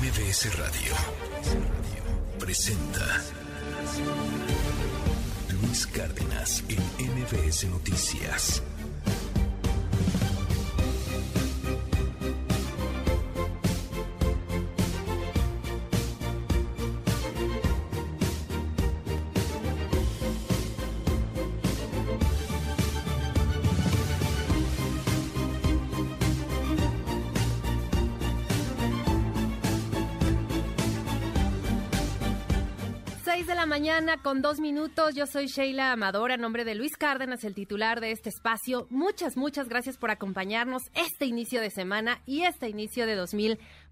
MBS Radio presenta Luis Cárdenas en MBS Noticias. Con dos minutos. Yo soy Sheila Amador, a nombre de Luis Cárdenas, el titular de este espacio. Muchas, muchas gracias por acompañarnos este inicio de semana y este inicio de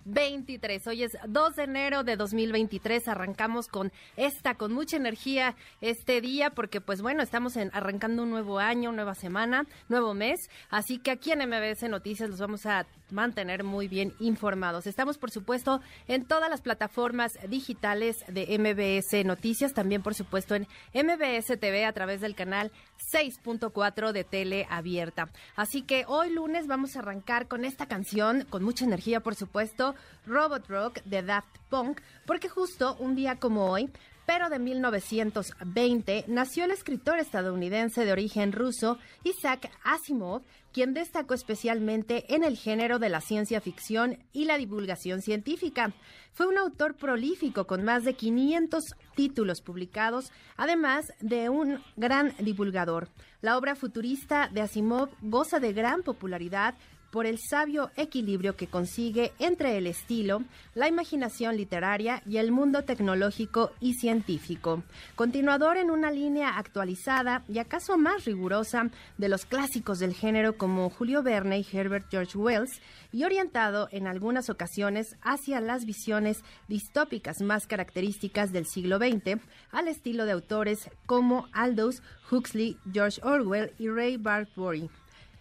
2023. Hoy es 2 de enero de 2023. Arrancamos con esta, con mucha energía este día, porque pues bueno, estamos en, arrancando un nuevo año, nueva semana, nuevo mes. Así que aquí en MBS Noticias los vamos a mantener muy bien informados. Estamos, por supuesto, en todas las plataformas digitales de MBS Noticias, también, por supuesto, en MBS TV a través del canal 6.4 de tele abierta. Así que hoy lunes vamos a arrancar con esta canción, con mucha energía, por supuesto, Robot Rock de Daft Punk, porque justo un día como hoy, pero de 1920 nació el escritor estadounidense de origen ruso Isaac Asimov, quien destacó especialmente en el género de la ciencia ficción y la divulgación científica. Fue un autor prolífico con más de 500 títulos publicados, además de un gran divulgador. La obra futurista de Asimov goza de gran popularidad por el sabio equilibrio que consigue entre el estilo, la imaginación literaria y el mundo tecnológico y científico. Continuador en una línea actualizada y acaso más rigurosa de los clásicos del género como Julio Verne y Herbert George Wells, y orientado en algunas ocasiones hacia las visiones distópicas más características del siglo XX, al estilo de autores como Aldous Huxley, George Orwell y Ray Bradbury.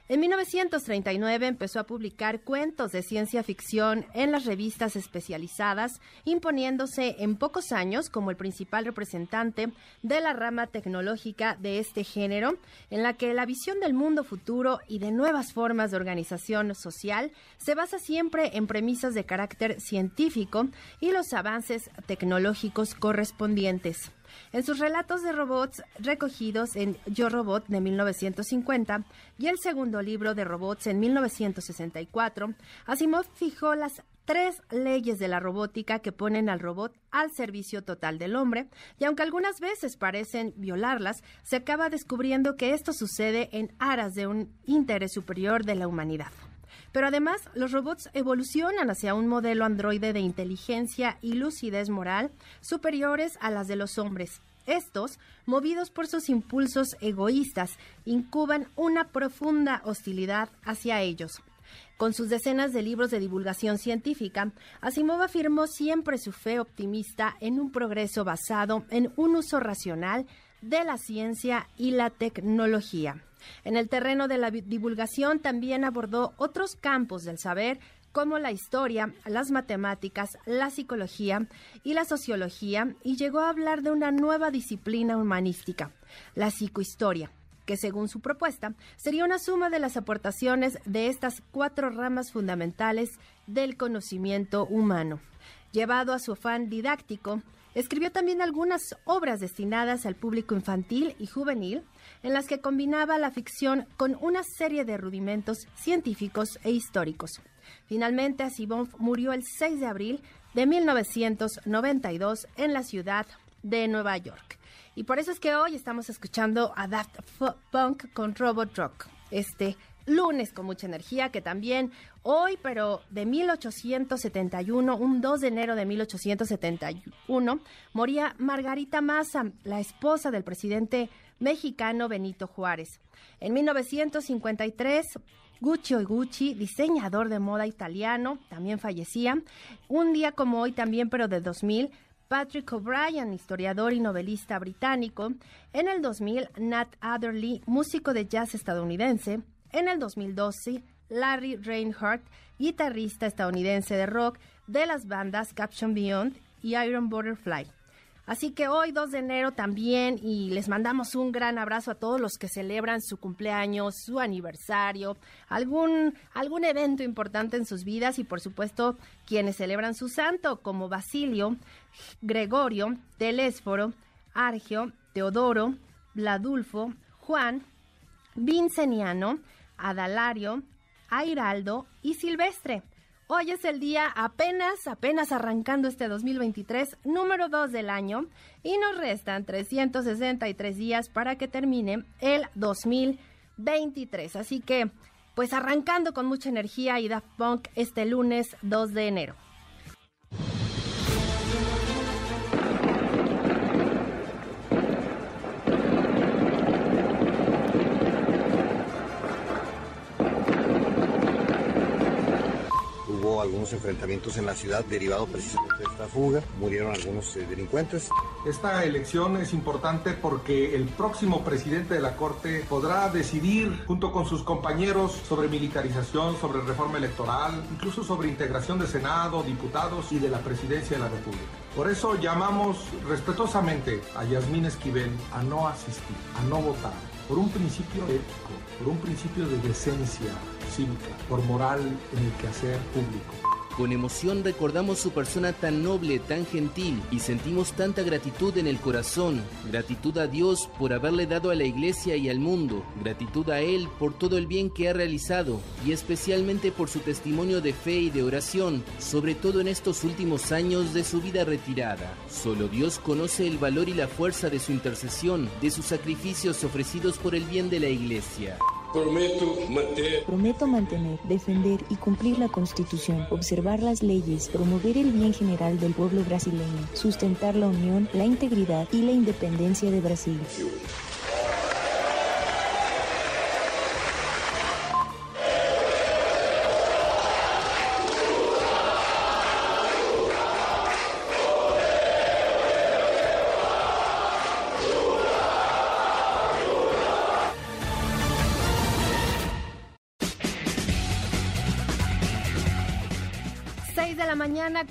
En 1939 empezó a publicar cuentos de ciencia ficción en las revistas especializadas, imponiéndose en pocos años como el principal representante de la rama tecnológica de este género, en la que la visión del mundo futuro y de nuevas formas de organización social se basa siempre en premisas de carácter científico y los avances tecnológicos correspondientes. En sus relatos de robots recogidos en Yo Robot de 1950 y el segundo libro de robots en 1964, Asimov fijó las tres leyes de la robótica que ponen al robot al servicio total del hombre, y aunque algunas veces parecen violarlas, se acaba descubriendo que esto sucede en aras de un interés superior de la humanidad. Pero además, los robots evolucionan hacia un modelo androide de inteligencia y lucidez moral superiores a las de los hombres. Estos, movidos por sus impulsos egoístas, incuban una profunda hostilidad hacia ellos. Con sus decenas de libros de divulgación científica, Asimov afirmó siempre su fe optimista en un progreso basado en un uso racional de la ciencia y la tecnología. En el terreno de la divulgación también abordó otros campos del saber como la historia, las matemáticas, la psicología y la sociología y llegó a hablar de una nueva disciplina humanística, la psicohistoria que según su propuesta sería una suma de las aportaciones de estas cuatro ramas fundamentales del conocimiento humano. Llevado a su afán didáctico, escribió también algunas obras destinadas al público infantil y juvenil, en las que combinaba la ficción con una serie de rudimentos científicos e históricos. Finalmente, Asimov murió el 6 de abril de 1992 en la ciudad de Nueva York. Y por eso es que hoy estamos escuchando a Daft Punk con Robot Rock, este lunes con mucha energía, que también hoy, pero de 1871, un 2 de enero de 1871, moría Margarita Massa, la esposa del presidente mexicano Benito Juárez. En 1953, Guccio Gucci, diseñador de moda italiano, también fallecía. Un día como hoy también, pero de 2000, Patrick O'Brien, historiador y novelista británico. En el 2000, Nat Adderley, músico de jazz estadounidense. En el 2012, Larry Reinhardt, guitarrista estadounidense de rock de las bandas Caption Beyond y Iron Butterfly. Así que hoy 2 de enero también y les mandamos un gran abrazo a todos los que celebran su cumpleaños, su aniversario, algún, algún evento importante en sus vidas y por supuesto quienes celebran su santo como Basilio, Gregorio, Telésforo, Argio, Teodoro, Bladulfo, Juan, Vinceniano, Adalario, Airaldo y Silvestre. Hoy es el día apenas, apenas arrancando este 2023, número 2 del año, y nos restan 363 días para que termine el 2023. Así que, pues arrancando con mucha energía y Daft Punk este lunes 2 de enero. Algunos enfrentamientos en la ciudad derivado precisamente de esta fuga. Murieron algunos eh, delincuentes. Esta elección es importante porque el próximo presidente de la Corte podrá decidir junto con sus compañeros sobre militarización, sobre reforma electoral, incluso sobre integración de Senado, diputados y de la presidencia de la República. Por eso llamamos respetuosamente a Yasmín Esquivel a no asistir, a no votar, por un principio ético, por un principio de decencia cívica, por moral en el quehacer público. Con emoción recordamos su persona tan noble, tan gentil y sentimos tanta gratitud en el corazón. Gratitud a Dios por haberle dado a la iglesia y al mundo. Gratitud a Él por todo el bien que ha realizado y especialmente por su testimonio de fe y de oración, sobre todo en estos últimos años de su vida retirada. Solo Dios conoce el valor y la fuerza de su intercesión, de sus sacrificios ofrecidos por el bien de la iglesia. Prometo mantener, defender y cumplir la Constitución, observar las leyes, promover el bien general del pueblo brasileño, sustentar la unión, la integridad y la independencia de Brasil.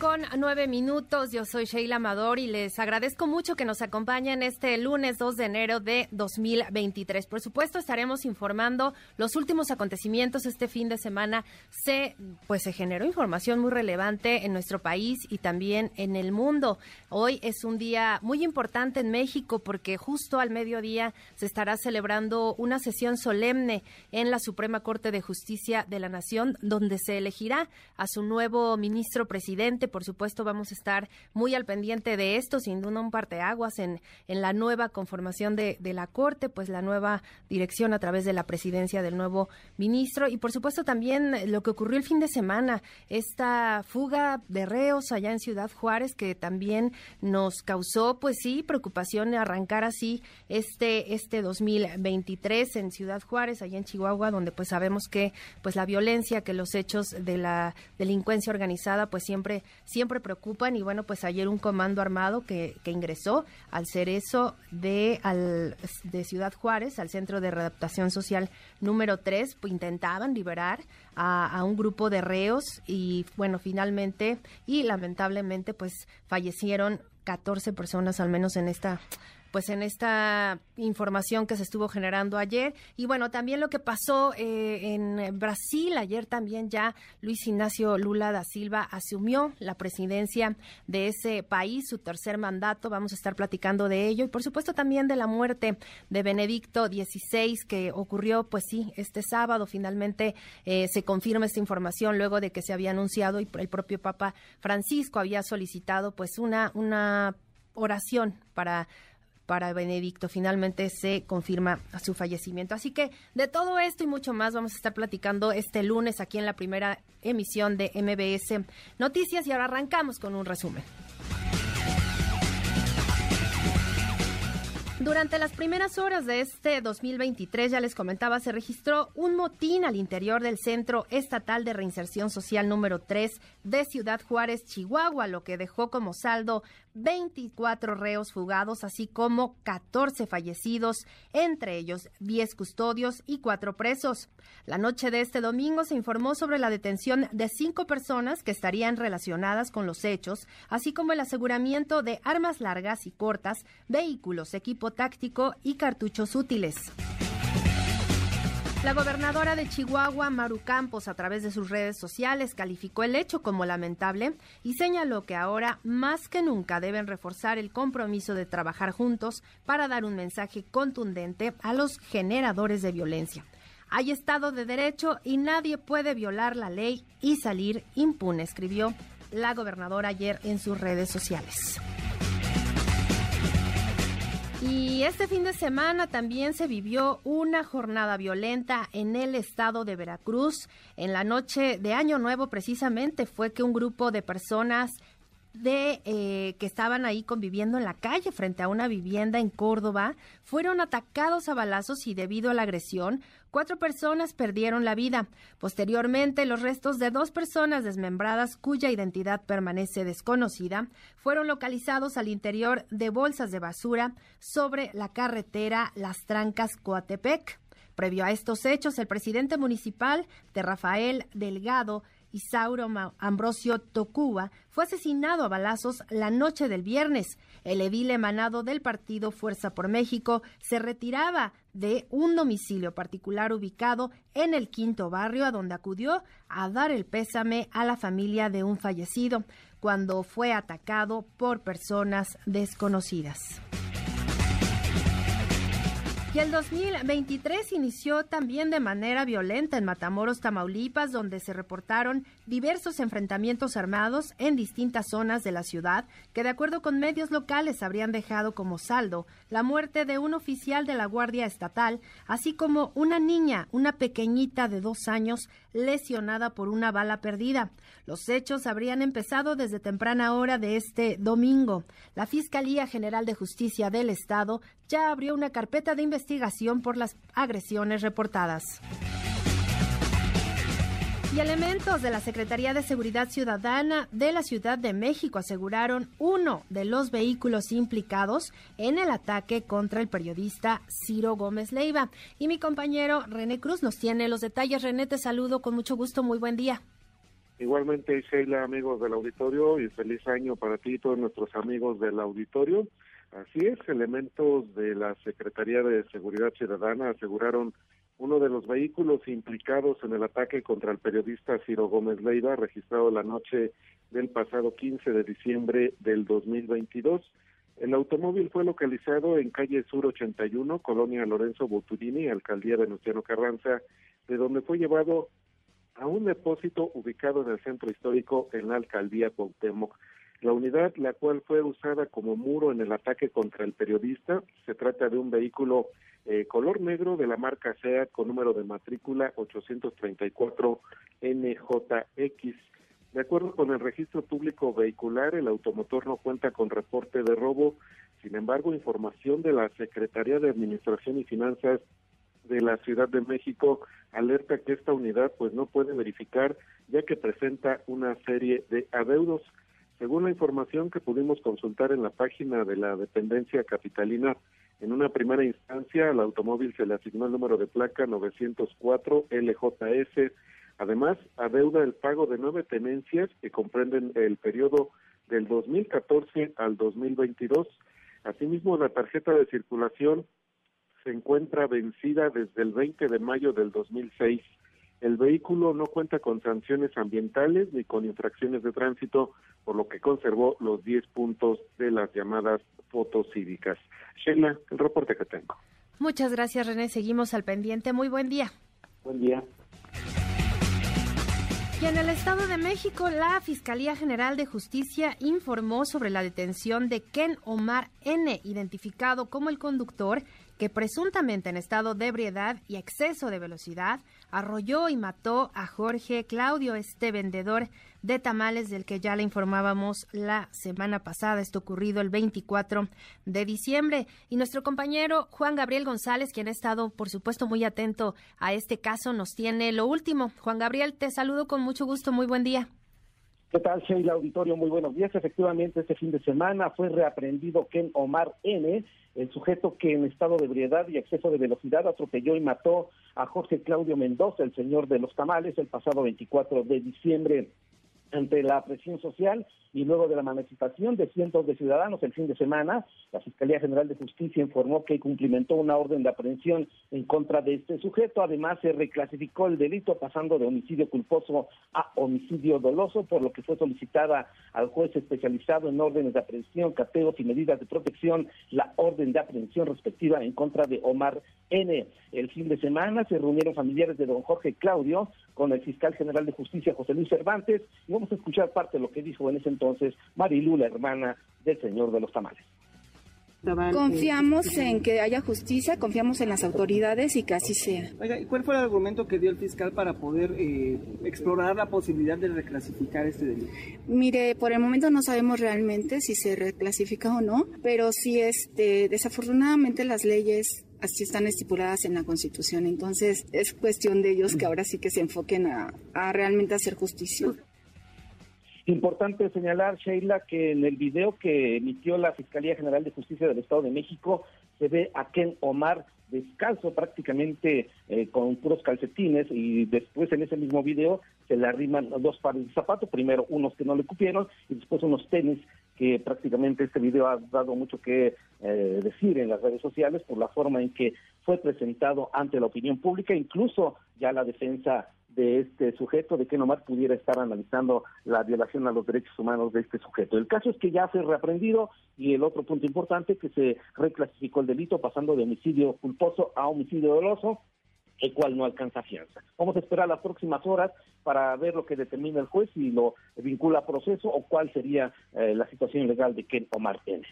Con nueve minutos. Yo soy Sheila Amador y les agradezco mucho que nos acompañen este lunes 2 de enero de 2023. Por supuesto, estaremos informando los últimos acontecimientos este fin de semana. Se, pues, se generó información muy relevante en nuestro país y también en el mundo. Hoy es un día muy importante en México porque justo al mediodía se estará celebrando una sesión solemne en la Suprema Corte de Justicia de la Nación, donde se elegirá a su nuevo ministro ministro Por supuesto, vamos a estar muy al pendiente de esto, sin duda un parteaguas en, en la nueva conformación de, de la Corte, pues la nueva dirección a través de la presidencia del nuevo ministro. Y por supuesto también lo que ocurrió el fin de semana, esta fuga de reos allá en Ciudad Juárez, que también nos causó, pues sí, preocupación arrancar así este, este 2023 en Ciudad Juárez, allá en Chihuahua, donde pues sabemos que pues la violencia, que los hechos de la delincuencia organizada pues siempre, siempre preocupan. Y bueno, pues ayer un comando armado que, que ingresó al cerezo de, al, de Ciudad Juárez, al Centro de Readaptación Social número 3, pues intentaban liberar a, un grupo de reos y bueno, finalmente y lamentablemente pues fallecieron 14 personas al menos en esta pues en esta información que se estuvo generando ayer. Y bueno, también lo que pasó eh, en Brasil, ayer también ya Luis Ignacio Lula da Silva asumió la presidencia de ese país, su tercer mandato. Vamos a estar platicando de ello y por supuesto también de la muerte de Benedicto XVI que ocurrió, pues sí, este sábado finalmente eh, se confirma esta información luego de que se había anunciado y el propio Papa Francisco había solicitado pues una, una oración para para Benedicto. Finalmente se confirma su fallecimiento. Así que de todo esto y mucho más vamos a estar platicando este lunes aquí en la primera emisión de MBS Noticias y ahora arrancamos con un resumen. Durante las primeras horas de este 2023, ya les comentaba, se registró un motín al interior del Centro Estatal de Reinserción Social número 3 de Ciudad Juárez, Chihuahua, lo que dejó como saldo 24 reos fugados, así como 14 fallecidos, entre ellos 10 custodios y 4 presos. La noche de este domingo se informó sobre la detención de cinco personas que estarían relacionadas con los hechos, así como el aseguramiento de armas largas y cortas, vehículos, equipo táctico y cartuchos útiles. La gobernadora de Chihuahua, Maru Campos, a través de sus redes sociales, calificó el hecho como lamentable y señaló que ahora más que nunca deben reforzar el compromiso de trabajar juntos para dar un mensaje contundente a los generadores de violencia. Hay Estado de Derecho y nadie puede violar la ley y salir impune, escribió la gobernadora ayer en sus redes sociales. Y este fin de semana también se vivió una jornada violenta en el estado de Veracruz. En la noche de Año Nuevo precisamente fue que un grupo de personas de eh, que estaban ahí conviviendo en la calle frente a una vivienda en Córdoba fueron atacados a balazos y debido a la agresión cuatro personas perdieron la vida. Posteriormente, los restos de dos personas desmembradas cuya identidad permanece desconocida fueron localizados al interior de bolsas de basura sobre la carretera Las Trancas Coatepec. Previo a estos hechos, el presidente municipal de Rafael Delgado Isauro Ambrosio Tocuba fue asesinado a balazos la noche del viernes. El edil emanado del partido Fuerza por México se retiraba de un domicilio particular ubicado en el quinto barrio a donde acudió a dar el pésame a la familia de un fallecido cuando fue atacado por personas desconocidas. Y el 2023 inició también de manera violenta en Matamoros, Tamaulipas, donde se reportaron diversos enfrentamientos armados en distintas zonas de la ciudad, que de acuerdo con medios locales habrían dejado como saldo la muerte de un oficial de la Guardia Estatal, así como una niña, una pequeñita de dos años, lesionada por una bala perdida. Los hechos habrían empezado desde temprana hora de este domingo. La Fiscalía General de Justicia del Estado ya abrió una carpeta de investigación por las agresiones reportadas. Y elementos de la Secretaría de Seguridad Ciudadana de la Ciudad de México aseguraron uno de los vehículos implicados en el ataque contra el periodista Ciro Gómez Leiva. Y mi compañero René Cruz nos tiene los detalles. René, te saludo con mucho gusto. Muy buen día. Igualmente, Sheila, amigos del auditorio, y feliz año para ti y todos nuestros amigos del auditorio. Así es, elementos de la Secretaría de Seguridad Ciudadana aseguraron uno de los vehículos implicados en el ataque contra el periodista Ciro Gómez Leiva, registrado la noche del pasado 15 de diciembre del 2022. El automóvil fue localizado en calle Sur 81, Colonia Lorenzo Boturini, alcaldía Venustiano Carranza, de donde fue llevado a un depósito ubicado en el centro histórico en la alcaldía Cuauhtémoc. La unidad, la cual fue usada como muro en el ataque contra el periodista, se trata de un vehículo eh, color negro de la marca SEAT con número de matrícula 834 NJX. De acuerdo con el registro público vehicular, el automotor no cuenta con reporte de robo. Sin embargo, información de la Secretaría de Administración y Finanzas de la Ciudad de México alerta que esta unidad pues no puede verificar ya que presenta una serie de adeudos. Según la información que pudimos consultar en la página de la dependencia capitalina, en una primera instancia al automóvil se le asignó el número de placa 904 LJS. Además, adeuda el pago de nueve tenencias que comprenden el periodo del 2014 al 2022. Asimismo, la tarjeta de circulación se encuentra vencida desde el 20 de mayo del 2006 el vehículo no cuenta con sanciones ambientales ni con infracciones de tránsito, por lo que conservó los 10 puntos de las llamadas fotos cívicas. Sheila, el reporte que tengo. Muchas gracias, René. Seguimos al pendiente. Muy buen día. Buen día. Y en el Estado de México, la Fiscalía General de Justicia informó sobre la detención de Ken Omar N., identificado como el conductor que presuntamente en estado de ebriedad y exceso de velocidad arrolló y mató a Jorge Claudio, este vendedor de tamales del que ya le informábamos la semana pasada, esto ocurrido el 24 de diciembre. Y nuestro compañero Juan Gabriel González, quien ha estado, por supuesto, muy atento a este caso, nos tiene lo último. Juan Gabriel, te saludo con mucho gusto, muy buen día. ¿Qué tal, Sheila Auditorio? Muy buenos días. Efectivamente, este fin de semana fue reaprendido Ken Omar N., el sujeto que en estado de ebriedad y exceso de velocidad atropelló y mató a Jorge Claudio Mendoza, el señor de los tamales, el pasado 24 de diciembre ante la presión social y luego de la manifestación de cientos de ciudadanos el fin de semana, la Fiscalía General de Justicia informó que cumplimentó una orden de aprehensión en contra de este sujeto. Además, se reclasificó el delito pasando de homicidio culposo a homicidio doloso, por lo que fue solicitada al juez especializado en órdenes de aprehensión, cateos y medidas de protección la orden de aprehensión respectiva en contra de Omar N. El fin de semana se reunieron familiares de don Jorge Claudio con el fiscal general de justicia José Luis Cervantes vamos a escuchar parte de lo que dijo en ese entonces Marilu, la hermana del señor de los tamales. Confiamos en que haya justicia, confiamos en las autoridades y que así sea. Oiga, ¿y cuál fue el argumento que dio el fiscal para poder eh, explorar la posibilidad de reclasificar este delito? Mire, por el momento no sabemos realmente si se reclasifica o no, pero sí, este, desafortunadamente las leyes así están estipuladas en la Constitución. Entonces es cuestión de ellos que ahora sí que se enfoquen a, a realmente hacer justicia. Importante señalar, Sheila, que en el video que emitió la Fiscalía General de Justicia del Estado de México se ve a Ken Omar descalzo prácticamente eh, con puros calcetines y después en ese mismo video se le arriman dos pares de zapatos, primero unos que no le cupieron y después unos tenis que prácticamente este video ha dado mucho que eh, decir en las redes sociales por la forma en que fue presentado ante la opinión pública, incluso ya la defensa de este sujeto, de que nomás pudiera estar analizando la violación a los derechos humanos de este sujeto. El caso es que ya fue reaprendido y el otro punto importante que se reclasificó el delito pasando de homicidio culposo a homicidio doloso, el cual no alcanza fianza. Vamos a esperar las próximas horas para ver lo que determina el juez y lo vincula a proceso o cuál sería eh, la situación legal de Ken Omar N.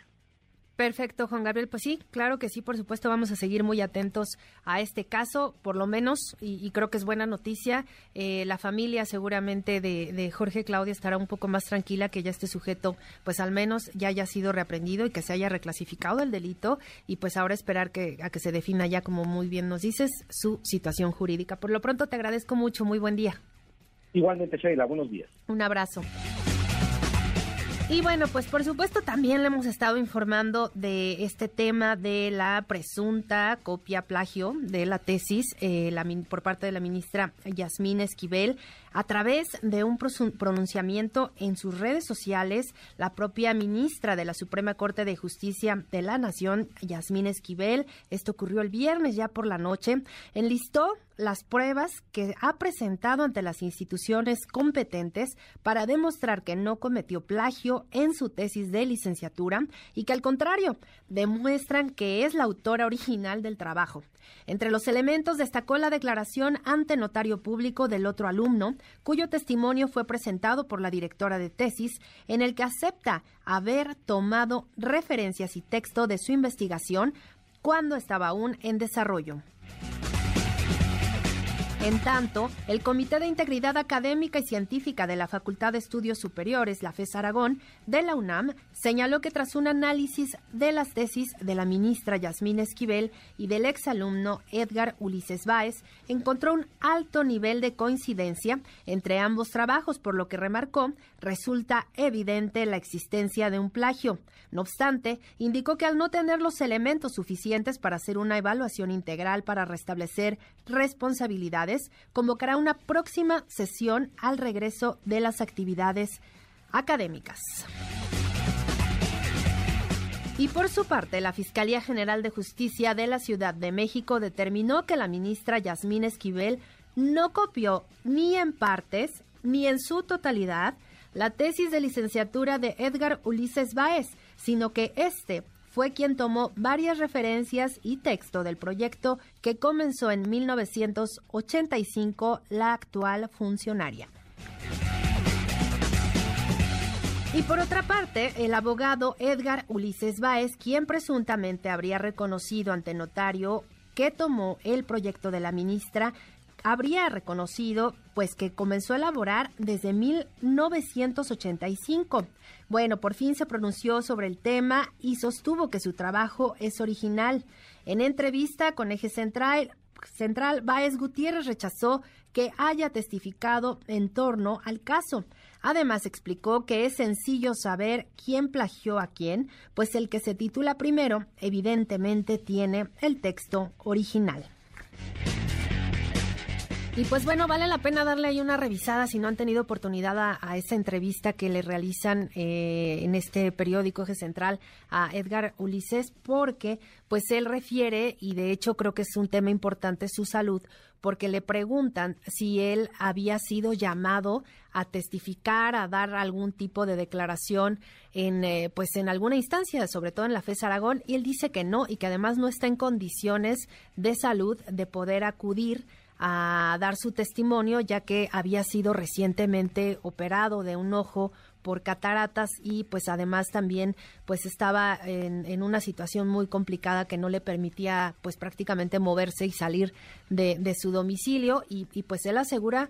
Perfecto, Juan Gabriel. Pues sí, claro que sí, por supuesto, vamos a seguir muy atentos a este caso, por lo menos, y, creo que es buena noticia. Eh, la familia seguramente de, Jorge Claudia estará un poco más tranquila que ya este sujeto, pues al menos ya haya sido reaprendido y que se haya reclasificado el delito, y pues ahora esperar que, a que se defina ya, como muy bien nos dices, su situación jurídica. Por lo pronto, te agradezco mucho. Muy buen día. Igualmente, Sheila, buenos días. Un abrazo. Y bueno, pues por supuesto también le hemos estado informando de este tema de la presunta copia plagio de la tesis eh, la, por parte de la ministra Yasmín Esquivel. A través de un pronunciamiento en sus redes sociales, la propia ministra de la Suprema Corte de Justicia de la Nación, Yasmín Esquivel, esto ocurrió el viernes ya por la noche, enlistó las pruebas que ha presentado ante las instituciones competentes para demostrar que no cometió plagio en su tesis de licenciatura y que al contrario demuestran que es la autora original del trabajo. Entre los elementos destacó la declaración ante notario público del otro alumno, cuyo testimonio fue presentado por la directora de tesis, en el que acepta haber tomado referencias y texto de su investigación cuando estaba aún en desarrollo. En tanto, el Comité de Integridad Académica y Científica de la Facultad de Estudios Superiores, la FES Aragón, de la UNAM, señaló que tras un análisis de las tesis de la ministra Yasmín Esquivel y del exalumno Edgar Ulises Báez, encontró un alto nivel de coincidencia entre ambos trabajos, por lo que remarcó, resulta evidente la existencia de un plagio. No obstante, indicó que al no tener los elementos suficientes para hacer una evaluación integral para restablecer responsabilidades, convocará una próxima sesión al regreso de las actividades académicas. Y por su parte, la Fiscalía General de Justicia de la Ciudad de México determinó que la ministra Yasmín Esquivel no copió ni en partes ni en su totalidad la tesis de licenciatura de Edgar Ulises Báez, sino que este fue quien tomó varias referencias y texto del proyecto que comenzó en 1985 la actual funcionaria. Y por otra parte, el abogado Edgar Ulises Báez, quien presuntamente habría reconocido ante notario que tomó el proyecto de la ministra, habría reconocido pues que comenzó a elaborar desde 1985. Bueno, por fin se pronunció sobre el tema y sostuvo que su trabajo es original. En entrevista con Eje Central, Central Baez Gutiérrez rechazó que haya testificado en torno al caso. Además explicó que es sencillo saber quién plagió a quién, pues el que se titula primero evidentemente tiene el texto original. Y pues bueno, vale la pena darle ahí una revisada si no han tenido oportunidad a, esa entrevista que le realizan eh, en este periódico Eje Central a Edgar Ulises, porque pues él refiere, y de hecho creo que es un tema importante, su salud, porque le preguntan si él había sido llamado a testificar, a dar algún tipo de declaración en eh, pues en alguna instancia, sobre todo en la FES Aragón, y él dice que no y que además no está en condiciones de salud de poder acudir a dar su testimonio ya que había sido recientemente operado de un ojo por cataratas y pues además también pues estaba en, una situación muy complicada que no le permitía pues prácticamente moverse y salir de, su domicilio. Y, pues él asegura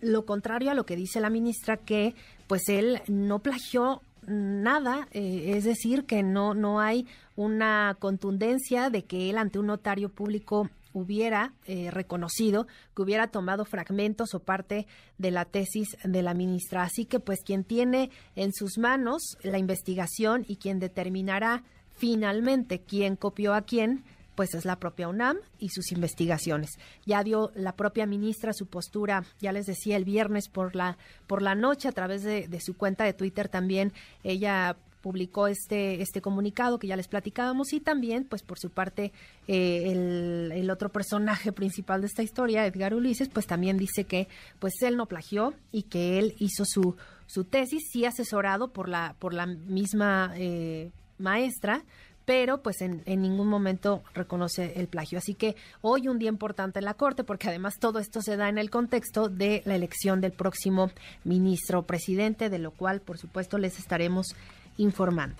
lo contrario a lo que dice la ministra que pues él no plagió nada, eh, es decir, que no, no hay una contundencia de que él ante un notario público hubiera eh, reconocido, que hubiera tomado fragmentos o parte de la tesis de la ministra. Así que pues quien tiene en sus manos la investigación y quien determinará finalmente quién copió a quién, pues es la propia UNAM y sus investigaciones. Ya dio la propia ministra su postura, ya les decía el viernes por la por la noche a través de, de su cuenta de Twitter también ella publicó este, este comunicado que ya les platicábamos y también, pues por su parte, eh, el, el, otro personaje principal de esta historia, Edgar Ulises, pues también dice que pues él no plagió y que él hizo su, su tesis, sí asesorado por la, por la misma eh, maestra, pero pues en, en, ningún momento reconoce el plagio. Así que hoy un día importante en la Corte, porque además todo esto se da en el contexto de la elección del próximo ministro presidente, de lo cual por supuesto les estaremos informando.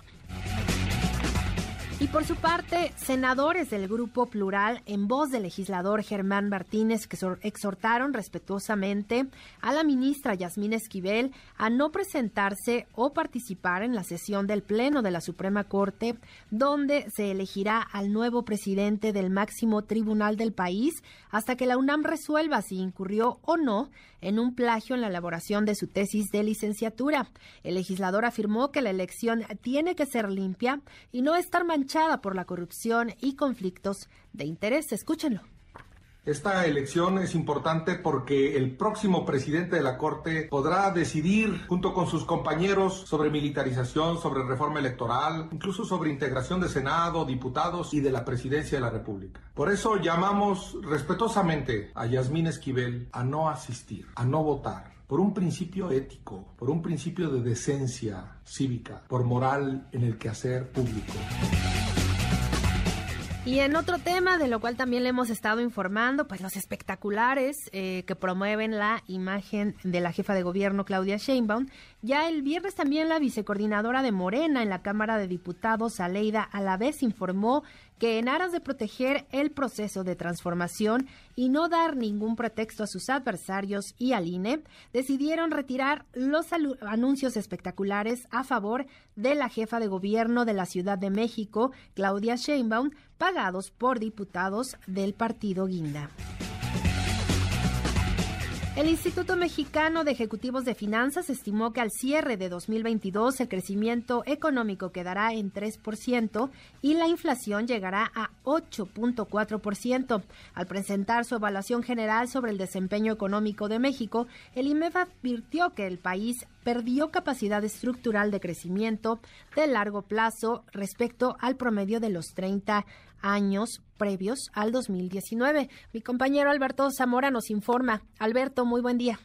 Y por su parte, senadores del Grupo Plural, en voz del legislador Germán Martínez, que exhortaron respetuosamente a la ministra Yasmín Esquivel a no presentarse o participar en la sesión del Pleno de la Suprema Corte, donde se elegirá al nuevo presidente del máximo tribunal del país, hasta que la UNAM resuelva si incurrió o no en un plagio en la elaboración de su tesis de licenciatura. El legislador afirmó que la elección tiene que ser limpia y no estar manchada por la corrupción y conflictos de interés. Escúchenlo. Esta elección es importante porque el próximo presidente de la Corte podrá decidir junto con sus compañeros sobre militarización, sobre reforma electoral, incluso sobre integración de Senado, diputados y de la presidencia de la República. Por eso llamamos respetuosamente a Yasmín Esquivel a no asistir, a no votar por un principio ético, por un principio de decencia cívica, por moral en el quehacer público. Y en otro tema, de lo cual también le hemos estado informando, pues los espectaculares eh, que promueven la imagen de la jefa de gobierno Claudia Sheinbaum. Ya el viernes también la vicecoordinadora de Morena en la Cámara de Diputados, Aleida vez informó que en aras de proteger el proceso de transformación y no dar ningún pretexto a sus adversarios y al INE, decidieron retirar los anuncios espectaculares a favor de la jefa de gobierno de la Ciudad de México, Claudia Sheinbaum, pagados por diputados del partido Guinda. El Instituto Mexicano de Ejecutivos de Finanzas estimó que al cierre de 2022 el crecimiento económico quedará en 3% y la inflación llegará a 8.4%. Al presentar su evaluación general sobre el desempeño económico de México, el IMEF advirtió que el país perdió capacidad estructural de crecimiento de largo plazo respecto al promedio de los 30 años previos al 2019. Mi compañero Alberto Zamora nos informa. Alberto, muy buen día.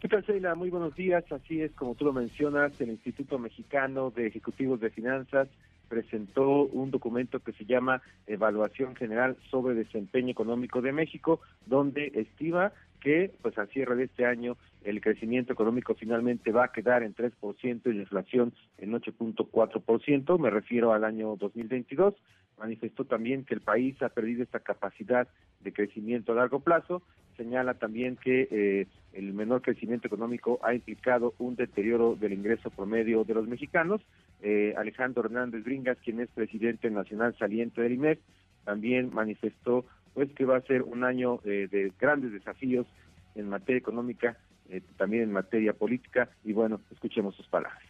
¿Qué tal, Sheila? Muy buenos días. Así es, como tú lo mencionas, el Instituto Mexicano de Ejecutivos de Finanzas presentó un documento que se llama Evaluación General sobre Desempeño Económico de México, donde estima que pues a cierre de este año el crecimiento económico finalmente va a quedar en 3% y la inflación en 8.4%, me refiero al año 2022. Manifestó también que el país ha perdido esta capacidad de crecimiento a largo plazo. Señala también que eh, el menor crecimiento económico ha implicado un deterioro del ingreso promedio de los mexicanos. Eh, Alejandro Hernández Bringas, quien es presidente nacional saliente del IMEC, también manifestó pues que va a ser un año eh, de grandes desafíos en materia económica, eh, también en materia política, y bueno, escuchemos sus palabras.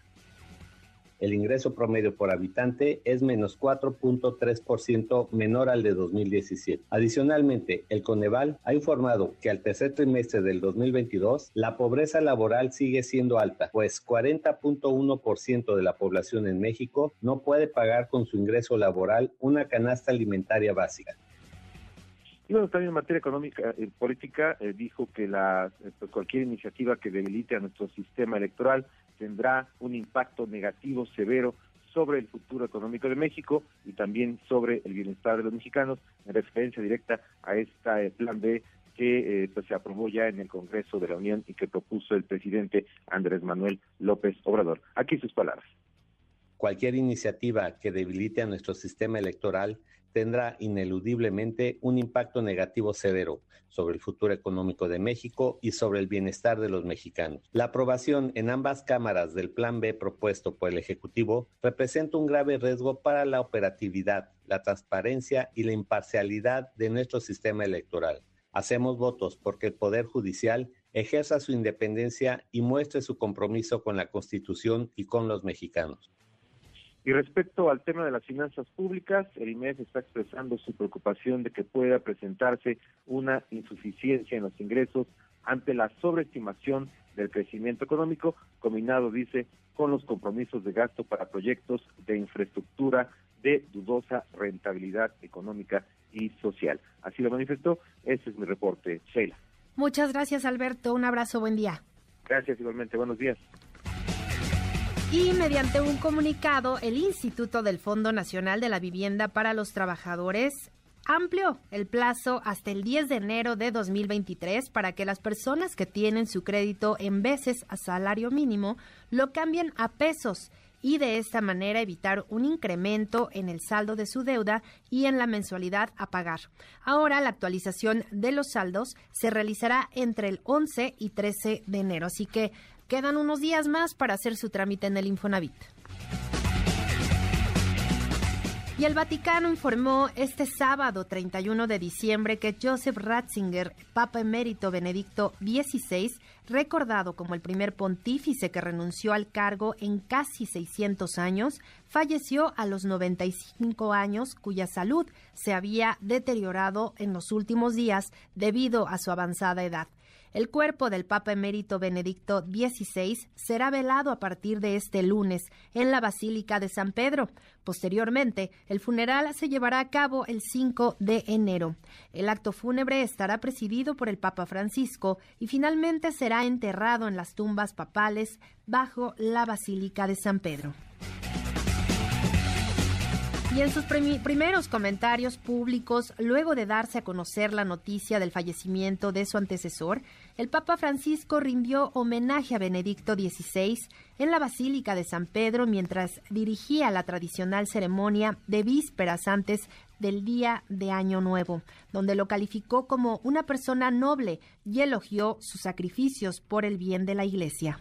El ingreso promedio por habitante es menos 4.3% menor al de 2017. Adicionalmente, el Coneval ha informado que al tercer trimestre del 2022 la pobreza laboral sigue siendo alta, pues 40.1% de la población en México no puede pagar con su ingreso laboral una canasta alimentaria básica. Y bueno, también en materia económica y política eh, dijo que la, eh, pues, cualquier iniciativa que debilite a nuestro sistema electoral tendrá un impacto negativo severo sobre el futuro económico de México y también sobre el bienestar de los mexicanos, en referencia directa a este eh, plan B que pues, se aprobó ya en el Congreso de la Unión y que propuso el presidente Andrés Manuel López Obrador. Aquí sus palabras. Cualquier iniciativa que debilite a nuestro sistema electoral tendrá ineludiblemente un impacto negativo severo sobre el futuro económico de México y sobre el bienestar de los mexicanos. La aprobación en ambas cámaras del Plan B propuesto por el Ejecutivo representa un grave riesgo para la operatividad, la transparencia y la imparcialidad de nuestro sistema electoral. Hacemos votos porque el Poder Judicial ejerza su independencia y muestre su compromiso con la Constitución y con los mexicanos. Y respecto al tema de las finanzas públicas, el IMEF está expresando su preocupación de que pueda presentarse una insuficiencia en los ingresos ante la sobreestimación del crecimiento económico, combinado, dice, con los compromisos de gasto para proyectos de infraestructura de dudosa rentabilidad económica y social. Así lo manifestó. Ese es mi reporte, Sheila. Muchas gracias, Alberto. Un abrazo, buen día. Gracias, igualmente. Buenos días. Y mediante un comunicado, el Instituto del Fondo Nacional de la Vivienda para los Trabajadores amplió el plazo hasta el 10 de enero de 2023 para que las personas que tienen su crédito en veces a salario mínimo lo cambien a pesos y de esta manera evitar un incremento en el saldo de su deuda y en la mensualidad a pagar. Ahora la actualización de los saldos se realizará entre el 11 y 13 de enero, así que Quedan unos días más para hacer su trámite en el Infonavit. Y el Vaticano informó este sábado 31 de diciembre que Joseph Ratzinger, Papa Emérito Benedicto XVI, recordado como el primer pontífice que renunció al cargo en casi 600 años, falleció a los 95 años, cuya salud se había deteriorado en los últimos días debido a su avanzada edad. El cuerpo del Papa emérito Benedicto XVI será velado a partir de este lunes en la Basílica de San Pedro. Posteriormente, el funeral se llevará a cabo el 5 de enero. El acto fúnebre estará presidido por el Papa Francisco y finalmente será enterrado en las tumbas papales bajo la Basílica de San Pedro. Y en sus primeros comentarios públicos, luego de darse a conocer la noticia del fallecimiento de su antecesor, el Papa Francisco rindió homenaje a Benedicto XVI en la Basílica de San Pedro mientras dirigía la tradicional ceremonia de vísperas antes del día de Año Nuevo, donde lo calificó como una persona noble y elogió sus sacrificios por el bien de la Iglesia.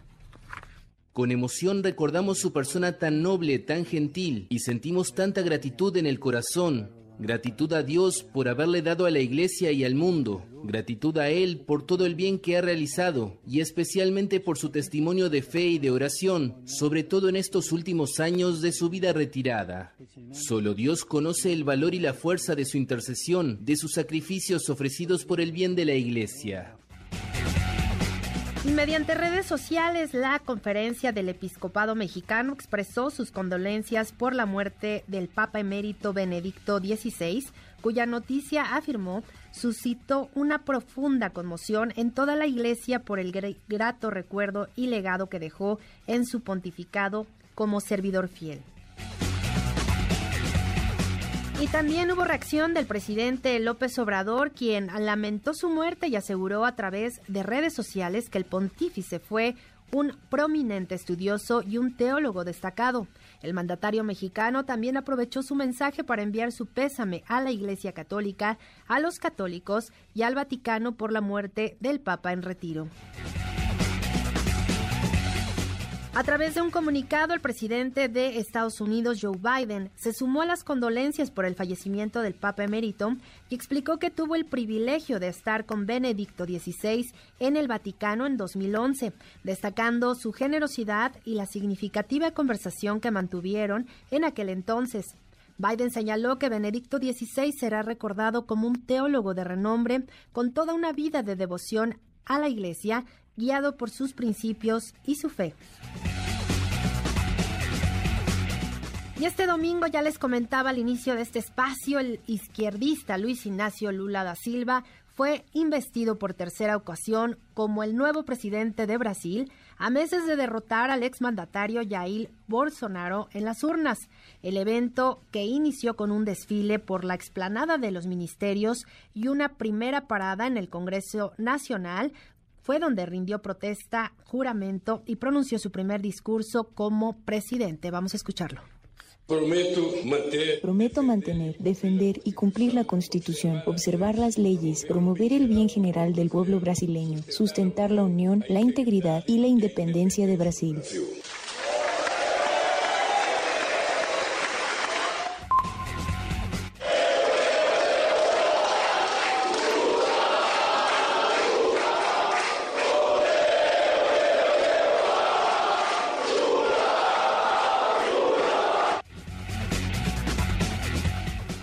Con emoción recordamos su persona tan noble, tan gentil, y sentimos tanta gratitud en el corazón. Gratitud a Dios por haberle dado a la iglesia y al mundo. Gratitud a Él por todo el bien que ha realizado y especialmente por su testimonio de fe y de oración, sobre todo en estos últimos años de su vida retirada. Solo Dios conoce el valor y la fuerza de su intercesión, de sus sacrificios ofrecidos por el bien de la iglesia. Mediante redes sociales, la conferencia del episcopado mexicano expresó sus condolencias por la muerte del Papa emérito Benedicto XVI, cuya noticia afirmó suscitó una profunda conmoción en toda la iglesia por el grato recuerdo y legado que dejó en su pontificado como servidor fiel. Y también hubo reacción del presidente López Obrador, quien lamentó su muerte y aseguró a través de redes sociales que el pontífice fue un prominente estudioso y un teólogo destacado. El mandatario mexicano también aprovechó su mensaje para enviar su pésame a la Iglesia Católica, a los católicos y al Vaticano por la muerte del Papa en retiro. A través de un comunicado, el presidente de Estados Unidos, Joe Biden, se sumó a las condolencias por el fallecimiento del Papa emérito y explicó que tuvo el privilegio de estar con Benedicto XVI en el Vaticano en 2011, destacando su generosidad y la significativa conversación que mantuvieron en aquel entonces. Biden señaló que Benedicto XVI será recordado como un teólogo de renombre con toda una vida de devoción a la Iglesia guiado por sus principios y su fe. Y este domingo ya les comentaba al inicio de este espacio, el izquierdista Luis Ignacio Lula da Silva fue investido por tercera ocasión como el nuevo presidente de Brasil a meses de derrotar al exmandatario Jair Bolsonaro en las urnas. El evento, que inició con un desfile por la explanada de los ministerios y una primera parada en el Congreso Nacional, fue donde rindió protesta, juramento y pronunció su primer discurso como presidente. Vamos a escucharlo. Prometo mantener, defender y cumplir la Constitución, observar las leyes, promover el bien general del pueblo brasileño, sustentar la unión, la integridad y la independencia de Brasil.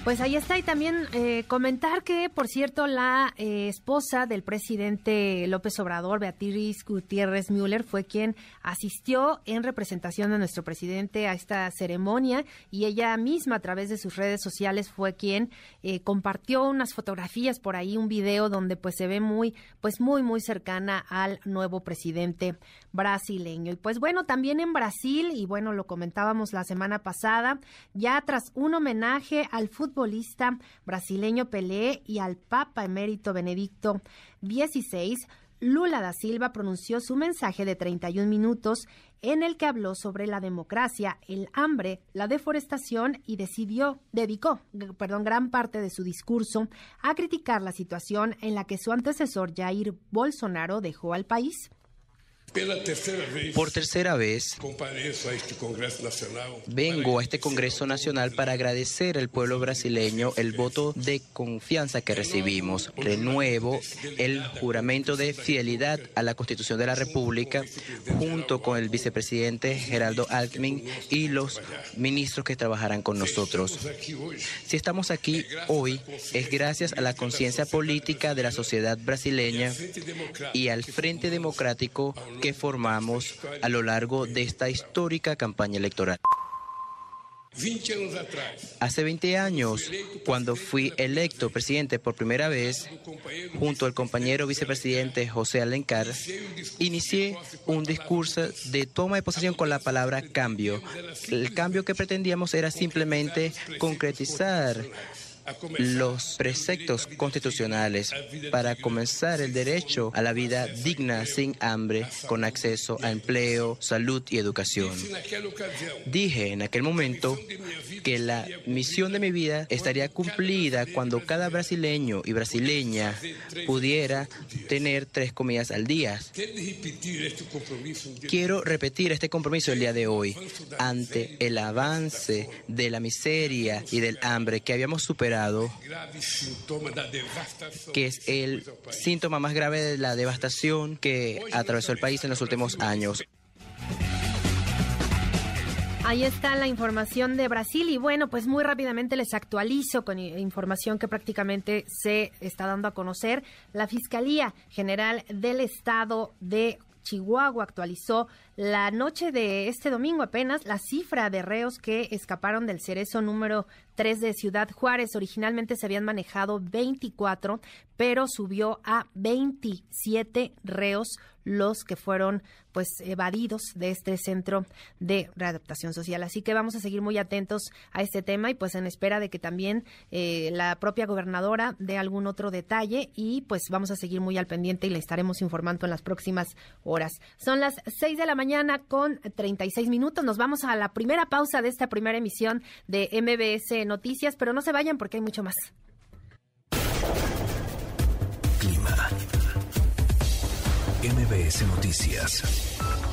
Pues ahí está y también eh, comentar que, por cierto, la eh, esposa del presidente López Obrador, Beatriz Gutiérrez Müller, fue quien asistió en representación de nuestro presidente a esta ceremonia y ella misma a través de sus redes sociales fue quien eh, compartió unas fotografías por ahí, un video donde pues se ve muy, pues muy, muy cercana al nuevo presidente brasileño. Y pues bueno, también en Brasil, y bueno, lo comentábamos la semana pasada, ya tras un homenaje al fútbol futbolista brasileño Pelé y al Papa emérito Benedicto XVI, Lula da Silva pronunció su mensaje de 31 minutos en el que habló sobre la democracia, el hambre, la deforestación y decidió, dedicó, perdón, gran parte de su discurso a criticar la situación en la que su antecesor Jair Bolsonaro dejó al país. Por tercera vez, vengo a este Congreso Nacional para agradecer al pueblo brasileño el voto de confianza que recibimos. Renuevo el juramento de fidelidad a la Constitución de la República junto con el vicepresidente Geraldo Alckmin y los ministros que trabajarán con nosotros. Si estamos aquí hoy es gracias a la conciencia política de la sociedad brasileña y al Frente Democrático que formamos a lo largo de esta histórica campaña electoral. Hace 20 años, cuando fui electo presidente por primera vez, junto al compañero vicepresidente José Alencar, inicié un discurso de toma de posesión con la palabra cambio. El cambio que pretendíamos era simplemente concretizar los preceptos constitucionales para comenzar el derecho a la vida digna, sin hambre, con acceso a empleo, salud y educación. Dije en aquel momento que la misión de mi vida estaría cumplida cuando cada brasileño y brasileña pudiera tener tres comidas al día. Quiero repetir este compromiso el día de hoy ante el avance de la miseria y del hambre que habíamos superado que es el síntoma más grave de la devastación que atravesó el país en los últimos años. Ahí está la información de Brasil y bueno, pues muy rápidamente les actualizo con información que prácticamente se está dando a conocer. La Fiscalía General del Estado de Chihuahua actualizó la noche de este domingo apenas la cifra de reos que escaparon del cerezo número 3 de Ciudad Juárez. Originalmente se habían manejado 24, pero subió a 27 reos los que fueron pues evadidos de este centro de readaptación social. Así que vamos a seguir muy atentos a este tema y pues en espera de que también eh, la propia gobernadora dé algún otro detalle y pues vamos a seguir muy al pendiente y le estaremos informando en las próximas horas. Son las 6 de la mañana con 36 minutos. Nos vamos a la primera pausa de esta primera emisión de MBS Noticias, pero no se vayan porque hay mucho más. MBS Noticias.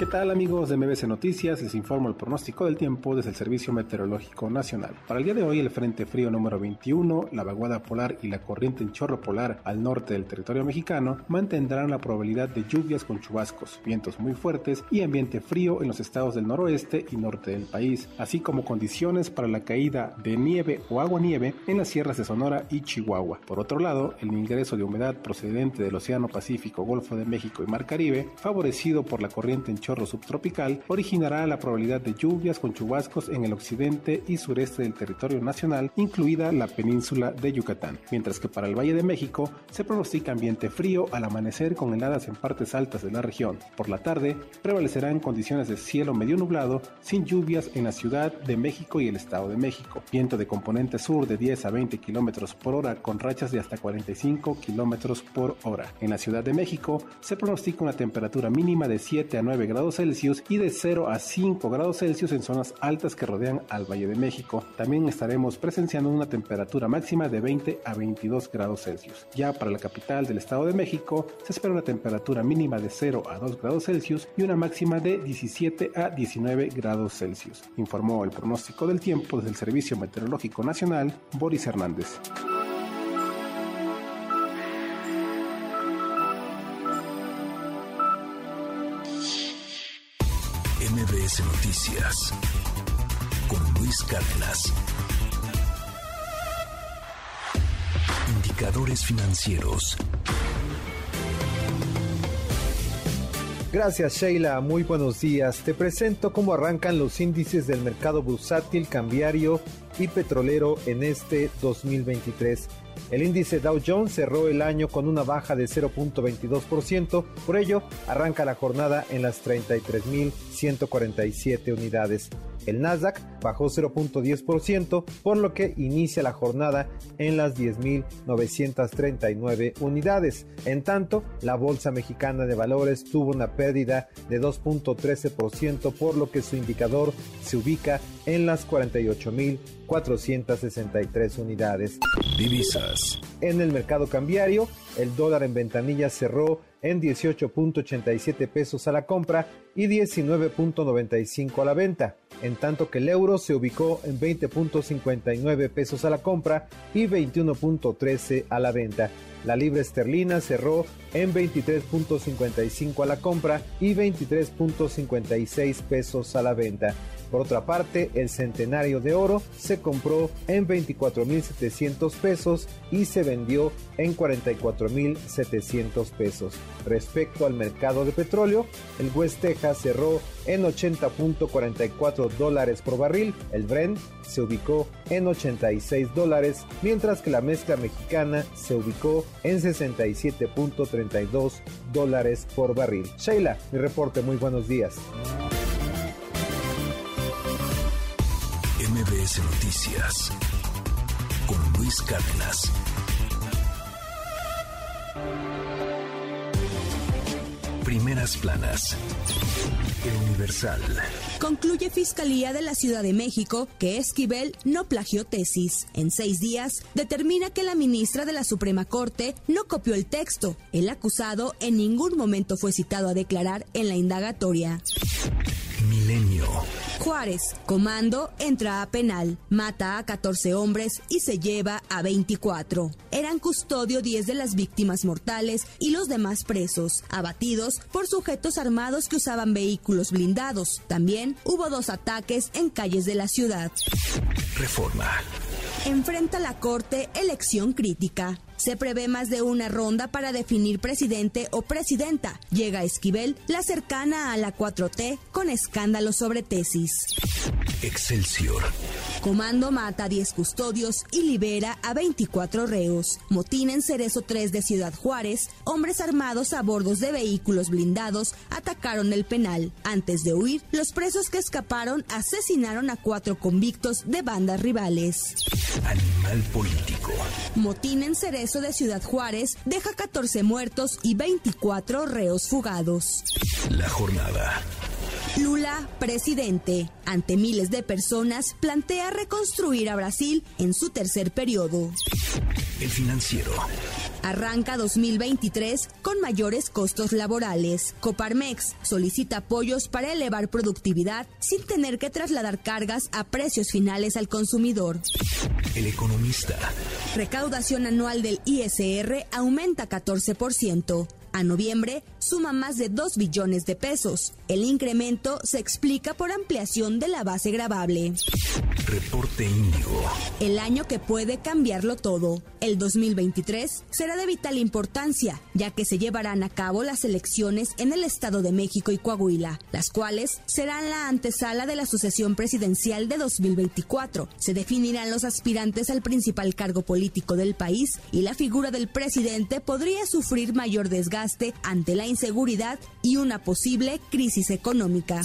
¿Qué tal amigos de MBC Noticias? Les informo el pronóstico del tiempo desde el Servicio Meteorológico Nacional. Para el día de hoy el Frente Frío número 21, la vaguada polar y la corriente en chorro polar al norte del territorio mexicano mantendrán la probabilidad de lluvias con chubascos, vientos muy fuertes y ambiente frío en los estados del noroeste y norte del país, así como condiciones para la caída de nieve o agua nieve en las sierras de Sonora y Chihuahua. Por otro lado, el ingreso de humedad procedente del Océano Pacífico, Golfo de México y Mar Caribe, favorecido por la corriente en chorro subtropical originará la probabilidad de lluvias con chubascos en el occidente y sureste del territorio nacional, incluida la península de Yucatán, mientras que para el Valle de México se pronostica ambiente frío al amanecer con heladas en partes altas de la región. Por la tarde prevalecerán condiciones de cielo medio nublado, sin lluvias en la Ciudad de México y el Estado de México. Viento de componente sur de 10 a 20 kilómetros por hora con rachas de hasta 45 kilómetros por hora. En la Ciudad de México se pronostica una temperatura mínima de 7 a 9 grados Celsius y de 0 a 5 grados Celsius en zonas altas que rodean al Valle de México. También estaremos presenciando una temperatura máxima de 20 a 22 grados Celsius. Ya para la capital del Estado de México se espera una temperatura mínima de 0 a 2 grados Celsius y una máxima de 17 a 19 grados Celsius, informó el pronóstico del tiempo desde el Servicio Meteorológico Nacional, Boris Hernández. Noticias con Luis Cárdenas. Indicadores financieros. Gracias Sheila, muy buenos días. Te presento cómo arrancan los índices del mercado bursátil, cambiario y petrolero en este 2023. El índice Dow Jones cerró el año con una baja de 0.22%, por ello arranca la jornada en las 33.147 unidades. El Nasdaq bajó 0.10%, por lo que inicia la jornada en las 10.939 unidades. En tanto, la Bolsa Mexicana de Valores tuvo una pérdida de 2.13%, por lo que su indicador se ubica en las 48.463 unidades. Divisas. En el mercado cambiario, el dólar en ventanilla cerró en 18.87 pesos a la compra y 19.95 a la venta, en tanto que el euro se ubicó en 20.59 pesos a la compra y 21.13 a la venta. La libra esterlina cerró en 23.55 a la compra y 23.56 pesos a la venta. Por otra parte, el centenario de oro se compró en 24.700 pesos y se vendió en 44.700 pesos. Respecto al mercado de petróleo, el West Texas cerró en 80.44 dólares por barril, el Brent se ubicó en 86 dólares, mientras que la mezcla mexicana se ubicó en 67.32 dólares por barril. Sheila, mi reporte, muy buenos días. MBS Noticias con Luis Cárdenas. Primeras planas. El Universal. Concluye Fiscalía de la Ciudad de México que Esquivel no plagió tesis. En seis días, determina que la ministra de la Suprema Corte no copió el texto. El acusado en ningún momento fue citado a declarar en la indagatoria. Milenio. Juárez, comando, entra a penal, mata a 14 hombres y se lleva a 24. Eran custodio 10 de las víctimas mortales y los demás presos, abatidos por sujetos armados que usaban vehículos blindados. También hubo dos ataques en calles de la ciudad. Reforma. Enfrenta la Corte elección crítica. Se prevé más de una ronda para definir presidente o presidenta. Llega Esquivel, la cercana a la 4T, con escándalos sobre tesis. Excelsior. Comando mata a 10 custodios y libera a 24 reos. Motín en Cerezo 3 de Ciudad Juárez, hombres armados a bordos de vehículos blindados atacaron el penal. Antes de huir, los presos que escaparon asesinaron a cuatro convictos de bandas rivales. Animal político. Motín en Cerezo de Ciudad Juárez deja 14 muertos y 24 reos fugados. La jornada. Lula, presidente, ante miles de personas, plantea reconstruir a Brasil en su tercer periodo. El financiero. Arranca 2023 con mayores costos laborales. Coparmex solicita apoyos para elevar productividad sin tener que trasladar cargas a precios finales al consumidor. El economista. Recaudación anual del ISR aumenta 14%. A noviembre suma más de 2 billones de pesos. El incremento se explica por ampliación de la base gravable. Reporte Índigo. El año que puede cambiarlo todo. El 2023 será de vital importancia, ya que se llevarán a cabo las elecciones en el Estado de México y Coahuila, las cuales serán la antesala de la sucesión presidencial de 2024. Se definirán los aspirantes al principal cargo político del país y la figura del presidente podría sufrir mayor desgaste ante la inseguridad y una posible crisis económica.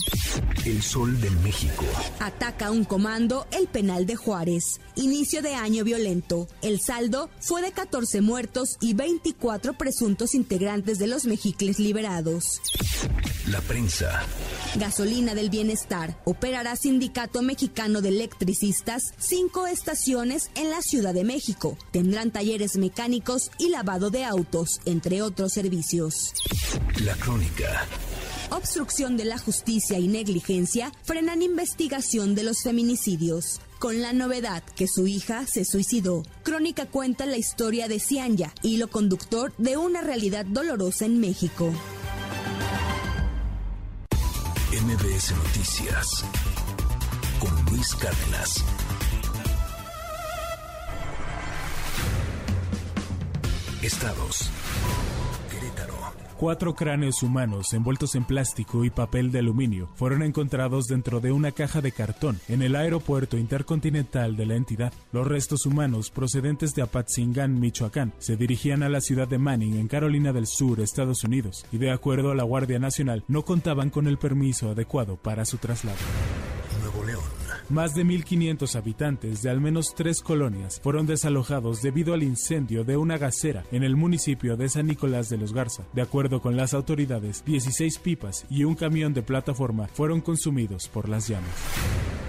El Sol de México. Ataca un comando el penal de Juárez. Inicio de año violento. El saldo fue de 14 muertos y 24 presuntos integrantes de los mexicles liberados. La prensa. Gasolina del Bienestar. Operará Sindicato Mexicano de Electricistas cinco estaciones en la Ciudad de México. Tendrán talleres mecánicos y lavado de autos, entre otros servicios. La crónica. Obstrucción de la justicia y negligencia frenan investigación de los feminicidios. Con la novedad que su hija se suicidó. Crónica cuenta la historia de Cianya, hilo conductor de una realidad dolorosa en México. MBS Noticias. Con Luis Cárdenas. Estados. Cuatro cráneos humanos envueltos en plástico y papel de aluminio fueron encontrados dentro de una caja de cartón en el aeropuerto intercontinental de la entidad. Los restos humanos procedentes de Apatzingán, Michoacán, se dirigían a la ciudad de Manning, en Carolina del Sur, Estados Unidos, y de acuerdo a la Guardia Nacional, no contaban con el permiso adecuado para su traslado. Más de 1.500 habitantes de al menos tres colonias fueron desalojados debido al incendio de una gasera en el municipio de San Nicolás de los Garza. De acuerdo con las autoridades, 16 pipas y un camión de plataforma fueron consumidos por las llamas.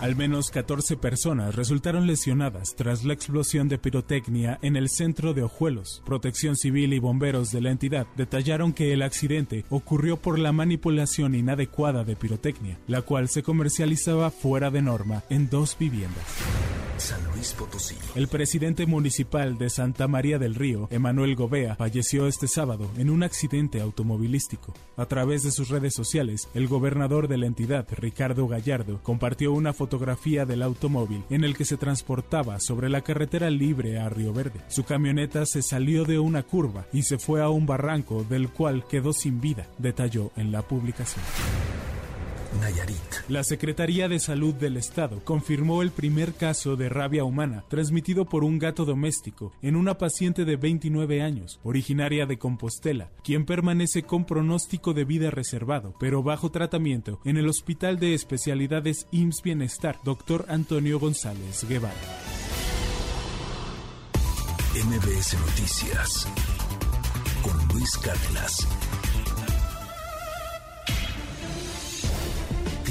Al menos 14 personas resultaron lesionadas tras la explosión de pirotecnia en el centro de Ojuelos. Protección Civil y bomberos de la entidad detallaron que el accidente ocurrió por la manipulación inadecuada de pirotecnia, la cual se comercializaba fuera de norma en dos viviendas. San Luis Potosí. El presidente municipal de Santa María del Río, Emanuel Gobea, falleció este sábado en un accidente automovilístico. A través de sus redes sociales, el gobernador de la entidad, Ricardo Gallardo, compartió una fotografía del automóvil en el que se transportaba sobre la carretera libre a Río Verde. Su camioneta se salió de una curva y se fue a un barranco del cual quedó sin vida, detalló en la publicación. Nayarit. La Secretaría de Salud del Estado confirmó el primer caso de rabia humana transmitido por un gato doméstico en una paciente de 29 años, originaria de Compostela, quien permanece con pronóstico de vida reservado, pero bajo tratamiento en el Hospital de Especialidades IMSS Bienestar, Dr. Antonio González Guevara. MBS Noticias con Luis Cárdenas.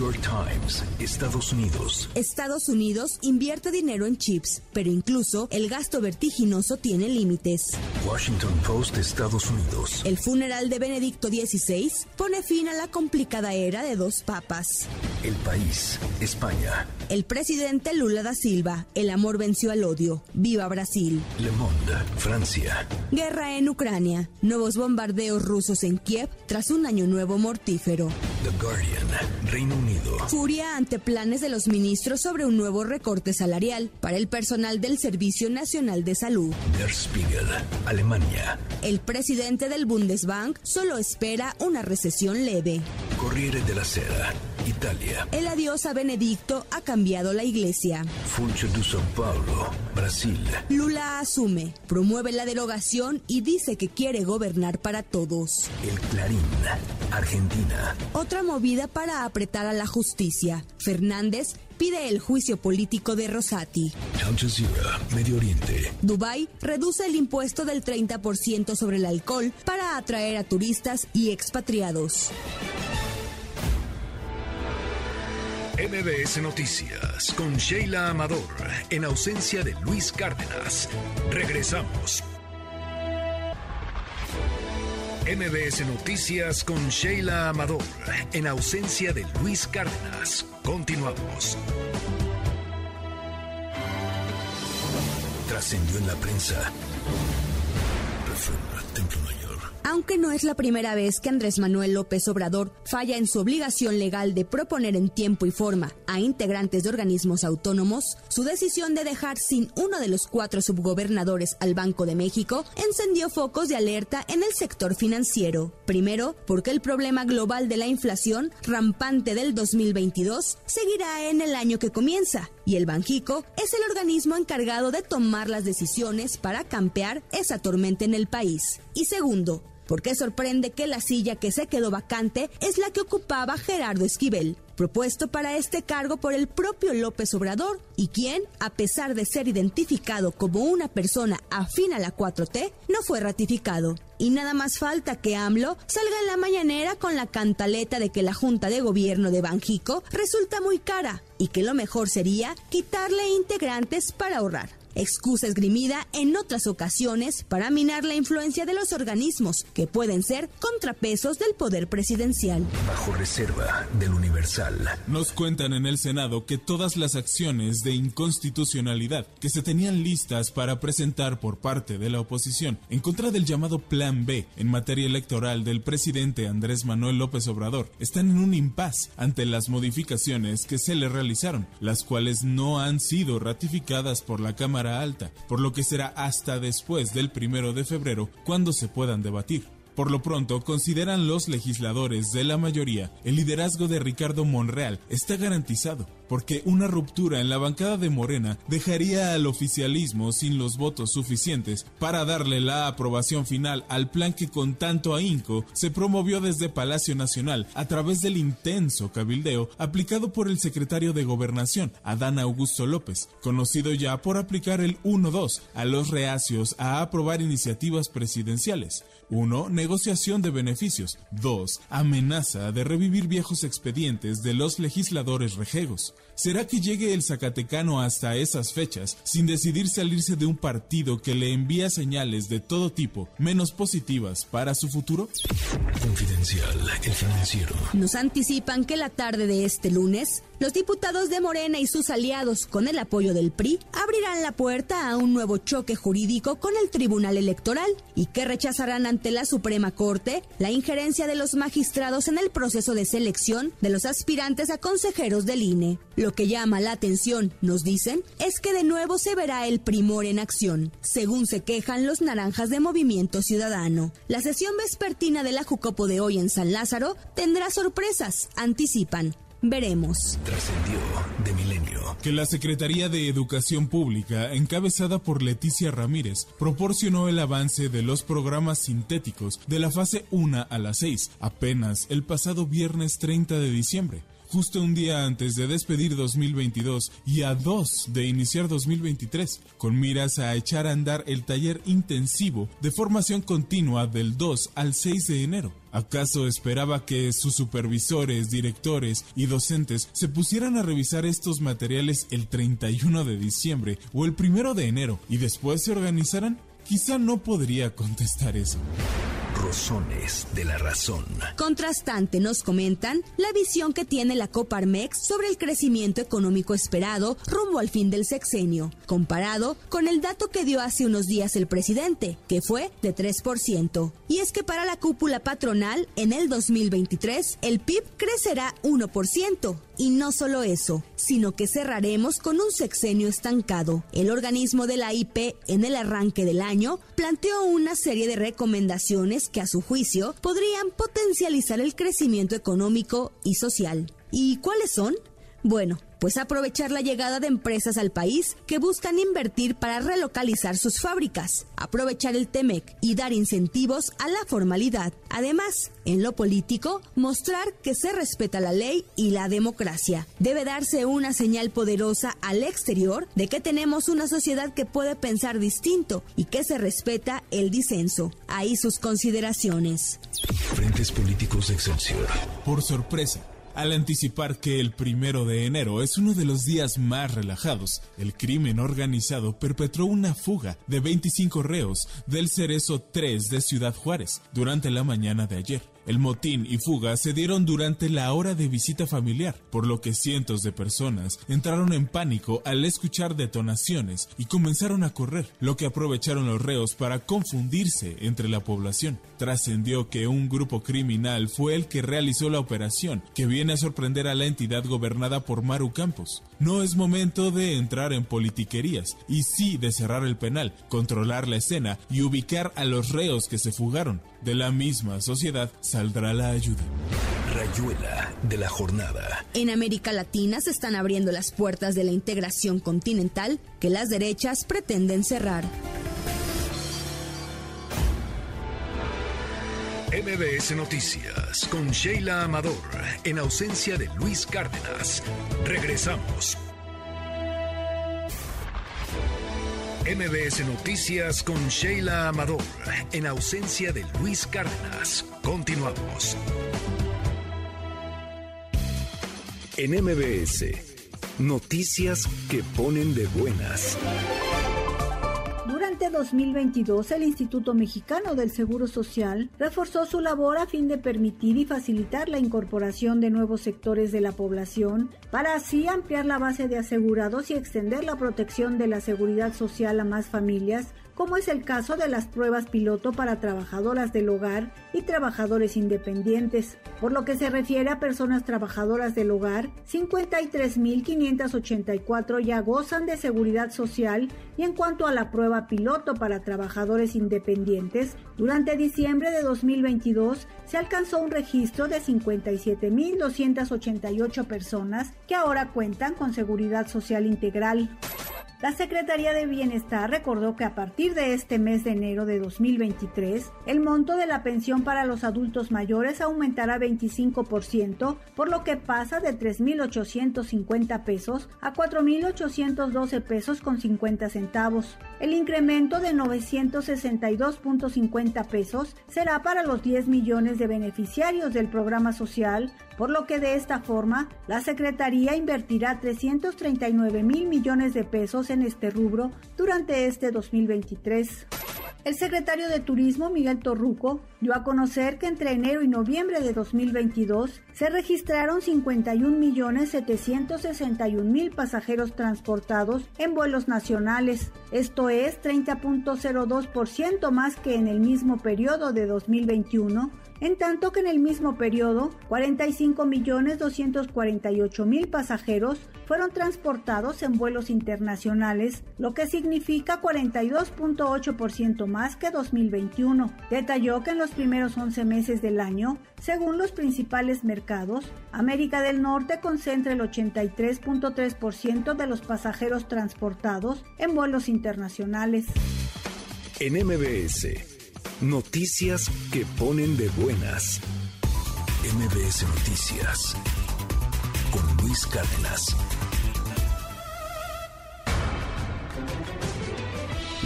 York Times, Estados Unidos. Estados Unidos invierte dinero en chips, pero incluso el gasto vertiginoso tiene límites. Washington Post, Estados Unidos. El funeral de Benedicto XVI pone fin a la complicada era de dos papas. El país, España. El presidente Lula da Silva, el amor venció al odio. Viva Brasil. Le Monde, Francia. Guerra en Ucrania. Nuevos bombardeos rusos en Kiev tras un año nuevo mortífero. The Guardian, Reino Unido. Furia ante planes de los ministros sobre un nuevo recorte salarial para el personal del Servicio Nacional de Salud. Der Spiegel, Alemania. El presidente del Bundesbank solo espera una recesión leve. Corriere della Sera, Italia. El adiós a Benedicto ha cambiado la iglesia. Funcho de São Paulo, Brasil. Lula asume, promueve la derogación y dice que quiere gobernar para todos. El Clarín, Argentina. Otra movida para apretar a la justicia. Fernández pide el juicio político de Rosati. Al Jazeera, Medio Oriente. Dubái reduce el impuesto del 30% sobre el alcohol para atraer a turistas y expatriados. MBS Noticias con Sheila Amador, en ausencia de Luis Cárdenas. Regresamos. MBS Noticias con Sheila Amador, en ausencia de Luis Cárdenas. Continuamos. Trascendió en la prensa. Aunque no es la primera vez que Andrés Manuel López Obrador falla en su obligación legal de proponer en tiempo y forma a integrantes de organismos autónomos, su decisión de dejar sin uno de los cuatro subgobernadores al Banco de México encendió focos de alerta en el sector financiero. Primero, porque el problema global de la inflación rampante del 2022 seguirá en el año que comienza, y el Banjico es el organismo encargado de tomar las decisiones para campear esa tormenta en el país. Y segundo, porque sorprende que la silla que se quedó vacante es la que ocupaba Gerardo Esquivel, propuesto para este cargo por el propio López Obrador, y quien, a pesar de ser identificado como una persona afín a la 4T, no fue ratificado. Y nada más falta que AMLO salga en la mañanera con la cantaleta de que la Junta de Gobierno de Banjico resulta muy cara y que lo mejor sería quitarle integrantes para ahorrar excusa esgrimida en otras ocasiones para minar la influencia de los organismos, que pueden ser contrapesos del poder presidencial. Bajo reserva del Universal. Nos cuentan en el Senado que todas las acciones de inconstitucionalidad que se tenían listas para presentar por parte de la oposición en contra del llamado Plan B en materia electoral del presidente Andrés Manuel López Obrador están en un impas ante las modificaciones que se le realizaron, las cuales no han sido ratificadas por la Cámara Alta, por lo que será hasta después del primero de febrero cuando se puedan debatir. Por lo pronto, consideran los legisladores de la mayoría, el liderazgo de Ricardo Monreal está garantizado, porque una ruptura en la bancada de Morena dejaría al oficialismo sin los votos suficientes para darle la aprobación final al plan que con tanto ahínco se promovió desde Palacio Nacional a través del intenso cabildeo aplicado por el secretario de Gobernación, Adán Augusto López, conocido ya por aplicar el 1-2 a los reacios a aprobar iniciativas presidenciales. 1. Negociación de beneficios. 2. Amenaza de revivir viejos expedientes de los legisladores rejegos. ¿Será que llegue el Zacatecano hasta esas fechas sin decidir salirse de un partido que le envía señales de todo tipo, menos positivas para su futuro? Confidencial, el financiero. Nos anticipan que la tarde de este lunes, los diputados de Morena y sus aliados, con el apoyo del PRI, abrirán la puerta a un nuevo choque jurídico con el Tribunal Electoral y que rechazarán ante la Suprema Corte la injerencia de los magistrados en el proceso de selección de los aspirantes a consejeros del INE. Lo que llama la atención, nos dicen, es que de nuevo se verá el primor en acción, según se quejan los naranjas de Movimiento Ciudadano. La sesión vespertina de la Jucopo de hoy en San Lázaro tendrá sorpresas, anticipan. Veremos. Trascendió de milenio. Que la Secretaría de Educación Pública, encabezada por Leticia Ramírez, proporcionó el avance de los programas sintéticos de la fase 1 a la 6, apenas el pasado viernes 30 de diciembre justo un día antes de despedir 2022 y a dos de iniciar 2023, con miras a echar a andar el taller intensivo de formación continua del 2 al 6 de enero. ¿Acaso esperaba que sus supervisores, directores y docentes se pusieran a revisar estos materiales el 31 de diciembre o el 1 de enero y después se organizaran? quizá no podría contestar eso. Rosones de la razón. Contrastante nos comentan la visión que tiene la Coparmex sobre el crecimiento económico esperado rumbo al fin del sexenio, comparado con el dato que dio hace unos días el presidente, que fue de 3%. Y es que para la cúpula patronal, en el 2023, el PIB crecerá 1%. Y no solo eso, sino que cerraremos con un sexenio estancado. El organismo de la IP en el arranque del año planteó una serie de recomendaciones que a su juicio podrían potencializar el crecimiento económico y social. ¿Y cuáles son? Bueno, pues aprovechar la llegada de empresas al país que buscan invertir para relocalizar sus fábricas, aprovechar el TEMEC y dar incentivos a la formalidad. Además, en lo político, mostrar que se respeta la ley y la democracia. Debe darse una señal poderosa al exterior de que tenemos una sociedad que puede pensar distinto y que se respeta el disenso. Ahí sus consideraciones. Frentes políticos de Excelsior. Por sorpresa al anticipar que el primero de enero es uno de los días más relajados, el crimen organizado perpetró una fuga de 25 reos del Cerezo 3 de Ciudad Juárez durante la mañana de ayer. El motín y fuga se dieron durante la hora de visita familiar, por lo que cientos de personas entraron en pánico al escuchar detonaciones y comenzaron a correr, lo que aprovecharon los reos para confundirse entre la población. Trascendió que un grupo criminal fue el que realizó la operación, que viene a sorprender a la entidad gobernada por Maru Campos. No es momento de entrar en politiquerías, y sí de cerrar el penal, controlar la escena y ubicar a los reos que se fugaron. De la misma sociedad saldrá la ayuda. Rayuela de la jornada. En América Latina se están abriendo las puertas de la integración continental que las derechas pretenden cerrar. MBS Noticias con Sheila Amador en ausencia de Luis Cárdenas. Regresamos. MBS Noticias con Sheila Amador en ausencia de Luis Cárdenas. Continuamos. En MBS, noticias que ponen de buenas. Durante 2022, el Instituto Mexicano del Seguro Social reforzó su labor a fin de permitir y facilitar la incorporación de nuevos sectores de la población, para así ampliar la base de asegurados y extender la protección de la seguridad social a más familias, como es el caso de las pruebas piloto para trabajadoras del hogar y trabajadores independientes. Por lo que se refiere a personas trabajadoras del hogar, 53.584 ya gozan de seguridad social y en cuanto a la prueba piloto para trabajadores independientes, durante diciembre de 2022 se alcanzó un registro de 57.288 personas que ahora cuentan con seguridad social integral. La Secretaría de Bienestar recordó que a partir de este mes de enero de 2023, el monto de la pensión para los adultos mayores aumentará 25%, por lo que pasa de 3.850 pesos a 4.812 pesos con 50 centavos. El incremento de 962.50 pesos será para los 10 millones de beneficiarios del programa social, por lo que de esta forma la Secretaría invertirá 339 mil millones de pesos en este rubro durante este 2023. El secretario de Turismo, Miguel Torruco, dio a conocer que entre enero y noviembre de 2022 se registraron 51.761.000 pasajeros transportados en vuelos nacionales. Esto es 30.02% más que en el mismo periodo de 2021 en tanto que en el mismo periodo 45.248.000 pasajeros fueron transportados en vuelos internacionales, lo que significa 42.8% más que 2021. Detalló que en los primeros 11 meses del año, según los principales mercados, América del Norte concentra el 83.3% de los pasajeros transportados en vuelos internacionales. En MBS Noticias que ponen de buenas. MBS Noticias con Luis Cárdenas.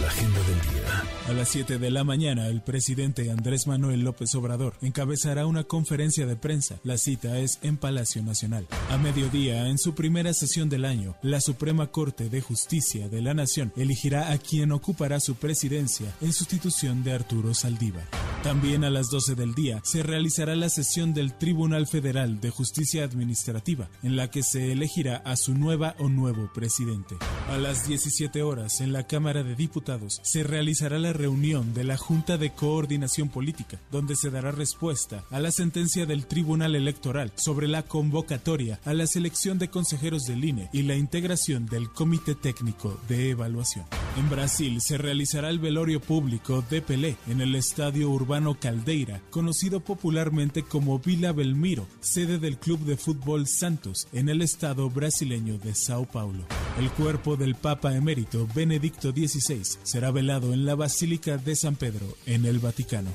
Agenda del día. A las 7 de la mañana, el presidente Andrés Manuel López Obrador encabezará una conferencia de prensa. La cita es en Palacio Nacional. A mediodía, en su primera sesión del año, la Suprema Corte de Justicia de la Nación elegirá a quien ocupará su presidencia en sustitución de Arturo Saldívar. También a las 12 del día se realizará la sesión del Tribunal Federal de Justicia Administrativa, en la que se elegirá a su nueva o nuevo presidente. A las 17 horas, en la Cámara de Diputados, se realizará la reunión de la Junta de Coordinación Política, donde se dará respuesta a la sentencia del Tribunal Electoral sobre la convocatoria a la selección de consejeros del INE y la integración del Comité Técnico de Evaluación. En Brasil se realizará el velorio público de Pelé en el Estadio Urbano Caldeira, conocido popularmente como Vila Belmiro, sede del Club de Fútbol Santos en el estado brasileño de Sao Paulo. El cuerpo del Papa emérito Benedicto XVI será velado en la Basílica de San Pedro en el Vaticano.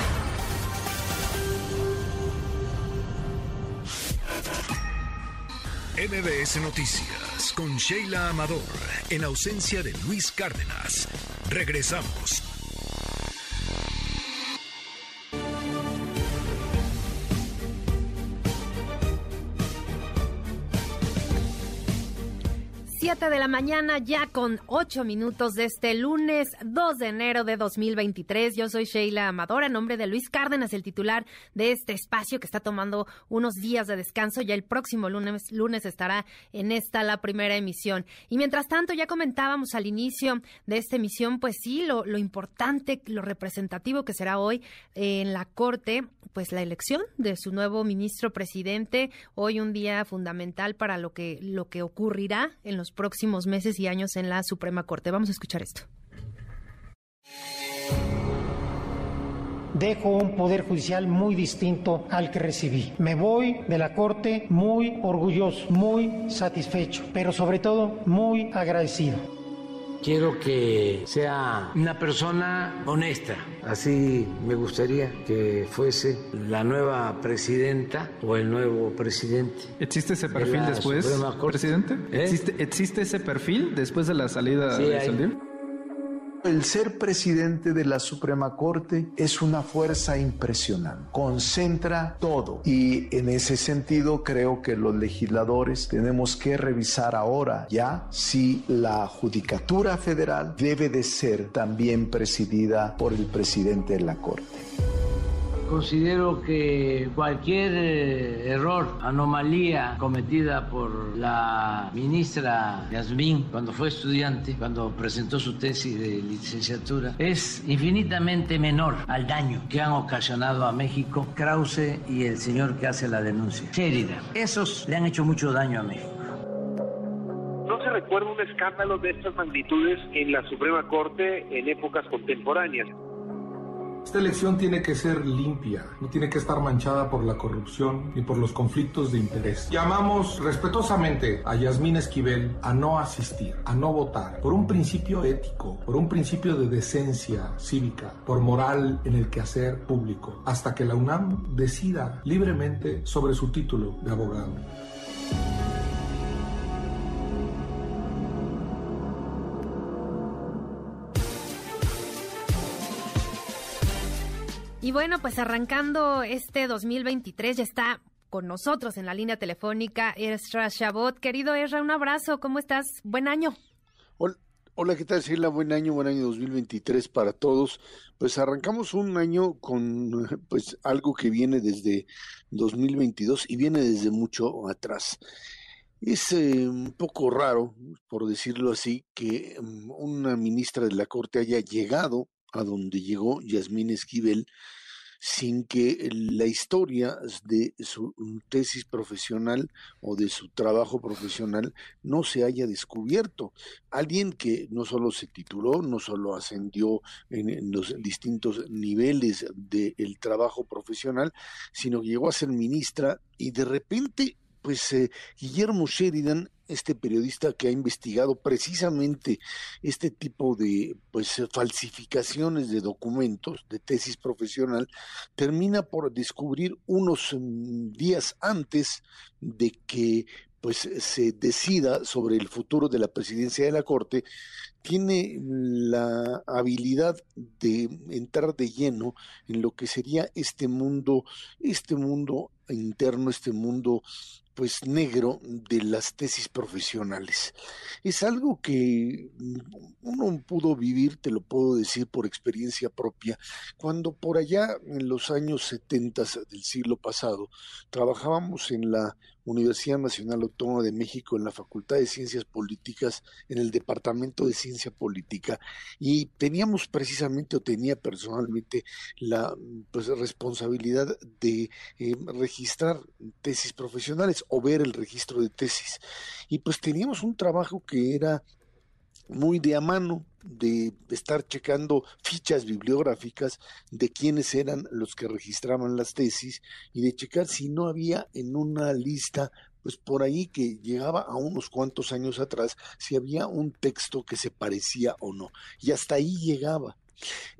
MBS Noticias con Sheila Amador en ausencia de Luis Cárdenas. Regresamos. De la mañana, ya con 8 minutos de este lunes 2 de enero de 2023. Yo soy Sheila Amadora, en nombre de Luis Cárdenas, el titular de este espacio que está tomando unos días de descanso. Ya el próximo lunes, lunes estará en esta la primera emisión. Y mientras tanto, ya comentábamos al inicio de esta emisión, pues sí, lo, lo importante, lo representativo que será hoy en la Corte, pues la elección de su nuevo ministro presidente. Hoy un día fundamental para lo que, lo que ocurrirá en los próximos meses y años en la Suprema Corte. Vamos a escuchar esto. dejo un poder judicial muy distinto al que recibí. Me voy de la Corte muy orgulloso, muy satisfecho, pero sobre todo muy agradecido. Quiero que sea una persona honesta. Así me gustaría que fuese la nueva presidenta o el nuevo presidente. ¿Existe ese perfil después, presidente? ¿Eh? ¿Existe, ¿Existe, ese perfil después de la salida de Saldívar? El ser presidente de la Suprema Corte es una fuerza impresionante, concentra todo y en ese sentido creo que los legisladores tenemos que revisar ahora ya si la Judicatura Federal debe de ser también presidida por el presidente de la Corte. Considero que cualquier eh, error, anomalía cometida por la ministra Yasmín cuando fue estudiante, cuando presentó su tesis de licenciatura, es infinitamente menor al daño que han ocasionado a México Krause y el señor que hace la denuncia, Sheridan. Esos le han hecho mucho daño a México. No se recuerda un escándalo de estas magnitudes en la Suprema Corte en épocas contemporáneas. Esta elección tiene que ser limpia, no tiene que estar manchada por la corrupción ni por los conflictos de interés. Llamamos respetuosamente a Yasmín Esquivel a no asistir, a no votar, por un principio ético, por un principio de decencia cívica, por moral en el quehacer público, hasta que la UNAM decida libremente sobre su título de abogado. Y bueno, pues arrancando este 2023 ya está con nosotros en la línea telefónica Esra Shabot. Querido Esra, un abrazo, ¿cómo estás? Buen año. Hola, ¿qué tal, Sheila? Buen año, buen año 2023 para todos. Pues arrancamos un año con pues algo que viene desde 2022 y viene desde mucho atrás. Es eh, un poco raro, por decirlo así, que mm, una ministra de la Corte haya llegado a donde llegó Yasmín Esquivel sin que la historia de su tesis profesional o de su trabajo profesional no se haya descubierto. Alguien que no solo se tituló, no solo ascendió en, los distintos niveles del trabajo profesional, sino que llegó a ser ministra y de repente pues eh, Guillermo Sheridan, este periodista que ha investigado precisamente este tipo de pues falsificaciones de documentos, de tesis profesional, termina por descubrir unos mm, días antes de que pues se decida sobre el futuro de la presidencia de la Corte, tiene la habilidad de entrar de lleno en lo que sería este mundo, este mundo interno, este mundo pues negro de las tesis profesionales. Es algo que uno pudo vivir, te lo puedo decir por experiencia propia, cuando por allá en los años 70 del siglo pasado trabajábamos en la Universidad Nacional Autónoma de México en la Facultad de Ciencias Políticas, en el Departamento de Ciencia Política, y teníamos precisamente o tenía personalmente la pues, responsabilidad de eh, registrar tesis profesionales o ver el registro de tesis. Y pues teníamos un trabajo que era muy de a mano, de estar checando fichas bibliográficas de quiénes eran los que registraban las tesis y de checar si no había en una lista pues por ahí que llegaba a unos cuantos años atrás, si había un texto que se parecía o no. Y hasta ahí llegaba.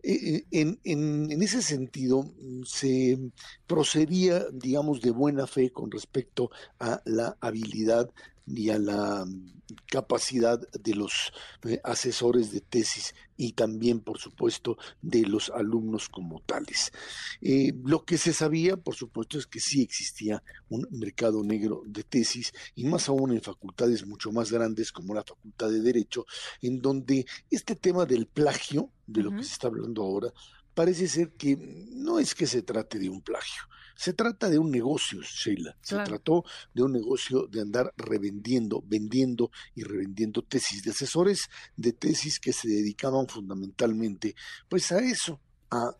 E, e, en, en, en, ese sentido, se procedía, digamos, de buena fe con respecto a la habilidad y a la mm, capacidad de los eh, asesores de tesis y también, por supuesto, de los alumnos como tales. Eh, lo que se sabía, por supuesto, es que sí existía un mercado negro de tesis y más aún en facultades mucho más grandes como la Facultad de Derecho, en donde este tema del plagio, de lo que se está hablando ahora, parece ser que no es que se trate de un plagio, se trata de un negocio, Sheila. Se trató de un negocio de andar revendiendo, vendiendo y revendiendo tesis de asesores de tesis que se dedicaban fundamentalmente pues a eso, a,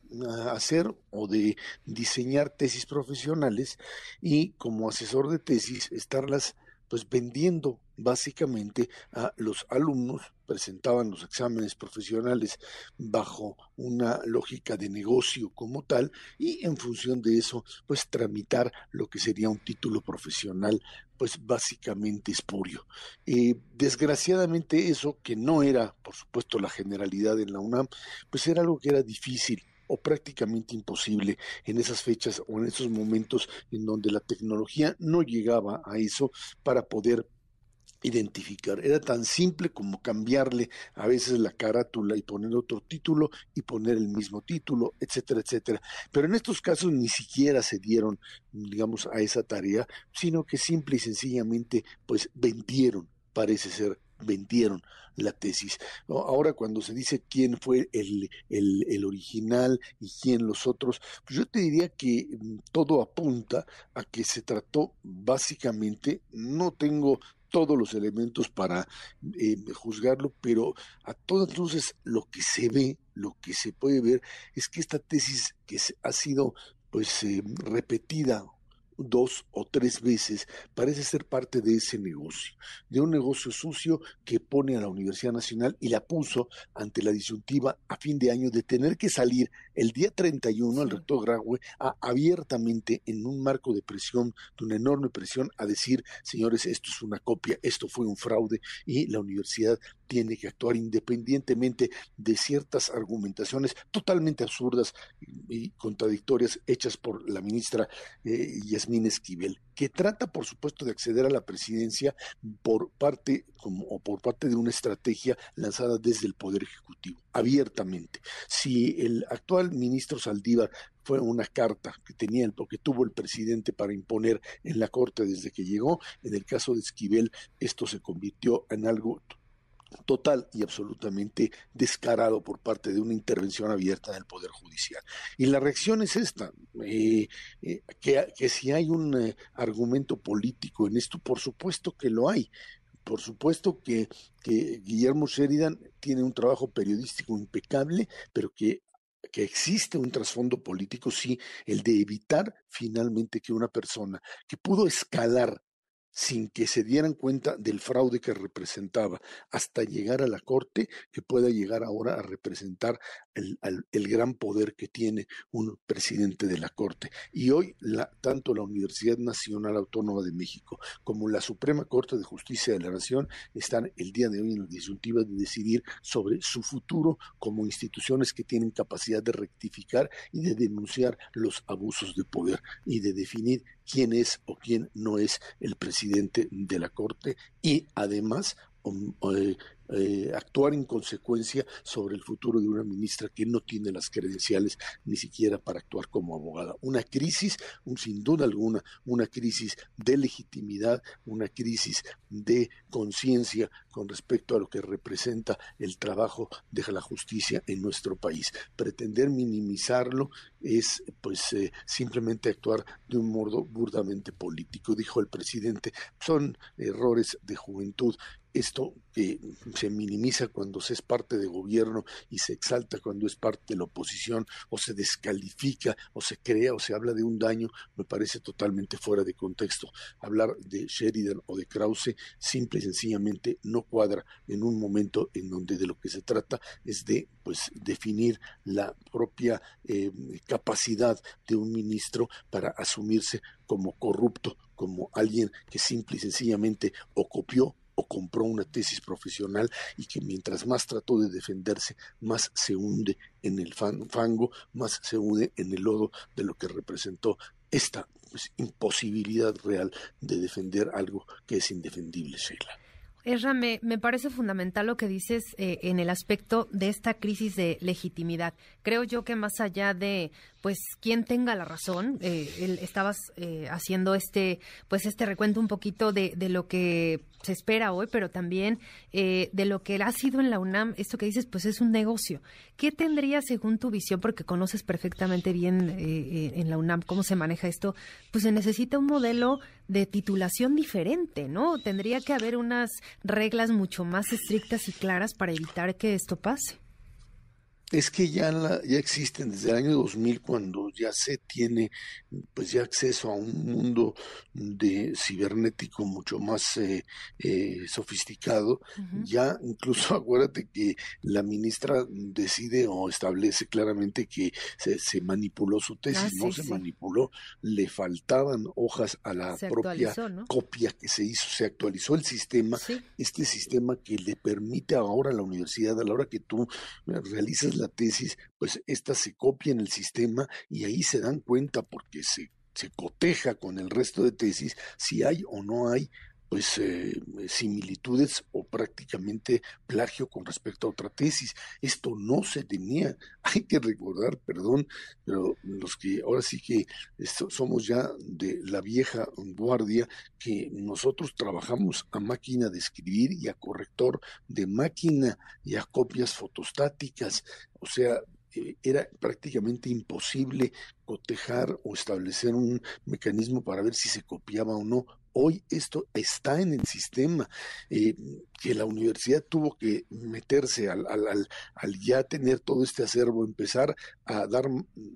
hacer o de diseñar tesis profesionales y como asesor de tesis estarlas pues vendiendo básicamente a los alumnos, presentaban los exámenes profesionales bajo una lógica de negocio como tal y en función de eso pues tramitar lo que sería un título profesional pues básicamente espurio. Eh, desgraciadamente eso que no era por supuesto la generalidad en la UNAM pues era algo que era difícil o prácticamente imposible en esas fechas o en esos momentos en donde la tecnología no llegaba a eso para poder identificar. Era tan simple como cambiarle a veces la carátula y poner otro título y poner el mismo título, etcétera, etcétera. Pero en estos casos ni siquiera se dieron, digamos, a esa tarea, sino que simple y sencillamente, pues vendieron, parece ser, vendieron la tesis. Ahora cuando se dice quién fue el, el, original y quién los otros, pues yo te diría que mm, todo apunta a que se trató básicamente, no tengo todos los elementos para eh, juzgarlo, pero a todas luces lo que se ve, lo que se puede ver, es que esta tesis que ha sido pues eh, repetida dos o tres veces, parece ser parte de ese negocio, de un negocio sucio que pone a la Universidad Nacional y la puso ante la disyuntiva a fin de año de tener que salir el día 31 el rector Graue a, abiertamente en un marco de presión, de una enorme presión, a decir, señores, esto es una copia, esto fue un fraude y la universidad tiene que actuar independientemente de ciertas argumentaciones totalmente absurdas y contradictorias hechas por la ministra eh, Yasmín Esquivel, que trata, por supuesto, de acceder a la presidencia por parte como, o por parte de una estrategia lanzada desde el Poder Ejecutivo, abiertamente. Si el actual ministro Saldívar fue una carta que tenía el, que tuvo el presidente para imponer en la corte desde que llegó. En el caso de Esquivel, esto se convirtió en algo total y absolutamente descarado por parte de una intervención abierta del Poder Judicial. Y la reacción es esta, eh, eh, que, si hay un eh, argumento político en esto, por supuesto que lo hay. Por supuesto que, que Guillermo Sheridan tiene un trabajo periodístico impecable, pero que que existe un trasfondo político, sí, el de evitar finalmente que una persona que pudo escalar sin que se dieran cuenta del fraude que representaba, hasta llegar a la Corte, que pueda llegar ahora a representar el, gran poder que tiene un presidente de la Corte. Y hoy la, tanto la Universidad Nacional Autónoma de México como la Suprema Corte de Justicia de la Nación están el día de hoy en la disyuntiva de decidir sobre su futuro como instituciones que tienen capacidad de rectificar y de denunciar los abusos de poder y de definir quién es o quién no es el presidente de la Corte y además um, eh, actuar en consecuencia sobre el futuro de una ministra que no tiene las credenciales ni siquiera para actuar como abogada. Una crisis, un, sin duda alguna, una crisis de legitimidad, una crisis de conciencia con respecto a lo que representa el trabajo de la justicia en nuestro país. Pretender minimizarlo es pues eh, simplemente actuar de un modo burdamente político, dijo el presidente. Son errores de juventud esto que se minimiza cuando se es parte de gobierno y se exalta cuando es parte de la oposición o se descalifica o se crea o se habla de un daño, me parece totalmente fuera de contexto. Hablar de Sheridan o de Krause simple y sencillamente no cuadra en un momento en donde de lo que se trata es de pues definir la propia eh, capacidad de un ministro para asumirse como corrupto, como alguien que simple y sencillamente o copió compró una tesis profesional y que mientras más trató de defenderse, más se hunde en el fango, más se hunde en el lodo de lo que representó esta pues, imposibilidad real de defender algo que es indefendible, Sheila. Erra, me, parece fundamental lo que dices eh, en el aspecto de esta crisis de legitimidad. Creo yo que más allá de pues quién tenga la razón, eh, estabas eh, haciendo este pues este recuento un poquito de, de, lo que se espera hoy, pero también de lo que ha sido en la UNAM. Esto que dices, pues es un negocio. ¿Qué tendría según tu visión, porque conoces perfectamente bien en la UNAM cómo se maneja esto? Pues se necesita un modelo de titulación diferente, ¿no? Tendría que haber unas reglas mucho más estrictas y claras para evitar que esto pase es que ya, ya existen desde el año 2000 cuando ya se tiene pues ya acceso a un mundo de cibernético mucho más eh, eh, sofisticado. Ya incluso acuérdate que la ministra decide o establece claramente que se, se manipuló su tesis ah, no se manipuló le faltaban hojas a la propia copia que se hizo se actualizó el sistema este sistema que le permite ahora a la universidad a la hora que tú realizas la tesis, pues esta se copia en el sistema y ahí se dan cuenta porque se, se coteja con el resto de tesis si hay o no hay pues eh, similitudes o prácticamente plagio con respecto a otra tesis. Esto no se tenía. Hay que recordar, perdón, pero los que ahora sí que somos ya de la vieja guardia, que nosotros trabajamos a máquina de escribir y a corrector de máquina y a copias fotostáticas. O sea, eh, era prácticamente imposible cotejar o establecer un mecanismo para ver si se copiaba o no Hoy esto está en el sistema, eh, que la universidad tuvo que meterse al, al, al, ya tener todo este acervo, empezar a dar,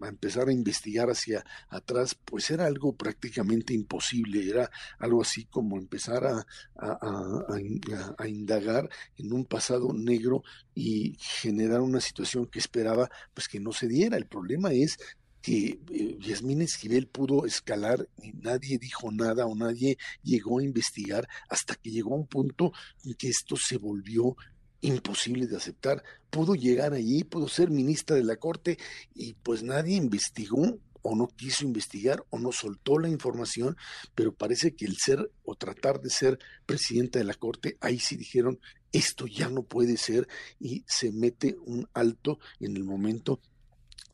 a empezar a investigar hacia atrás, pues era algo prácticamente imposible, era algo así como empezar a, a indagar en un pasado negro y generar una situación que esperaba pues que no se diera. El problema es que eh, Yasmín Esquivel pudo escalar y nadie dijo nada o nadie llegó a investigar hasta que llegó a un punto en que esto se volvió imposible de aceptar. Pudo llegar allí, pudo ser ministra de la Corte y pues nadie investigó o no quiso investigar o no soltó la información, pero parece que el ser o tratar de ser presidenta de la Corte, ahí sí dijeron, esto ya no puede ser y se mete un alto en el momento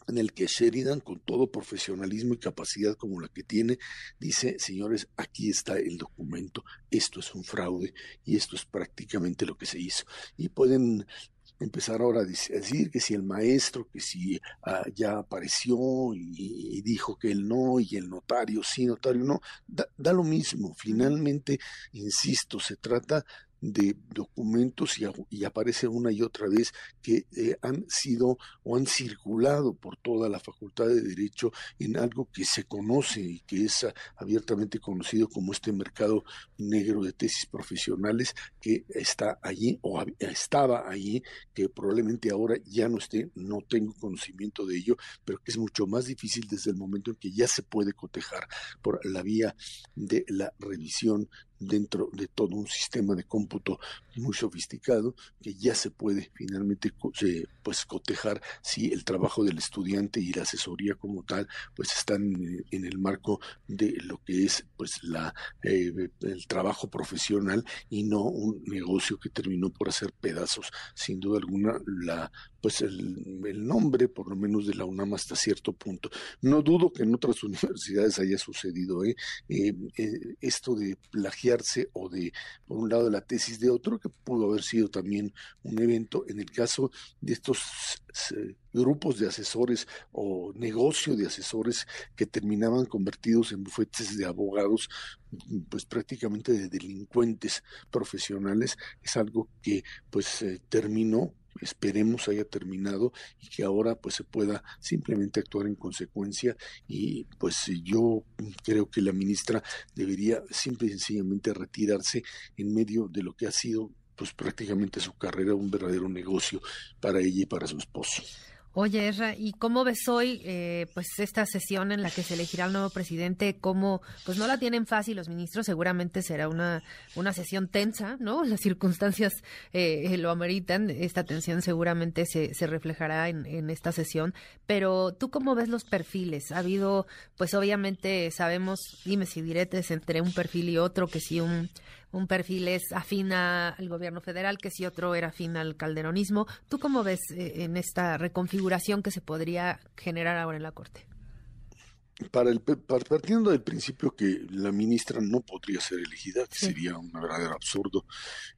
en el que Sheridan, con todo profesionalismo y capacidad como la que tiene, dice, señores, aquí está el documento, esto es un fraude y esto es prácticamente lo que se hizo. Y pueden empezar ahora a decir que si el maestro, que si ah, ya apareció y, dijo que él no, y el notario sí, notario no, da, da lo mismo. Finalmente, insisto, se trata de documentos y, aparece una y otra vez que eh, han sido o han circulado por toda la Facultad de Derecho en algo que se conoce y que es abiertamente conocido como este mercado negro de tesis profesionales que está allí o estaba allí, que probablemente ahora ya no esté, no tengo conocimiento de ello, pero que es mucho más difícil desde el momento en que ya se puede cotejar por la vía de la revisión dentro de todo un sistema de cómputo muy sofisticado que ya se puede finalmente pues cotejar si el trabajo del estudiante y la asesoría como tal pues están en el marco de lo que es pues la eh, el trabajo profesional y no un negocio que terminó por hacer pedazos. Sin duda alguna la pues el, nombre, por lo menos de la UNAM hasta cierto punto. No dudo que en otras universidades haya sucedido ¿eh? Eh, eh, esto de plagiarse o de, por un lado, la tesis de otro, que pudo haber sido también un evento. En el caso de estos grupos de asesores o negocio de asesores que terminaban convertidos en bufetes de abogados, pues prácticamente de delincuentes profesionales, es algo que pues terminó esperemos haya terminado y que ahora pues se pueda simplemente actuar en consecuencia y pues yo creo que la ministra debería simple y sencillamente retirarse en medio de lo que ha sido pues prácticamente su carrera un verdadero negocio para ella y para su esposo. Oye, Erra, ¿y cómo ves hoy eh, pues esta sesión en la que se elegirá el nuevo presidente? ¿Cómo, pues no la tienen fácil los ministros, seguramente será una, una sesión tensa, ¿no? Las circunstancias eh, lo ameritan, esta tensión seguramente se, se reflejará en, en esta sesión, pero ¿tú cómo ves los perfiles? Ha habido, pues obviamente sabemos, dime si diretes entre un perfil y otro, que si un un perfil es afín al gobierno federal, que si otro era afín al calderonismo. ¿Tú cómo ves eh, en esta reconfiguración que se podría generar ahora en la Corte? para el, partiendo del principio que la ministra no podría ser elegida, que sería un verdadero absurdo,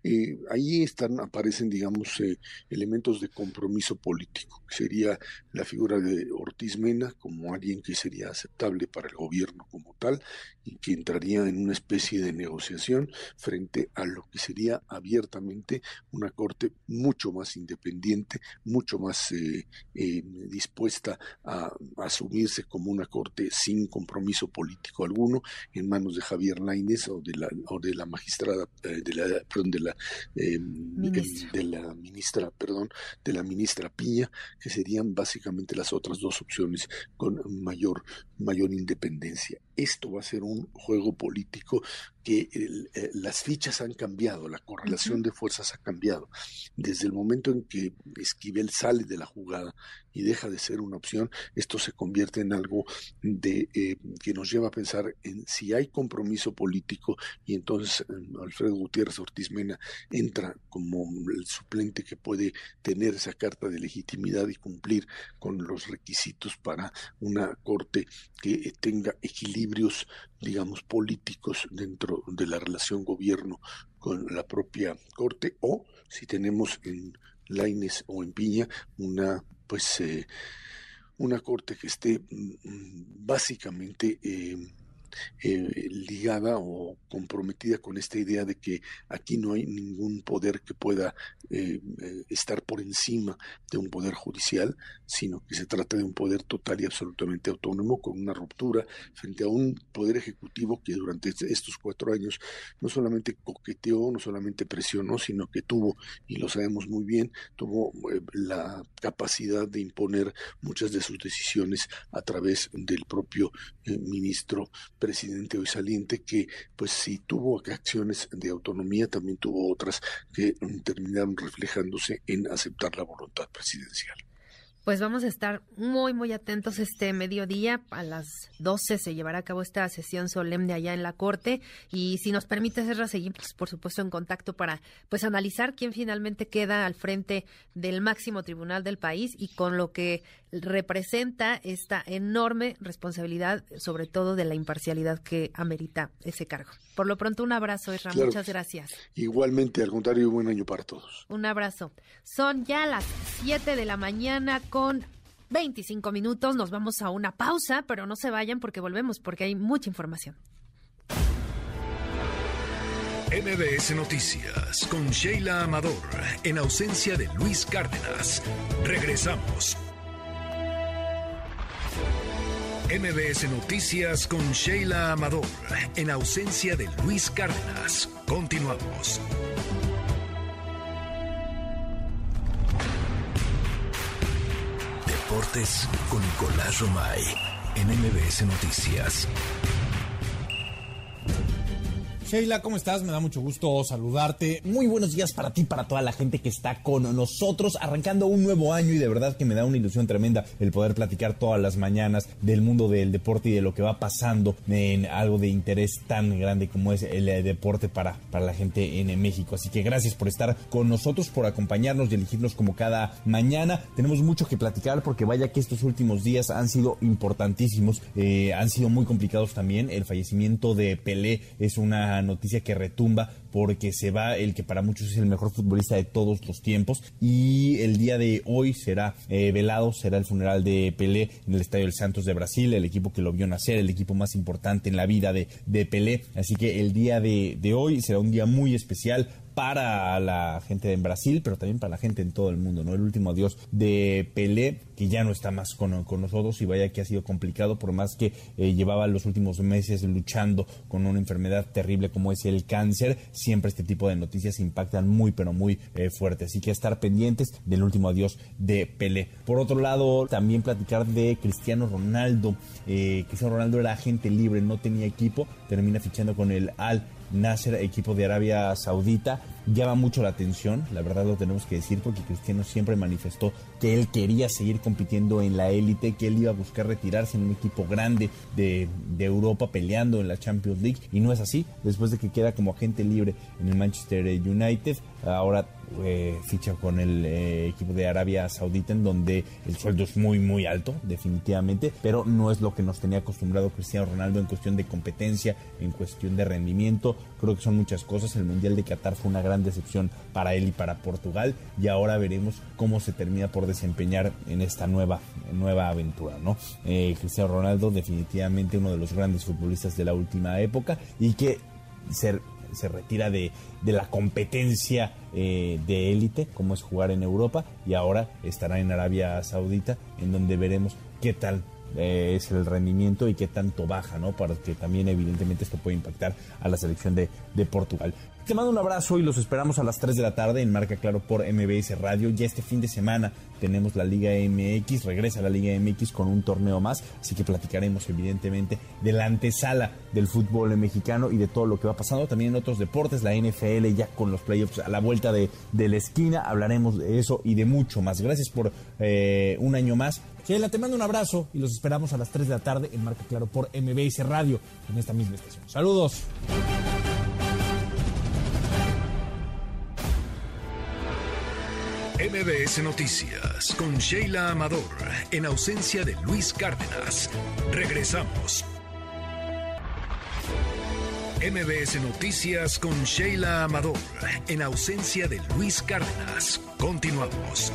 eh, ahí están, aparecen, digamos, eh, elementos de compromiso político, que sería la figura de Ortiz Mena como alguien que sería aceptable para el gobierno como tal y que entraría en una especie de negociación frente a lo que sería abiertamente una corte mucho más independiente, mucho más eh, dispuesta a asumirse como una corte sin compromiso político alguno en manos de Javier Lainez o de la o de la magistrada eh, de la perdón de la eh, de la ministra perdón de la ministra Piña que serían básicamente las otras dos opciones con mayor mayor independencia. Esto va a ser un juego político que eh, las fichas han cambiado, la correlación de fuerzas ha cambiado. Desde el momento en que Esquivel sale de la jugada y deja de ser una opción, esto se convierte en algo de eh, que nos lleva a pensar en si hay compromiso político y entonces eh, Alfredo Gutiérrez Ortiz Mena entra como el suplente que puede tener esa carta de legitimidad y cumplir con los requisitos para una corte que tenga equilibrios digamos, políticos dentro de la relación gobierno con la propia Corte, o si tenemos en Laines o en Piña una, pues, eh, una Corte que esté mm, mm, básicamente eh, eh, ligada o comprometida con esta idea de que aquí no hay ningún poder que pueda eh, eh, estar por encima de un poder judicial, sino que se trata de un poder total y absolutamente autónomo con una ruptura frente a un poder ejecutivo que durante estos cuatro años no solamente coqueteó, no solamente presionó, sino que tuvo, y lo sabemos muy bien, tuvo la capacidad de imponer muchas de sus decisiones a través del propio ministro presidente hoy saliente que pues si tuvo acciones de autonomía, también tuvo otras que mm, terminaron reflejándose en aceptar la voluntad presidencial. Pues vamos a estar muy, muy atentos este mediodía. A las 12 se llevará a cabo esta sesión solemne allá en la Corte. Y si nos permite, Serra, seguimos, por supuesto, en contacto para pues analizar quién finalmente queda al frente del máximo tribunal del país y con lo que representa esta enorme responsabilidad, sobre todo de la imparcialidad que amerita ese cargo. Por lo pronto, un abrazo, Esra. Muchas gracias. Igualmente, al contrario, buen año para todos. Un abrazo. Son ya las 7 de la mañana con 25 minutos. Nos vamos a una pausa, pero no se vayan porque volvemos, porque hay mucha información. MBS Noticias con Sheila Amador, en ausencia de Luis Cárdenas. Regresamos. MBS Noticias con Sheila Amador, en ausencia de Luis Cárdenas. Continuamos. Deportes con Nicolás Romay, en MBS Noticias. Sheila, ¿cómo estás? Me da mucho gusto saludarte. Muy buenos días para ti, para toda la gente que está con nosotros, arrancando un nuevo año y de verdad que me da una ilusión tremenda el poder platicar todas las mañanas del mundo del deporte y de lo que va pasando en algo de interés tan grande como es el eh, deporte para, para la gente en México. Así que gracias por estar con nosotros, por acompañarnos y elegirnos como cada mañana. Tenemos mucho que platicar porque vaya que estos últimos días han sido importantísimos, eh, han sido muy complicados también. El fallecimiento de Pelé es una noticia que retumba porque se va el que para muchos es el mejor futbolista de todos los tiempos. Y el día de hoy será eh, velado, será el funeral de Pelé en el Estadio del Santos de Brasil, el equipo que lo vio nacer, el equipo más importante en la vida de, de Pelé, así que el día de, de hoy será un día muy especial para la gente en Brasil, pero también para la gente en todo el mundo, ¿no? El último adiós de Pelé, que ya no está más con, nosotros y vaya que ha sido complicado, por más que eh, llevaba los últimos meses luchando con una enfermedad terrible como es el cáncer, siempre este tipo de noticias impactan muy, pero muy eh, fuerte. Así que estar pendientes del último adiós de Pelé. Por otro lado, también platicar de Cristiano Ronaldo. Eh, Cristiano Ronaldo era agente libre, no tenía equipo, termina fichando con el Al Nasser, equipo de Arabia Saudita, llama mucho la atención, la verdad lo tenemos que decir, porque Cristiano siempre manifestó que él quería seguir compitiendo en la élite, que él iba a buscar retirarse en un equipo grande de, Europa peleando en la Champions League, y no es así, después de que queda como agente libre en el Manchester United, ahora eh, ficha con el eh, equipo de Arabia Saudita en donde el sueldo es muy muy alto definitivamente pero no es lo que nos tenía acostumbrado Cristiano Ronaldo en cuestión de competencia en cuestión de rendimiento. Creo que son muchas cosas. El Mundial de Qatar fue una gran decepción para él y para Portugal y ahora veremos cómo se termina por desempeñar en esta nueva nueva aventura no eh, Cristiano Ronaldo definitivamente uno de los grandes futbolistas de la última época y que ser se retira de, la competencia eh, de élite, como es jugar en Europa, y ahora estará en Arabia Saudita, en donde veremos qué tal eh, es el rendimiento y qué tanto baja, ¿no? Para también evidentemente esto puede impactar a la selección de, de Portugal. Te mando un abrazo y los esperamos a las 3 de la tarde en Marca Claro por MBS Radio. Ya este fin de semana tenemos la Liga MX, regresa la Liga MX con un torneo más, así que platicaremos evidentemente de la antesala del fútbol mexicano y de todo lo que va pasando. También en otros deportes, la NFL ya con los playoffs a la vuelta de, la esquina, hablaremos de eso y de mucho más. Gracias por eh, un año más. Sheila, te mando un abrazo y los esperamos a las 3 de la tarde en Marca Claro por MBS Radio en esta misma estación. Saludos. MBS Noticias con Sheila Amador en ausencia de Luis Cárdenas. Regresamos. MBS Noticias con Sheila Amador en ausencia de Luis Cárdenas. Continuamos.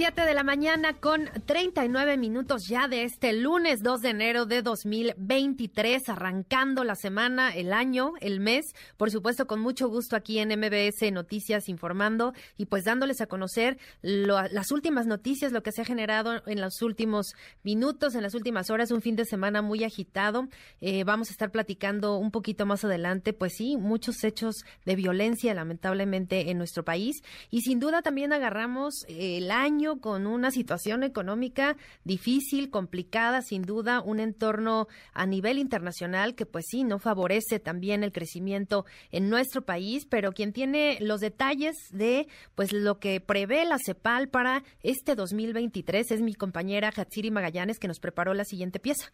7 de la mañana con 39 minutos ya de este lunes 2 de enero de 2023, arrancando la semana, el año, el mes, por supuesto con mucho gusto aquí en MBS Noticias informando y pues dándoles a conocer las últimas noticias, lo que se ha generado en los últimos minutos, en las últimas horas, un fin de semana muy agitado. Eh, vamos a estar platicando un poquito más adelante, pues sí, muchos hechos de violencia lamentablemente en nuestro país y sin duda también agarramos el año con una situación económica difícil, complicada, sin duda, un entorno a nivel internacional que pues sí, no favorece también el crecimiento en nuestro país, pero quien tiene los detalles de pues lo que prevé la CEPAL para este 2023 es mi compañera Hatsiri Magallanes que nos preparó la siguiente pieza.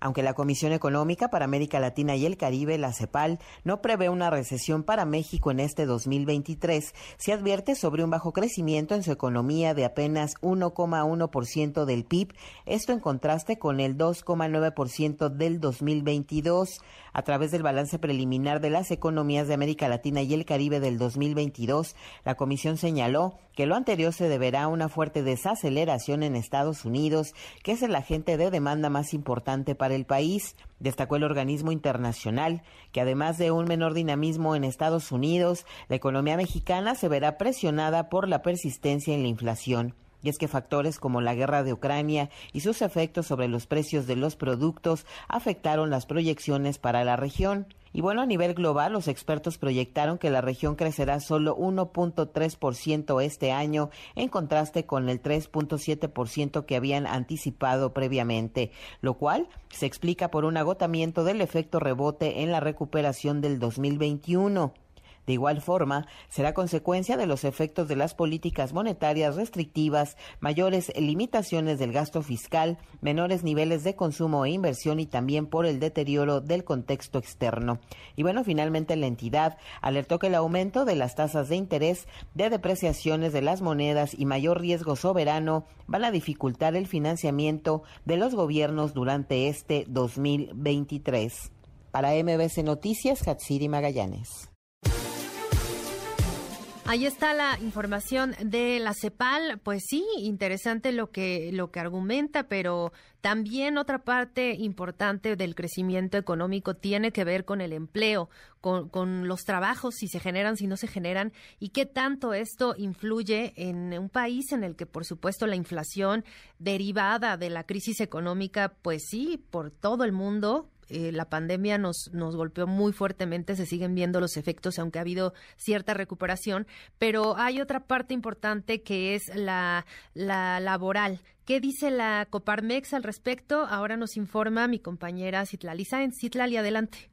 Aunque la Comisión Económica para América Latina y el Caribe, la CEPAL, no prevé una recesión para México en este 2023, se advierte sobre un bajo crecimiento en su economía de apenas 1,1% del PIB, esto en contraste con el 2,9% del 2022. A través del balance preliminar de las economías de América Latina y el Caribe del 2022, la Comisión señaló que lo anterior se deberá a una fuerte desaceleración en Estados Unidos, que es el agente de demanda más importante para el país. Destacó el organismo internacional que además de un menor dinamismo en Estados Unidos, la economía mexicana se verá presionada por la persistencia en la inflación. Y es que factores como la guerra de Ucrania y sus efectos sobre los precios de los productos afectaron las proyecciones para la región. Y bueno, a nivel global, los expertos proyectaron que la región crecerá solo 1.3% este año, en contraste con el 3.7% que habían anticipado previamente, lo cual se explica por un agotamiento del efecto rebote en la recuperación del 2021. De igual forma, será consecuencia de los efectos de las políticas monetarias restrictivas, mayores limitaciones del gasto fiscal, menores niveles de consumo e inversión y también por el deterioro del contexto externo. Y bueno, finalmente la entidad alertó que el aumento de las tasas de interés, de depreciaciones de las monedas y mayor riesgo soberano van a dificultar el financiamiento de los gobiernos durante este 2023. Para MBC Noticias, Hatsiri Magallanes. Ahí está la información de la CEPAL. Pues sí, interesante lo que, lo que argumenta, pero también otra parte importante del crecimiento económico tiene que ver con el empleo, con, con, los trabajos, si se generan, si no se generan, y qué tanto esto influye en un país en el que, por supuesto, la inflación derivada de la crisis económica, pues sí, por todo el mundo, eh, la pandemia nos, nos golpeó muy fuertemente, se siguen viendo los efectos, aunque ha habido cierta recuperación, pero hay otra parte importante que es la, la laboral. ¿Qué dice la Coparmex al respecto? Ahora nos informa mi compañera Citlali Sáenz. Citlali, adelante.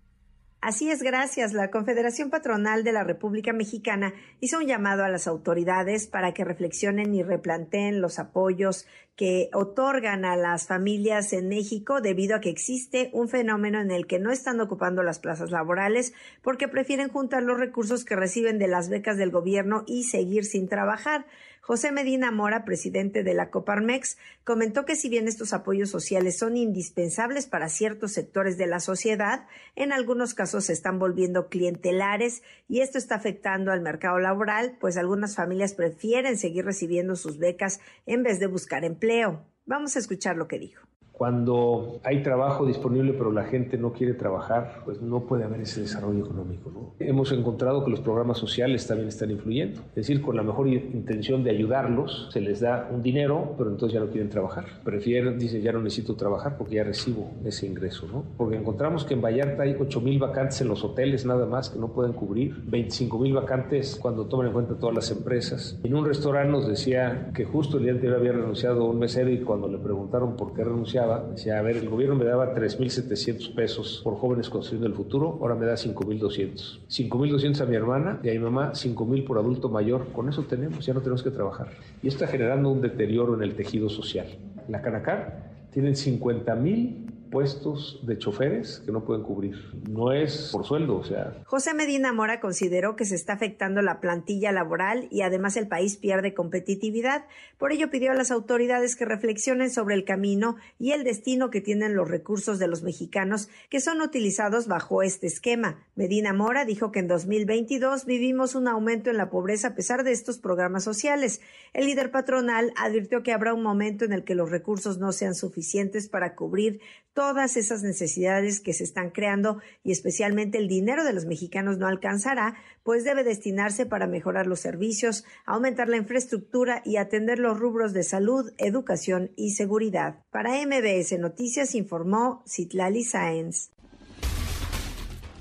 Así es, gracias. La Confederación Patronal de la República Mexicana hizo un llamado a las autoridades para que reflexionen y replanteen los apoyos que otorgan a las familias en México debido a que existe un fenómeno en el que no están ocupando las plazas laborales porque prefieren juntar los recursos que reciben de las becas del gobierno y seguir sin trabajar. José Medina Mora, presidente de la Coparmex, comentó que si bien estos apoyos sociales son indispensables para ciertos sectores de la sociedad, en algunos casos se están volviendo clientelares y esto está afectando al mercado laboral, pues algunas familias prefieren seguir recibiendo sus becas en vez de buscar empleo. Vamos a escuchar lo que dijo. Cuando hay trabajo disponible pero la gente no quiere trabajar, pues no puede haber ese desarrollo económico. ¿no? Hemos encontrado que los programas sociales también están influyendo. Es decir, con la mejor intención de ayudarlos, se les da un dinero, pero entonces ya no quieren trabajar. Prefieren, dicen, ya no necesito trabajar porque ya recibo ese ingreso. ¿no? Porque encontramos que en Vallarta hay 8 mil vacantes en los hoteles nada más que no pueden cubrir, 25 mil vacantes cuando toman en cuenta todas las empresas. En un restaurante nos decía que justo el día anterior había renunciado un mesero y cuando le preguntaron por qué renunciaba, decía, a ver, el gobierno me daba 3.700 pesos por jóvenes construyendo el futuro, ahora me da 5.200. 5.200 a mi hermana y a mi mamá, 5.000 por adulto mayor. Con eso tenemos, ya no tenemos que trabajar. Y está generando un deterioro en el tejido social. La Canacar tienen 50.000 puestos de choferes que no pueden cubrir. No es por sueldo, o sea. José Medina Mora consideró que se está afectando la plantilla laboral y además el país pierde competitividad. Por ello pidió a las autoridades que reflexionen sobre el camino y el destino que tienen los recursos de los mexicanos que son utilizados bajo este esquema. Medina Mora dijo que en 2022 vivimos un aumento en la pobreza a pesar de estos programas sociales. El líder patronal advirtió que habrá un momento en el que los recursos no sean suficientes para cubrir todas esas necesidades que se están creando y especialmente el dinero de los mexicanos no alcanzará, pues debe destinarse para mejorar los servicios, aumentar la infraestructura y atender los rubros de salud, educación y seguridad. Para MBS Noticias informó Citlali Sáenz.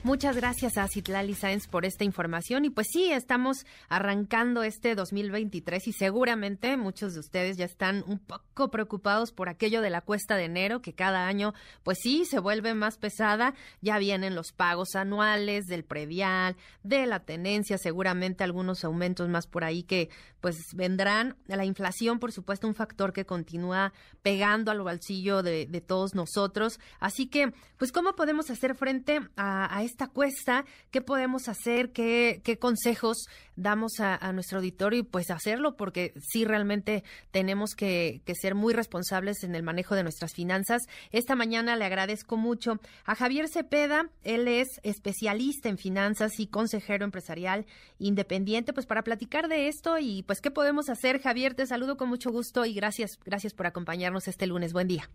Muchas gracias a Citlali Sáenz por esta información. Y pues sí, estamos arrancando este 2023 y seguramente muchos de ustedes ya están un poco preocupados por aquello de la cuesta de enero, que cada año, pues sí, se vuelve más pesada. Ya vienen los pagos anuales del predial, de la tenencia, seguramente algunos aumentos más por ahí que pues vendrán. La inflación, por supuesto, un factor que continúa pegando al bolsillo de, todos nosotros. Así que, pues, ¿cómo podemos hacer frente a, a esta cuesta, qué podemos hacer, qué, qué consejos damos a, nuestro auditorio y pues hacerlo porque sí realmente tenemos que, que, ser muy responsables en el manejo de nuestras finanzas. Esta mañana le agradezco mucho a Javier Cepeda, él es especialista en finanzas y consejero empresarial independiente, pues para platicar de esto y pues qué podemos hacer. Javier, te saludo con mucho gusto y gracias, gracias por acompañarnos este lunes. Buen día.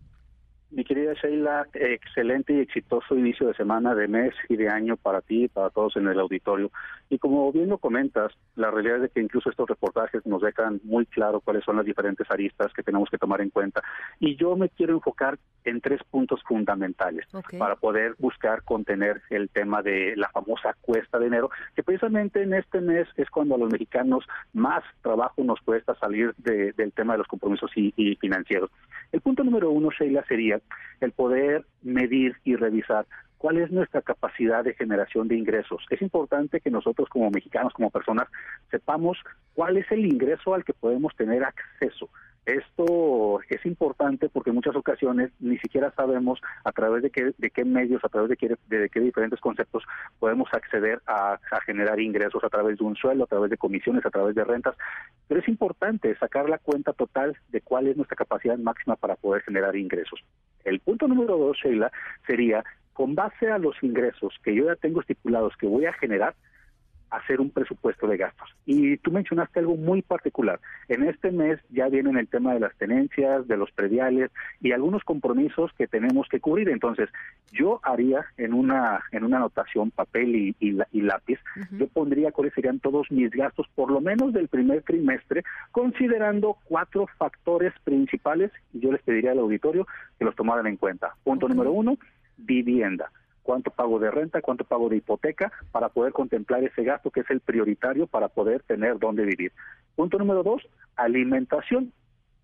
Mi querida Sheila, excelente y exitoso inicio de semana, de mes y de año para ti y para todos en el auditorio. Y como bien lo comentas, la realidad es de que incluso estos reportajes nos dejan muy claro cuáles son las diferentes aristas que tenemos que tomar en cuenta. Y yo me quiero enfocar en tres puntos fundamentales para poder buscar contener el tema de la famosa cuesta de enero, que precisamente en este mes es cuando a los mexicanos más trabajo nos cuesta salir del tema de los compromisos y financieros. El punto número uno, Sheila, sería el poder medir y revisar cuál es nuestra capacidad de generación de ingresos. Es importante que nosotros como mexicanos, como personas, sepamos cuál es el ingreso al que podemos tener acceso. Esto es importante porque en muchas ocasiones ni siquiera sabemos a través de qué, de qué medios, a través de qué, diferentes conceptos podemos acceder a, a, generar ingresos a través de un sueldo, a través de comisiones, a través de rentas. Pero es importante sacar la cuenta total de cuál es nuestra capacidad máxima para poder generar ingresos. El punto número dos, Sheila, sería con base a los ingresos que yo ya tengo estipulados que voy a generar, hacer un presupuesto de gastos. Y tú mencionaste algo muy particular. En este mes ya vienen el tema de las tenencias, de los prediales y algunos compromisos que tenemos que cubrir. Entonces, yo haría en una en una anotación papel y, y, lápiz, yo pondría cuáles serían todos mis gastos, por lo menos del primer trimestre, considerando cuatro factores principales y yo les pediría al auditorio que los tomaran en cuenta. Punto número uno, vivienda cuánto pago de renta, cuánto pago de hipoteca, para poder contemplar ese gasto que es el prioritario para poder tener dónde vivir. Punto número dos, alimentación.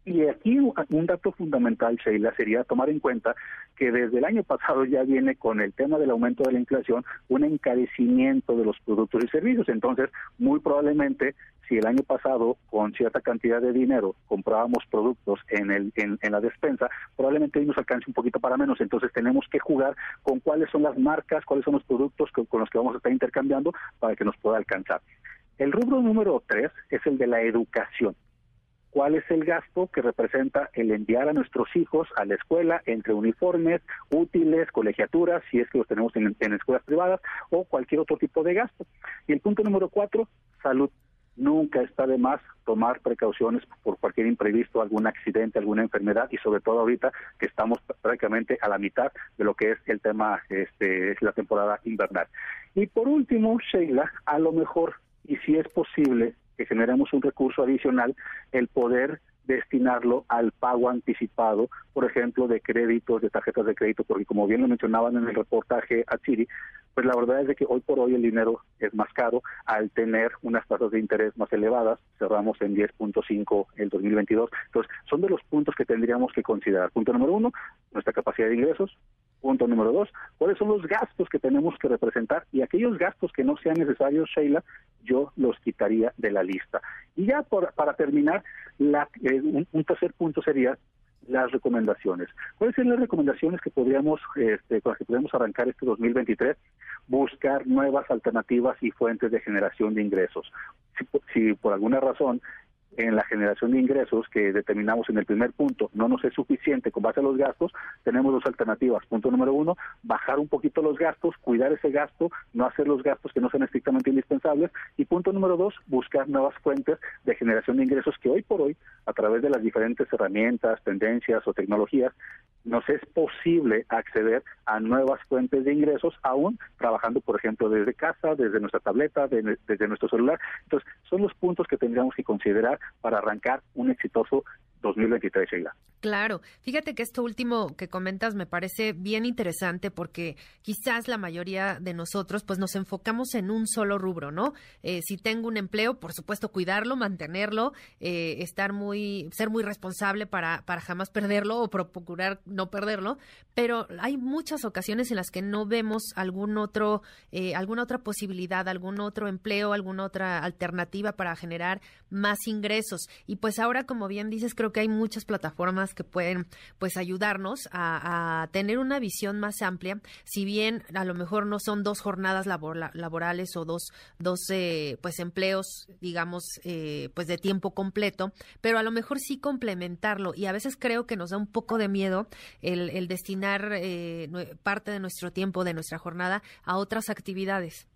Y aquí un dato fundamental, Sheila, sería tomar en cuenta que desde el año pasado ya viene con el tema del aumento de la inflación un encarecimiento de los productos y servicios. Entonces, muy probablemente, si el año pasado con cierta cantidad de dinero comprábamos productos en, el, en, la despensa, probablemente hoy nos alcance un poquito para menos. Entonces, tenemos que jugar con cuáles son las marcas, cuáles son los productos con los que vamos a estar intercambiando para que nos pueda alcanzar. El rubro número tres es el de la educación cuál es el gasto que representa el enviar a nuestros hijos a la escuela entre uniformes, útiles, colegiaturas, si es que los tenemos en, escuelas privadas, o cualquier otro tipo de gasto. Y el punto número cuatro, salud. Nunca está de más tomar precauciones por cualquier imprevisto, algún accidente, alguna enfermedad y sobre todo ahorita que estamos prácticamente a la mitad de lo que es el tema, este, es la temporada invernal. Y por último, Sheila, a lo mejor, y si es posible, que generemos un recurso adicional, el poder destinarlo al pago anticipado, por ejemplo, de créditos, de tarjetas de crédito, porque como bien lo mencionaban en el reportaje a Chiri, pues la verdad es de que hoy por hoy el dinero es más caro al tener unas tasas de interés más elevadas, cerramos en 10.5 el 2022, entonces son de los puntos que tendríamos que considerar. Punto número uno, nuestra capacidad de ingresos, Punto número dos, ¿cuáles son los gastos que tenemos que representar? Y aquellos gastos que no sean necesarios, Sheila, yo los quitaría de la lista. Y ya para terminar, la, eh, un, tercer punto sería las recomendaciones. ¿Cuáles son las recomendaciones que podríamos, este, con las que podemos arrancar este 2023? Buscar nuevas alternativas y fuentes de generación de ingresos. si por alguna razón en la generación de ingresos que determinamos en el primer punto no nos es suficiente con base a los gastos, tenemos dos alternativas. Punto número uno, bajar un poquito los gastos, cuidar ese gasto, no hacer los gastos que no sean estrictamente indispensables. Y punto número dos, buscar nuevas fuentes de generación de ingresos que hoy por hoy, a través de las diferentes herramientas, tendencias o tecnologías, nos es posible acceder a nuevas fuentes de ingresos, aún trabajando, por ejemplo, desde casa, desde nuestra tableta, desde nuestro celular. Entonces, son los puntos que tendríamos que considerar para arrancar un exitoso 2023, Sheila. Claro, fíjate que esto último que comentas me parece bien interesante porque quizás la mayoría de nosotros pues nos enfocamos en un solo rubro, ¿no? Eh, si tengo un empleo, por supuesto cuidarlo, mantenerlo, eh, estar muy, ser muy responsable para, para jamás perderlo o procurar no perderlo, pero hay muchas ocasiones en las que no vemos algún otro, eh, alguna otra posibilidad, algún otro empleo, alguna otra alternativa para generar más ingresos. Y pues ahora, como bien dices, creo que hay muchas plataformas que pueden pues ayudarnos a, tener una visión más amplia, si bien a lo mejor no son dos jornadas laborales o dos, dos eh, pues empleos, digamos, eh, pues de tiempo completo, pero a lo mejor sí complementarlo y a veces creo que nos da un poco de miedo el, destinar eh, parte de nuestro tiempo, de nuestra jornada a otras actividades.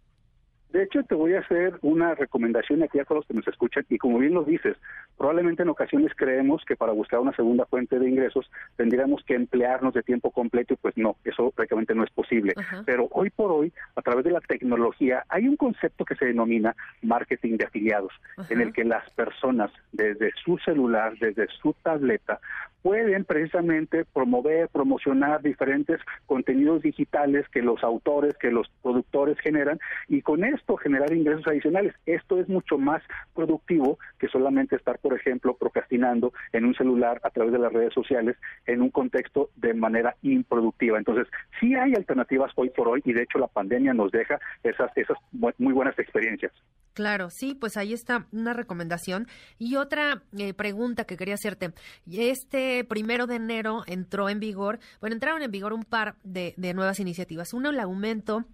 De hecho, te voy a hacer una recomendación aquí a todos los que nos escuchan y como bien lo dices, probablemente en ocasiones creemos que para buscar una segunda fuente de ingresos tendríamos que emplearnos de tiempo completo y pues no, eso prácticamente no es posible. Pero hoy por hoy, a través de la tecnología, hay un concepto que se denomina marketing de afiliados, en el que las personas desde su celular, desde su tableta, pueden precisamente promover, promocionar diferentes contenidos digitales que los autores, que los productores generan y con esto generar ingresos adicionales. Esto es mucho más productivo que solamente estar, por ejemplo, procrastinando en un celular a través de las redes sociales en un contexto de manera improductiva. Entonces, sí hay alternativas hoy por hoy y de hecho la pandemia nos deja esas, esas muy buenas experiencias. Claro, sí, pues ahí está una recomendación. Y otra eh, pregunta que quería hacerte. Este primero de enero entró en vigor, bueno, entraron en vigor un par de, de nuevas iniciativas. Uno, el aumento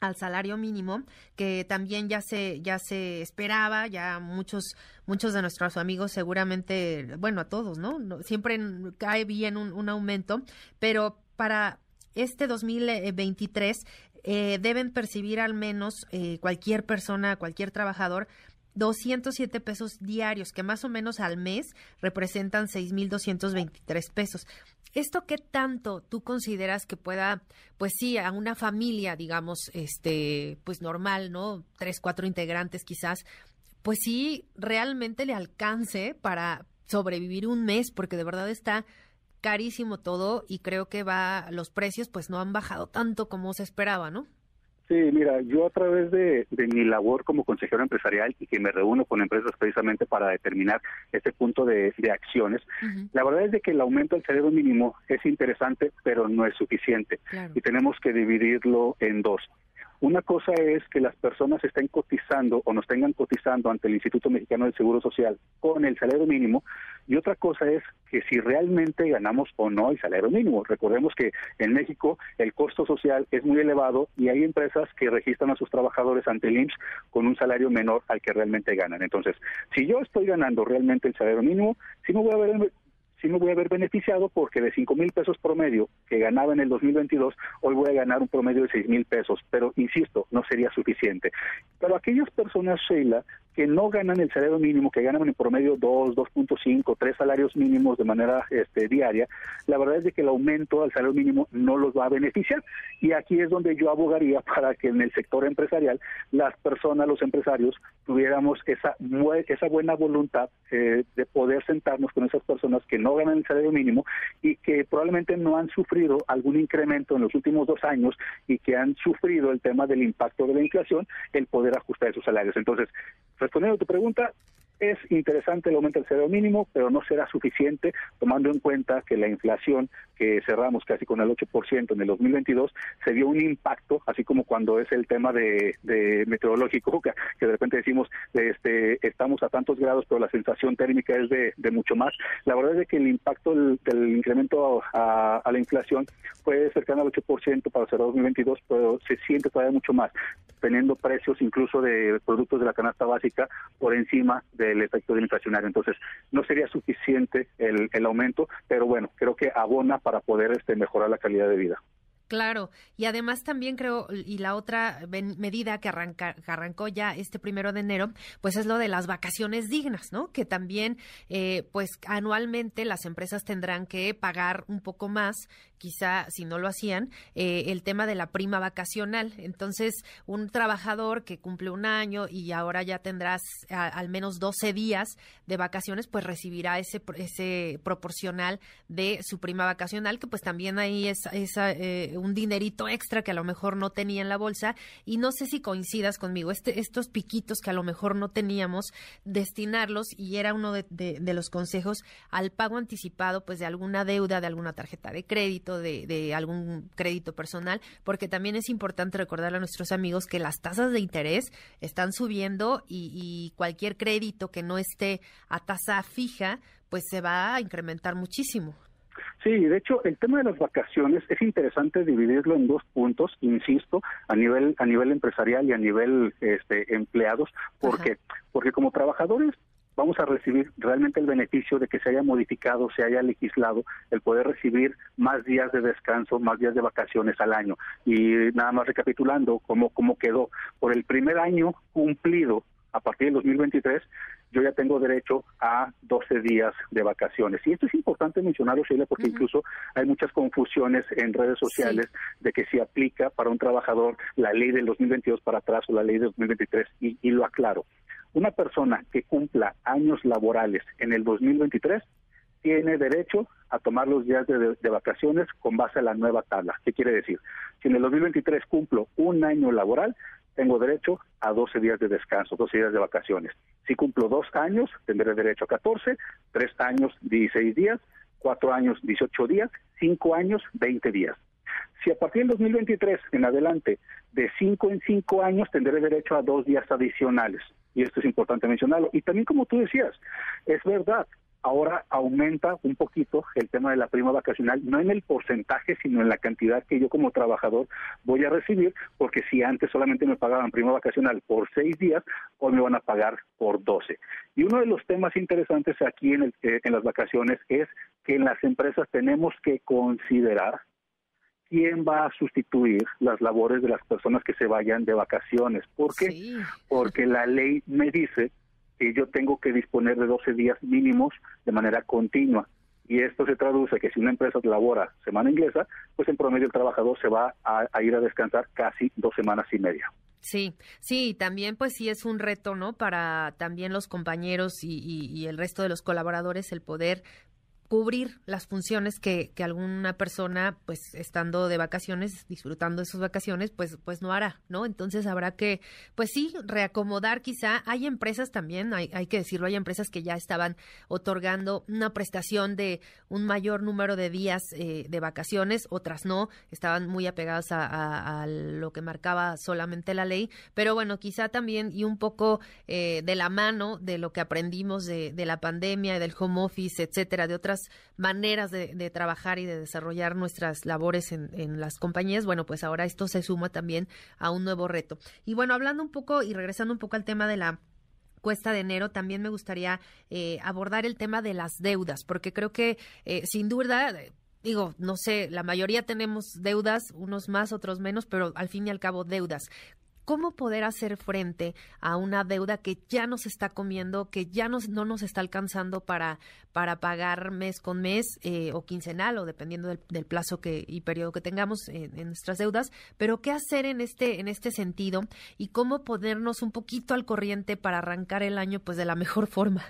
al salario mínimo que también ya se ya se esperaba ya muchos muchos de nuestros amigos seguramente bueno a todos no, siempre cae bien un, un, aumento pero para este 2023 eh, deben percibir al menos eh, cualquier persona cualquier trabajador 207 pesos diarios, que más o menos al mes representan 6.223 pesos. ¿Esto qué tanto tú consideras que pueda, pues sí, a una familia, digamos, este, pues normal, ¿no? Tres, cuatro integrantes quizás, pues sí, realmente le alcance para sobrevivir un mes, porque de verdad está carísimo todo y creo que va, los precios pues no han bajado tanto como se esperaba, ¿no? Sí, mira, yo a través de, mi labor como consejero empresarial y que me reúno con empresas precisamente para determinar este punto de, acciones, la verdad es de que el aumento del salario mínimo es interesante, pero no es suficiente. Y tenemos que dividirlo en dos. Una cosa es que las personas estén cotizando o nos tengan cotizando ante el Instituto Mexicano del Seguro Social con el salario mínimo y otra cosa es que si realmente ganamos o no el salario mínimo. Recordemos que en México el costo social es muy elevado y hay empresas que registran a sus trabajadores ante el IMSS con un salario menor al que realmente ganan. Entonces, si yo estoy ganando realmente el salario mínimo, sí me voy a ver sí me voy a ver beneficiado porque de 5 mil pesos promedio que ganaba en el 2022, hoy voy a ganar un promedio de 6 mil pesos. Pero insisto, no sería suficiente. Pero aquellas personas, Sheila, que no ganan el salario mínimo, que ganan en promedio 2, 2.5, 3 salarios mínimos de manera este, diaria, la verdad es de que el aumento al salario mínimo no los va a beneficiar. Y aquí es donde yo abogaría para que en el sector empresarial las personas, los empresarios, tuviéramos esa, esa buena voluntad eh, de poder sentarnos con esas personas que no ganan el salario mínimo y que probablemente no han sufrido algún incremento en los últimos dos años y que han sufrido el tema del impacto de la inflación, el poder ajustar esos salarios. Entonces, respondiendo a tu pregunta, es interesante el aumento del salario mínimo, pero no será suficiente tomando en cuenta que la inflación que cerramos casi con el 8% en el 2022 se dio un impacto, así como cuando es el tema de, meteorológico, que, de repente decimos este estamos a tantos grados, pero la sensación térmica es de, mucho más. La verdad es que el impacto del, incremento a, la inflación fue cercano al 8% para cerrar 2022, pero se siente todavía mucho más, teniendo precios incluso de productos de la canasta básica por encima de el efecto del inflacionario. Entonces, no sería suficiente el, el aumento, pero bueno, creo que abona para poder este, mejorar la calidad de vida. Claro, y además también creo, y la otra medida que, arranca, arrancó ya este primero de enero, pues es lo de las vacaciones dignas, ¿no? Que también, eh, pues anualmente las empresas tendrán que pagar un poco más, quizá si no lo hacían, eh, el tema de la prima vacacional. Entonces, un trabajador que cumple un año y ahora ya tendrás al menos 12 días de vacaciones, pues recibirá ese, ese proporcional de su prima vacacional, que pues también ahí es esa... Eh, un dinerito extra que a lo mejor no tenía en la bolsa y no sé si coincidas conmigo, este, estos piquitos que a lo mejor no teníamos, destinarlos y era uno de, de, los consejos al pago anticipado pues de alguna deuda, de alguna tarjeta de crédito, de, de algún crédito personal, porque también es importante recordar a nuestros amigos que las tasas de interés están subiendo y, y cualquier crédito que no esté a tasa fija pues se va a incrementar muchísimo. Sí, de hecho, el tema de las vacaciones es interesante dividirlo en dos puntos, insisto, a nivel a nivel empresarial y a nivel este, empleados, porque porque como trabajadores vamos a recibir realmente el beneficio de que se haya modificado, se haya legislado el poder recibir más días de descanso, más días de vacaciones al año. Y nada más recapitulando cómo, cómo quedó. Por el primer año cumplido a partir del 2023 yo ya tengo derecho a 12 días de vacaciones. Y esto es importante mencionarlo, Sheila, porque incluso hay muchas confusiones en redes sociales de que si aplica para un trabajador la ley del 2022 para atrás o la ley del 2023, y, y lo aclaro. Una persona que cumpla años laborales en el 2023 tiene derecho a tomar los días de, vacaciones con base a la nueva tabla. ¿Qué quiere decir? Si en el 2023 cumplo un año laboral, tengo derecho a 12 días de descanso, 12 días de vacaciones. Si cumplo dos años, tendré derecho a 14, tres años, 16 días, cuatro años, 18 días, cinco años, 20 días. Si a partir del 2023 en adelante, de cinco en cinco años, tendré derecho a dos días adicionales. Y esto es importante mencionarlo. Y también, como tú decías, es verdad, ahora aumenta un poquito el tema de la prima vacacional, no en el porcentaje, sino en la cantidad que yo como trabajador voy a recibir, porque si antes solamente me pagaban prima vacacional por seis días, hoy me van a pagar por doce. Y uno de los temas interesantes aquí en, el, eh, en las vacaciones es que en las empresas tenemos que considerar quién va a sustituir las labores de las personas que se vayan de vacaciones. ¿Por qué? Sí. Porque la ley me dice que yo tengo que disponer de 12 días mínimos de manera continua. Y esto se traduce que si una empresa labora semana inglesa, pues en promedio el trabajador se va a, a ir a descansar casi dos semanas y media. Sí, sí, también pues sí es un reto, ¿no? Para también los compañeros y, y, y el resto de los colaboradores el poder cubrir las funciones que, que, alguna persona, pues estando de vacaciones, disfrutando de sus vacaciones, pues, pues no hará, ¿no? Entonces habrá que, pues sí, reacomodar quizá. Hay empresas también, hay, hay que decirlo, hay empresas que ya estaban otorgando una prestación de un mayor número de días eh, de vacaciones, otras no, estaban muy apegadas a, a, lo que marcaba solamente la ley, pero bueno, quizá también y un poco eh, de la mano de lo que aprendimos de, de la pandemia, del home office, etcétera, de otras maneras de, trabajar y de desarrollar nuestras labores en, en, las compañías, bueno, pues ahora esto se suma también a un nuevo reto. Y bueno, hablando un poco y regresando un poco al tema de la cuesta de enero, también me gustaría eh, abordar el tema de las deudas, porque creo que eh, sin duda digo, no sé, la mayoría tenemos deudas, unos más, otros menos, pero al fin y al cabo deudas cómo poder hacer frente a una deuda que ya nos está comiendo, que ya nos, no nos está alcanzando para, para pagar mes con mes eh, o quincenal o dependiendo del, del, plazo que, y periodo que tengamos en, en, nuestras deudas, pero qué hacer en este, en este sentido y cómo ponernos un poquito al corriente para arrancar el año pues de la mejor forma.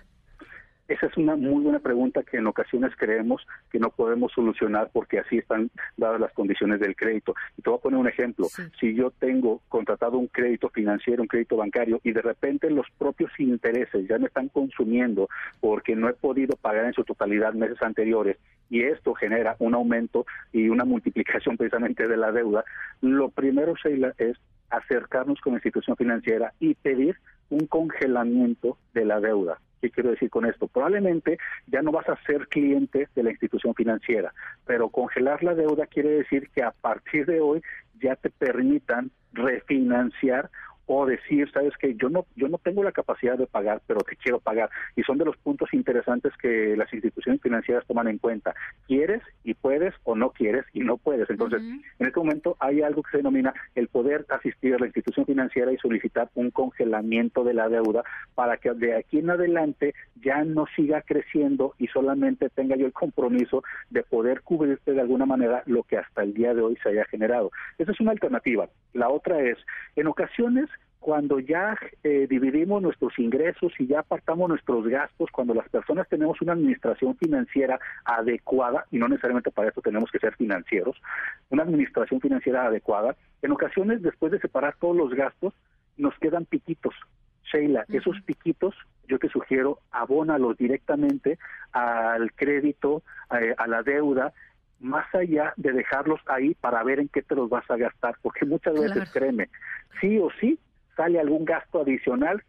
Esa es una muy buena pregunta que en ocasiones creemos que no podemos solucionar porque así están dadas las condiciones del crédito. Y te voy a poner un ejemplo. Sí. Si yo tengo contratado un crédito financiero, un crédito bancario, y de repente los propios intereses ya me están consumiendo porque no he podido pagar en su totalidad meses anteriores, y esto genera un aumento y una multiplicación precisamente de la deuda, lo primero, Sheila, es acercarnos con la institución financiera y pedir un congelamiento de la deuda. ¿Qué quiero decir con esto? Probablemente ya no vas a ser cliente de la institución financiera, pero congelar la deuda quiere decir que a partir de hoy ya te permitan refinanciar o decir, sabes que yo no yo no tengo la capacidad de pagar, pero te quiero pagar y son de los puntos interesantes que las instituciones financieras toman en cuenta. Quieres y puedes o no quieres y no puedes. Entonces, uh -huh. en este momento hay algo que se denomina el poder asistir a la institución financiera y solicitar un congelamiento de la deuda para que de aquí en adelante ya no siga creciendo y solamente tenga yo el compromiso de poder cubrirte de alguna manera lo que hasta el día de hoy se haya generado. Esa es una alternativa. La otra es, en ocasiones cuando ya eh, dividimos nuestros ingresos y ya apartamos nuestros gastos, cuando las personas tenemos una administración financiera adecuada, y no necesariamente para eso tenemos que ser financieros, una administración financiera adecuada, en ocasiones después de separar todos los gastos, nos quedan piquitos. Sheila, uh -huh. esos piquitos yo te sugiero abónalos directamente al crédito, a, a la deuda, más allá de dejarlos ahí para ver en qué te los vas a gastar, porque muchas veces, claro. créeme, sí o sí sale algún gasto adicional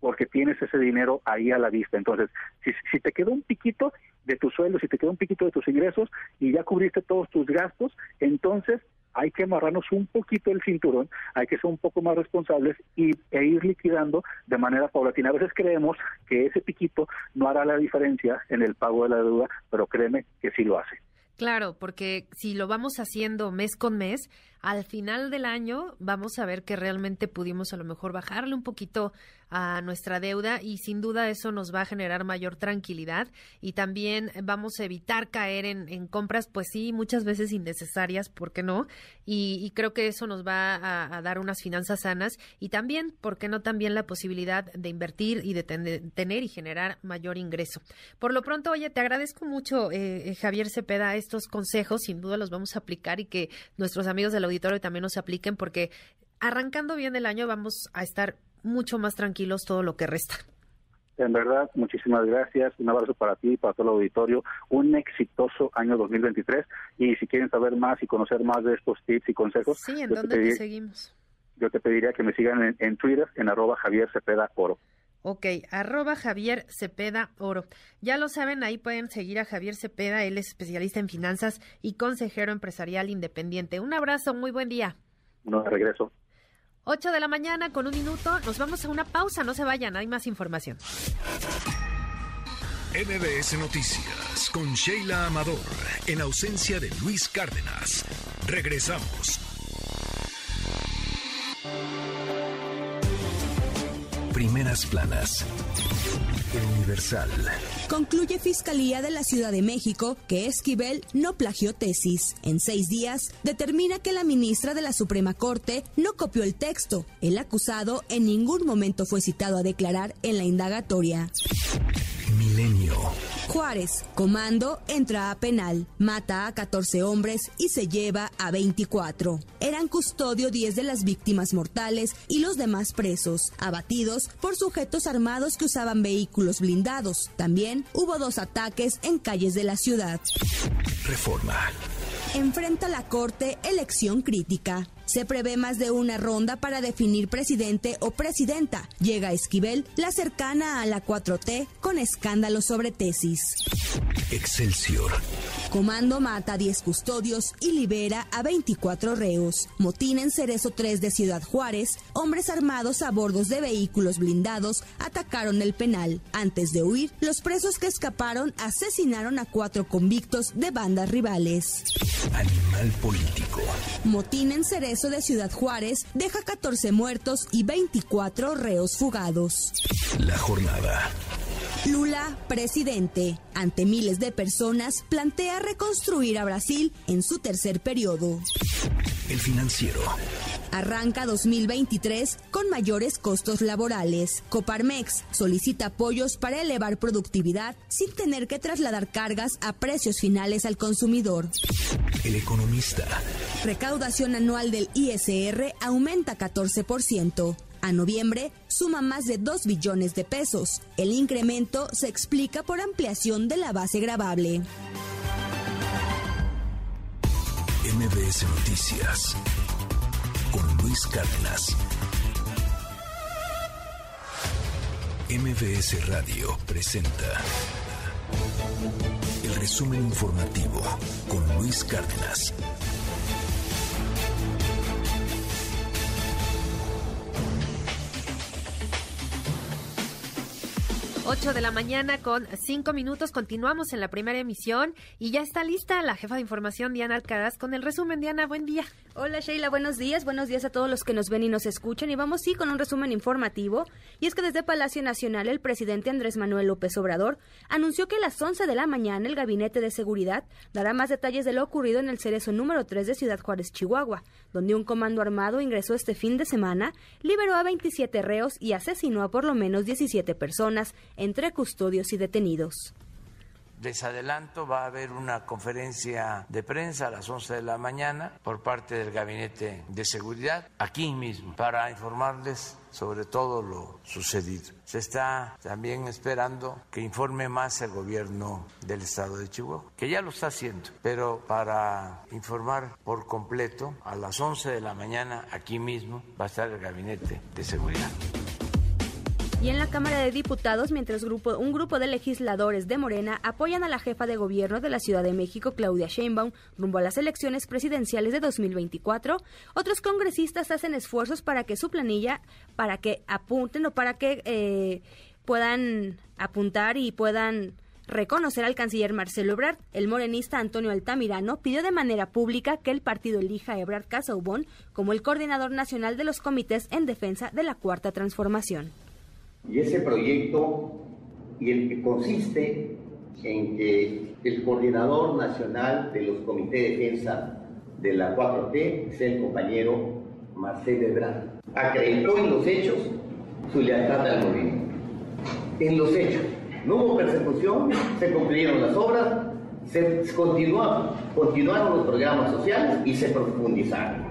porque tienes ese dinero ahí a la vista. Entonces, si, si te quedó un piquito de tu sueldo, si te quedó un piquito de tus ingresos y ya cubriste todos tus gastos, entonces hay que amarrarnos un poquito el cinturón, hay que ser un poco más responsables y, e ir liquidando de manera paulatina. A veces creemos que ese piquito no hará la diferencia en el pago de la deuda, pero créeme que sí lo hace. Claro, porque si lo vamos haciendo mes con mes, al final del año vamos a ver que realmente pudimos a lo mejor bajarle un poquito a nuestra deuda y sin duda eso nos va a generar mayor tranquilidad y también vamos a evitar caer en, compras, pues sí, muchas veces innecesarias, ¿por qué no? Y, creo que eso nos va a, dar unas finanzas sanas y también, ¿por qué no? También la posibilidad de invertir y de tener y generar mayor ingreso. Por lo pronto, oye, te agradezco mucho, eh, eh, Javier Cepeda, estos consejos, sin duda los vamos a aplicar y que nuestros amigos del auditorio también nos apliquen porque arrancando bien el año vamos a estar mucho más tranquilos todo lo que resta. En verdad, muchísimas gracias. Un abrazo para ti y para todo el auditorio. Un exitoso año 2023. Y si quieren saber más y conocer más de estos tips y consejos, sí, ¿en dónde te, seguimos? Yo te pediría que me sigan en, Twitter, en arroba Javier Cepeda Oro. Ok, arroba Javier Cepeda Oro. Ya lo saben, ahí pueden seguir a Javier Cepeda, él es especialista en finanzas y consejero empresarial independiente. Un abrazo, muy buen día. No, regreso. 8 de la mañana con un minuto. Nos vamos a una pausa, no se vayan, hay más información. MBS Noticias con Sheila Amador, en ausencia de Luis Cárdenas. Regresamos. Primeras planas. El Universal. Concluye Fiscalía de la Ciudad de México que Esquivel no plagió tesis. En seis días, determina que la ministra de la Suprema Corte no copió el texto. El acusado en ningún momento fue citado a declarar en la indagatoria. Milenio. Juárez, comando, entra a penal, mata a 14 hombres y se lleva a 24. Eran custodio 10 de las víctimas mortales y los demás presos, abatidos por sujetos armados que usaban vehículos blindados. También hubo dos ataques en calles de la ciudad. Reforma. Enfrenta la Corte elección crítica. Se prevé más de una ronda para definir presidente o presidenta. Llega Esquivel, la cercana a la 4T, con escándalos sobre tesis. Excelsior. Comando mata a 10 custodios y libera a 24 reos. Motín en Cerezo 3 de Ciudad Juárez, hombres armados a bordos de vehículos blindados atacaron el penal. Antes de huir, los presos que escaparon asesinaron a cuatro convictos de bandas rivales. Animal político. Motín en Cerezo de Ciudad Juárez deja 14 muertos y 24 reos fugados. La jornada. Lula, presidente, ante miles de personas, plantea reconstruir a Brasil en su tercer periodo. El financiero. Arranca 2023 con mayores costos laborales. Coparmex solicita apoyos para elevar productividad sin tener que trasladar cargas a precios finales al consumidor. El economista. Recaudación anual del ISR aumenta 14%. A noviembre suma más de 2 billones de pesos. El incremento se explica por ampliación de la base gravable. MBS Noticias Luis Cárdenas. MBS Radio presenta el resumen informativo con Luis Cárdenas. 8 de la mañana con 5 minutos. Continuamos en la primera emisión y ya está lista la jefa de información Diana Alcaraz con el resumen. Diana, buen día. Hola Sheila, buenos días. Buenos días a todos los que nos ven y nos escuchan. Y vamos sí con un resumen informativo. Y es que desde Palacio Nacional el presidente Andrés Manuel López Obrador anunció que a las 11 de la mañana el Gabinete de Seguridad dará más detalles de lo ocurrido en el cerezo número 3 de Ciudad Juárez, Chihuahua, donde un comando armado ingresó este fin de semana, liberó a 27 reos y asesinó a por lo menos 17 personas entre custodios y detenidos. Les adelanto, va a haber una conferencia de prensa a las 11 de la mañana por parte del Gabinete de Seguridad, aquí mismo, para informarles sobre todo lo sucedido. Se está también esperando que informe más el gobierno del estado de Chihuahua, que ya lo está haciendo, pero para informar por completo, a las 11 de la mañana aquí mismo va a estar el Gabinete de Seguridad. Y en la Cámara de Diputados, mientras grupo, un grupo de legisladores de Morena apoyan a la jefa de gobierno de la Ciudad de México, Claudia Sheinbaum, rumbo a las elecciones presidenciales de 2024, otros congresistas hacen esfuerzos para que su planilla, para que apunten o para que eh, puedan apuntar y puedan reconocer al canciller Marcelo Ebrard. El morenista Antonio Altamirano pidió de manera pública que el partido elija a Ebrard Casaubon como el coordinador nacional de los comités en defensa de la Cuarta Transformación. Y ese proyecto y el que consiste en que el coordinador nacional de los comités de defensa de la 4T sea el compañero Marcelo Ebrard. Acreditó en los hechos su lealtad al movimiento. En los hechos no hubo persecución, se cumplieron las obras, se continuaron, continuaron los programas sociales y se profundizaron.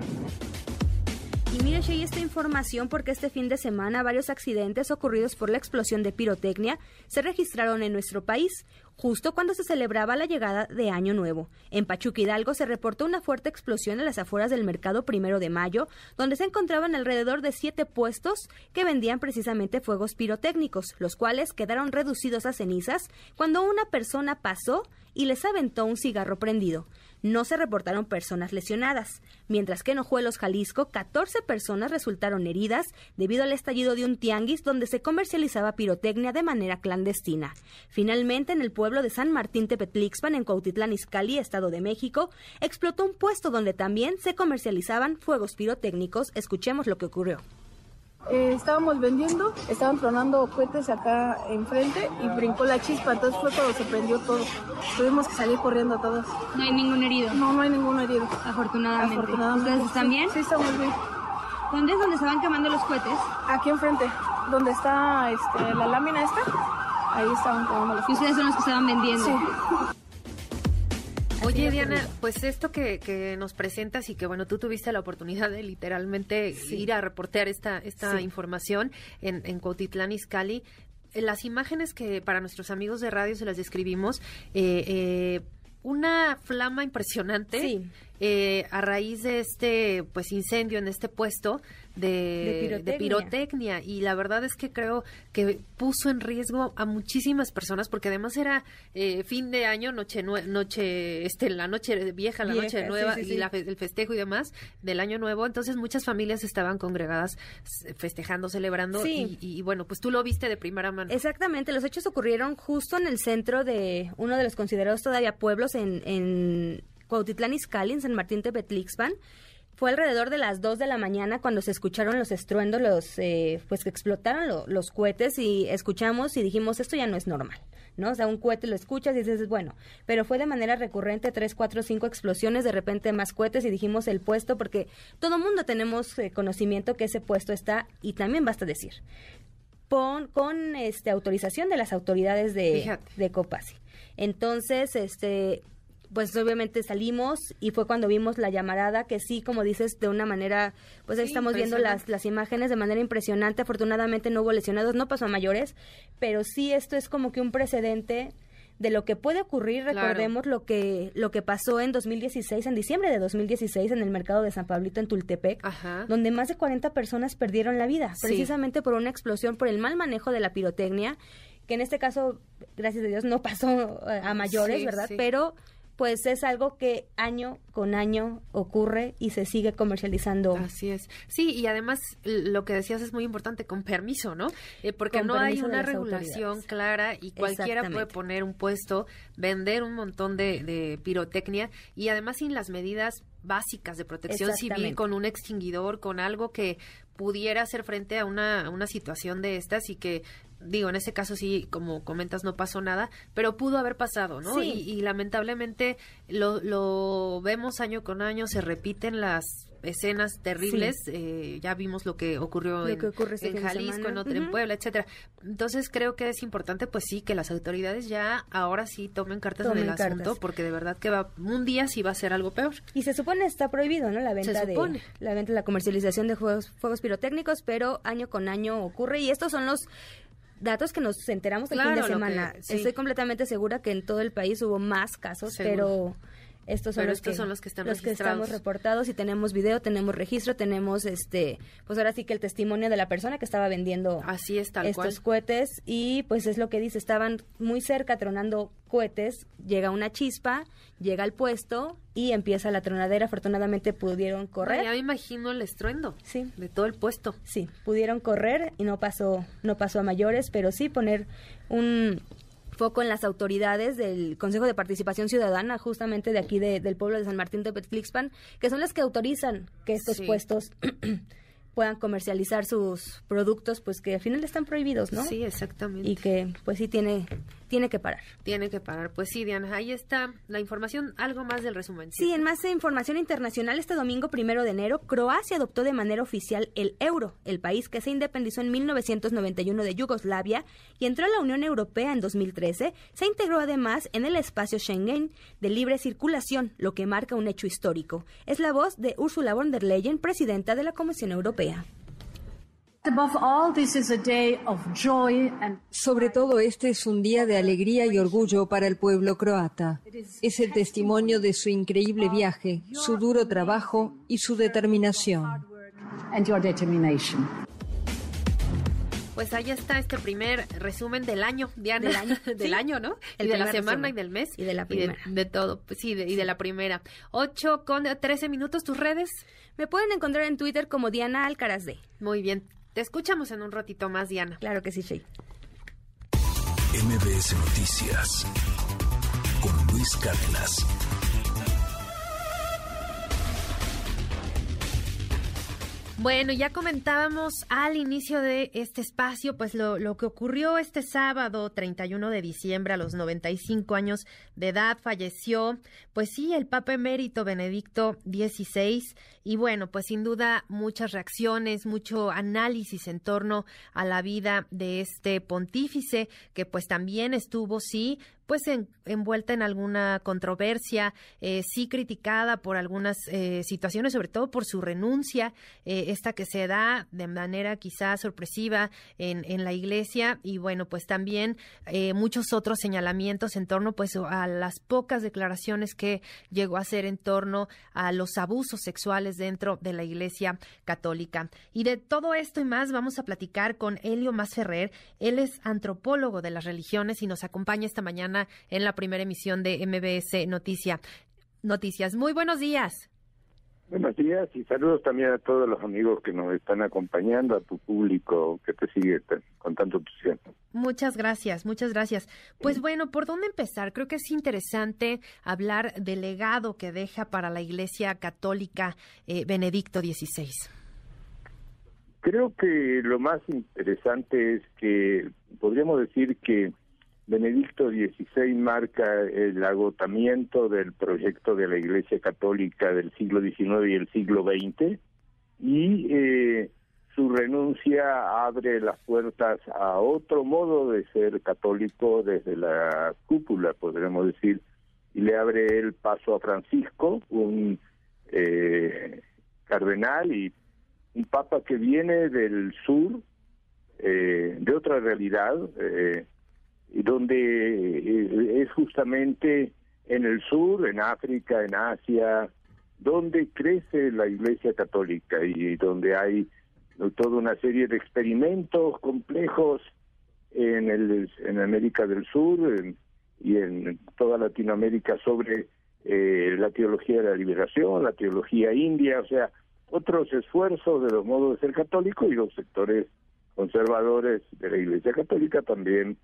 Y mire, Shey, esta información porque este fin de semana varios accidentes ocurridos por la explosión de pirotecnia se registraron en nuestro país, justo cuando se celebraba la llegada de Año Nuevo. En Pachuca Hidalgo se reportó una fuerte explosión en las afueras del mercado primero de mayo, donde se encontraban alrededor de siete puestos que vendían precisamente fuegos pirotécnicos, los cuales quedaron reducidos a cenizas cuando una persona pasó y les aventó un cigarro prendido no se reportaron personas lesionadas, mientras que en Ojuelos, Jalisco, 14 personas resultaron heridas debido al estallido de un tianguis donde se comercializaba pirotecnia de manera clandestina. Finalmente, en el pueblo de San Martín Tepetlixpan, en Cuautitlán Izcalli, Estado de México, explotó un puesto donde también se comercializaban fuegos pirotécnicos. Escuchemos lo que ocurrió. Eh, estábamos vendiendo, estaban tronando cohetes acá enfrente y brincó la chispa, entonces fue cuando se prendió todo. Tuvimos que salir corriendo todos. ¿No hay ningún herido? No, no hay ningún herido. Afortunadamente. Afortunadamente. ¿Ustedes están bien? Sí, estamos bien. ¿Dónde es donde estaban quemando los cohetes? Aquí enfrente, donde está este, la lámina esta, ahí estaban quemando los. ¿Y ustedes son los que estaban vendiendo? Sí. Oye, Diana, pues esto que, nos presentas y que, bueno, tú tuviste la oportunidad de literalmente ir a reportear esta, esta información en, en Cuautitlán Izcalli, eh, las imágenes que para nuestros amigos de radio se las describimos, eh, eh, una flama impresionante a raíz de este pues incendio en este puesto de, pirotecnia. y la verdad es que creo que puso en riesgo a muchísimas personas porque además era eh, fin de año, noche noche este la noche vieja, la noche nueva y el festejo y demás del año nuevo, entonces muchas familias estaban congregadas festejando, celebrando y, bueno, pues tú lo viste de primera mano. Exactamente, los hechos ocurrieron justo en el centro de uno de los considerados todavía pueblos en, en Cuautitlán Izcalli, en San Martín Tepetlixpan fue alrededor de las 2 de la mañana cuando se escucharon los estruendos, los, eh, pues que explotaron los cohetes y escuchamos y dijimos, esto ya no es normal. ¿no? O sea, un cohete lo escuchas y dices, bueno, pero fue de manera recurrente, tres, cuatro, cinco explosiones, de repente más cohetes y dijimos el puesto, porque todo mundo tenemos eh, conocimiento que ese puesto está, y también basta decir, con, con este, autorización de las autoridades de, de Copasi. Entonces, este, pues obviamente salimos y fue cuando vimos la llamarada que sí, como dices, de una manera, pues estamos viendo las, las imágenes de manera impresionante. Afortunadamente no hubo lesionados, no pasó a mayores, pero sí esto es como que un precedente de lo que puede ocurrir. Recordemos lo que lo que pasó en 2016, en diciembre de 2016, en el mercado de San Pablito en Tultepec, donde más de 40 personas perdieron la vida, precisamente por una explosión, por el mal manejo de la pirotecnia, que en este caso, gracias a Dios, no pasó eh, a mayores, ¿verdad? Pero pues es algo que año con año ocurre y se sigue comercializando. Así es. Sí, y además lo que decías es muy importante, con permiso, ¿no? Eh, porque no hay una regulación clara y cualquiera puede poner un puesto, vender un montón de, de pirotecnia y además sin las medidas básicas de protección civil, con un extinguidor, con algo que pudiera hacer frente a una, una situación de estas y que digo, en ese caso sí, como comentas, no pasó nada, pero pudo haber pasado, ¿no? Y, lamentablemente lo, lo vemos año con año, se repiten las escenas terribles, eh, ya vimos lo que ocurrió en, este Jalisco, en, en Puebla, etcétera. Entonces creo que es importante, pues sí, que las autoridades ya ahora sí tomen cartas en el asunto, porque de verdad que va un día sí va a ser algo peor. Y se supone está prohibido, ¿no? La venta de la venta, la comercialización de juegos, fuegos pirotécnicos, pero año con año ocurre y estos son los datos que nos enteramos el fin de semana. Estoy completamente segura que en todo el país hubo más casos, pero estos son, los, que, son los que están los que estamos reportados y tenemos video, tenemos registro, tenemos este, pues ahora sí que el testimonio de la persona que estaba vendiendo Así es, estos cohetes y pues es lo que dice, estaban muy cerca tronando cohetes, llega una chispa, llega al puesto y empieza la tronadera. Afortunadamente pudieron correr. ya me imagino el estruendo sí. de todo el puesto. Sí, pudieron correr y no pasó, no pasó a mayores, pero sí poner un foco en las autoridades del Consejo de Participación Ciudadana, justamente de aquí del pueblo de San Martín de Petflixpan, que son las que autorizan que estos puestos puedan comercializar sus productos, pues que al final están prohibidos, ¿no? Sí, exactamente. Y que pues sí tiene tiene que parar. Tiene que parar. Pues sí, Diana, ahí está la información, algo más del resumen. Sí, en más información internacional, este domingo primero de enero, Croacia adoptó de manera oficial el euro, el país que se independizó en 1991 de Yugoslavia y entró a la Unión Europea en 2013, se integró además en el espacio Schengen de libre circulación, lo que marca un hecho histórico. Es la voz de Ursula von der Leyen, presidenta de la Comisión Europea. Sobre todo, este es un día de alegría y orgullo para el pueblo croata. Es el testimonio de su increíble viaje, su duro trabajo y su determinación. Pues ahí está este primer resumen del año, Diana. Del año, ¿no? El de la semana y del mes. Y de la primera. de, todo, pues sí, y de la primera. 8 con 13 minutos, tus redes. Me pueden encontrar en Twitter como Diana Alcaraz de. Muy bien. Te escuchamos en un ratito más, Diana. Claro que sí, Shay. MBS Noticias con Luis Cárdenas. Bueno, ya comentábamos al inicio de este espacio, pues lo, lo, que ocurrió este sábado 31 de diciembre a los 95 años de edad, falleció, pues sí, el Papa Emérito Benedicto XVI, y bueno, pues sin duda muchas reacciones, mucho análisis en torno a la vida de este pontífice, que pues también estuvo, sí, pues envuelta en alguna controversia, eh, sí criticada por algunas eh, situaciones, sobre todo por su renuncia, eh, esta que se da de manera quizá sorpresiva en, en la iglesia y bueno, pues también muchos otros señalamientos en torno pues a las pocas declaraciones que llegó a hacer en torno a los abusos sexuales dentro de la iglesia católica. Y de todo esto y más vamos a platicar con Helio Masferrer, él es antropólogo de las religiones y nos acompaña esta mañana en la primera emisión de MBS Noticia. Noticias. Muy buenos días. Buenos días y saludos también a todos los amigos que nos están acompañando, a tu público que te sigue con tanto entusiasmo. Muchas gracias, muchas gracias. Pues bueno, ¿por dónde empezar? Creo que es interesante hablar del legado que deja para la Iglesia Católica eh, Benedicto XVI. Creo que lo más interesante es que podríamos decir que Benedicto XVI marca el agotamiento del proyecto de la Iglesia Católica del siglo XIX y el siglo XX y eh, su renuncia abre las puertas a otro modo de ser católico desde la cúpula, podremos decir, y le abre el paso a Francisco, un eh, cardenal y un papa que viene del sur, eh, de otra realidad, eh, donde eh, es justamente en el sur, en África, en Asia, donde crece la Iglesia Católica y donde hay toda una serie de experimentos complejos en el en América del Sur y en toda Latinoamérica sobre eh, la teología de la liberación, la teología india, o sea, otros esfuerzos de los modos de ser católico y los sectores conservadores de la Iglesia Católica también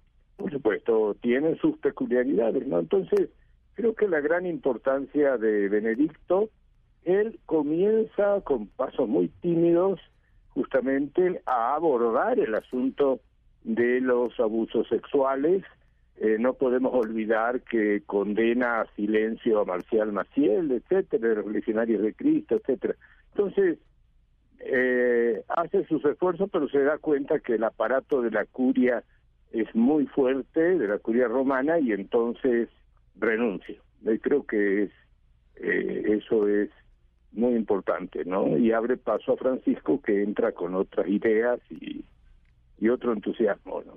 por supuesto, tienen sus peculiaridades, ¿no? Entonces, creo que la gran importancia de Benedicto, él comienza con pasos muy tímidos justamente a abordar el asunto de los abusos sexuales. Eh, no podemos olvidar que condena a silencio a Marcial Maciel, etcétera, los legionarios de Cristo, etcétera. Entonces, eh, hace sus esfuerzos, pero se da cuenta que el aparato de la curia es muy fuerte de la curia romana y entonces renuncio. Y creo que es eh, eso es muy importante, ¿no? Y abre paso a Francisco que entra con otras ideas y, y otro entusiasmo, ¿no?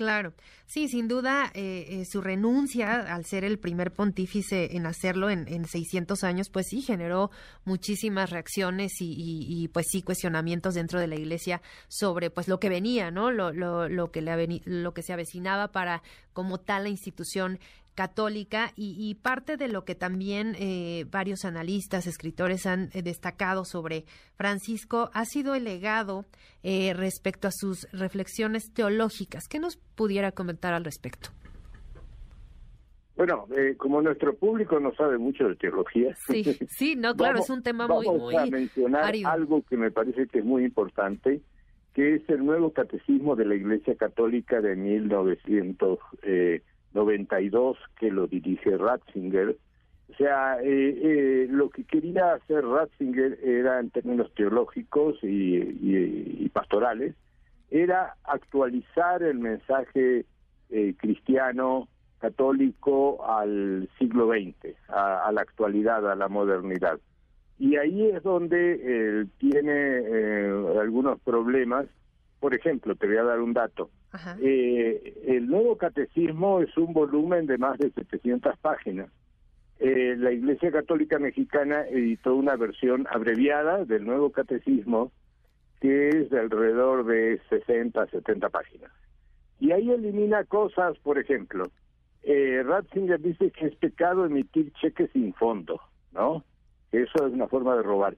Claro, sí, sin duda eh, eh, su renuncia al ser el primer pontífice en hacerlo en, en 600 años, pues sí generó muchísimas reacciones y, y, pues sí cuestionamientos dentro de la Iglesia sobre pues lo que venía, ¿no? Lo, lo, lo que le lo que se avecinaba para como tal la institución católica y, parte de lo que también eh, varios analistas, escritores han eh, destacado sobre Francisco ha sido el legado eh, respecto a sus reflexiones teológicas. ¿Qué nos pudiera comentar al respecto? Bueno, eh, como nuestro público no sabe mucho de teología, sí, sí, no, claro, es un tema muy, vamos a mencionar algo que me parece que es muy importante, que es el nuevo catecismo de la Iglesia Católica de 1992 que lo dirige Ratzinger. O sea, eh, eh, lo que quería hacer Ratzinger era, en términos teológicos y, pastorales, era actualizar el mensaje cristiano católico al siglo XX, a, la actualidad, a la modernidad. Y ahí es donde eh, tiene eh, algunos problemas. Por ejemplo, te voy a dar un dato. Eh, el nuevo catecismo es un volumen de más de 700 páginas. la Iglesia Católica Mexicana editó una versión abreviada del nuevo catecismo que es de alrededor de 60, 70 páginas. Y ahí elimina cosas, por ejemplo, eh, Ratzinger dice que es pecado emitir cheques sin fondo, ¿no? Eso es una forma de robar.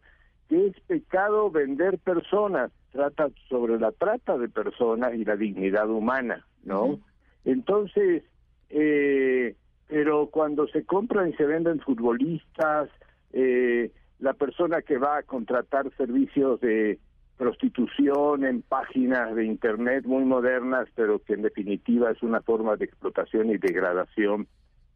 Que es pecado vender personas, trata sobre la trata de personas y la dignidad humana, ¿no? Entonces, eh, pero cuando se compran y se venden futbolistas, eh, la persona que va a contratar servicios de prostitución en páginas de internet muy modernas, pero que en definitiva es una forma de explotación y degradación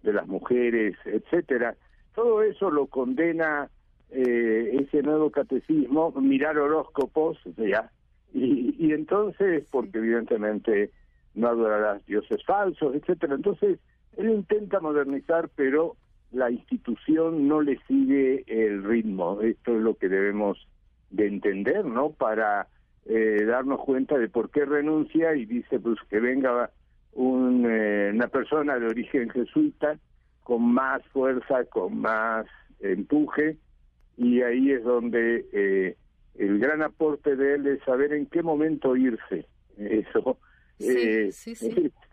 de las mujeres, etcétera. Todo eso lo condena eh, ese nuevo catecismo, mirar horóscopos, ya, y, y entonces, porque evidentemente no adorarás dioses falsos, etcétera. Entonces, él intenta modernizar, pero la institución no le sigue el ritmo. Esto es lo que debemos de entender, ¿no? Para eh, darnos cuenta de por qué renuncia y dice pues que venga un, eh, una persona de origen jesuita con más fuerza, con más empuje y ahí es donde eh, el gran aporte de él es saber en qué momento irse. Eso sí, sí, sí es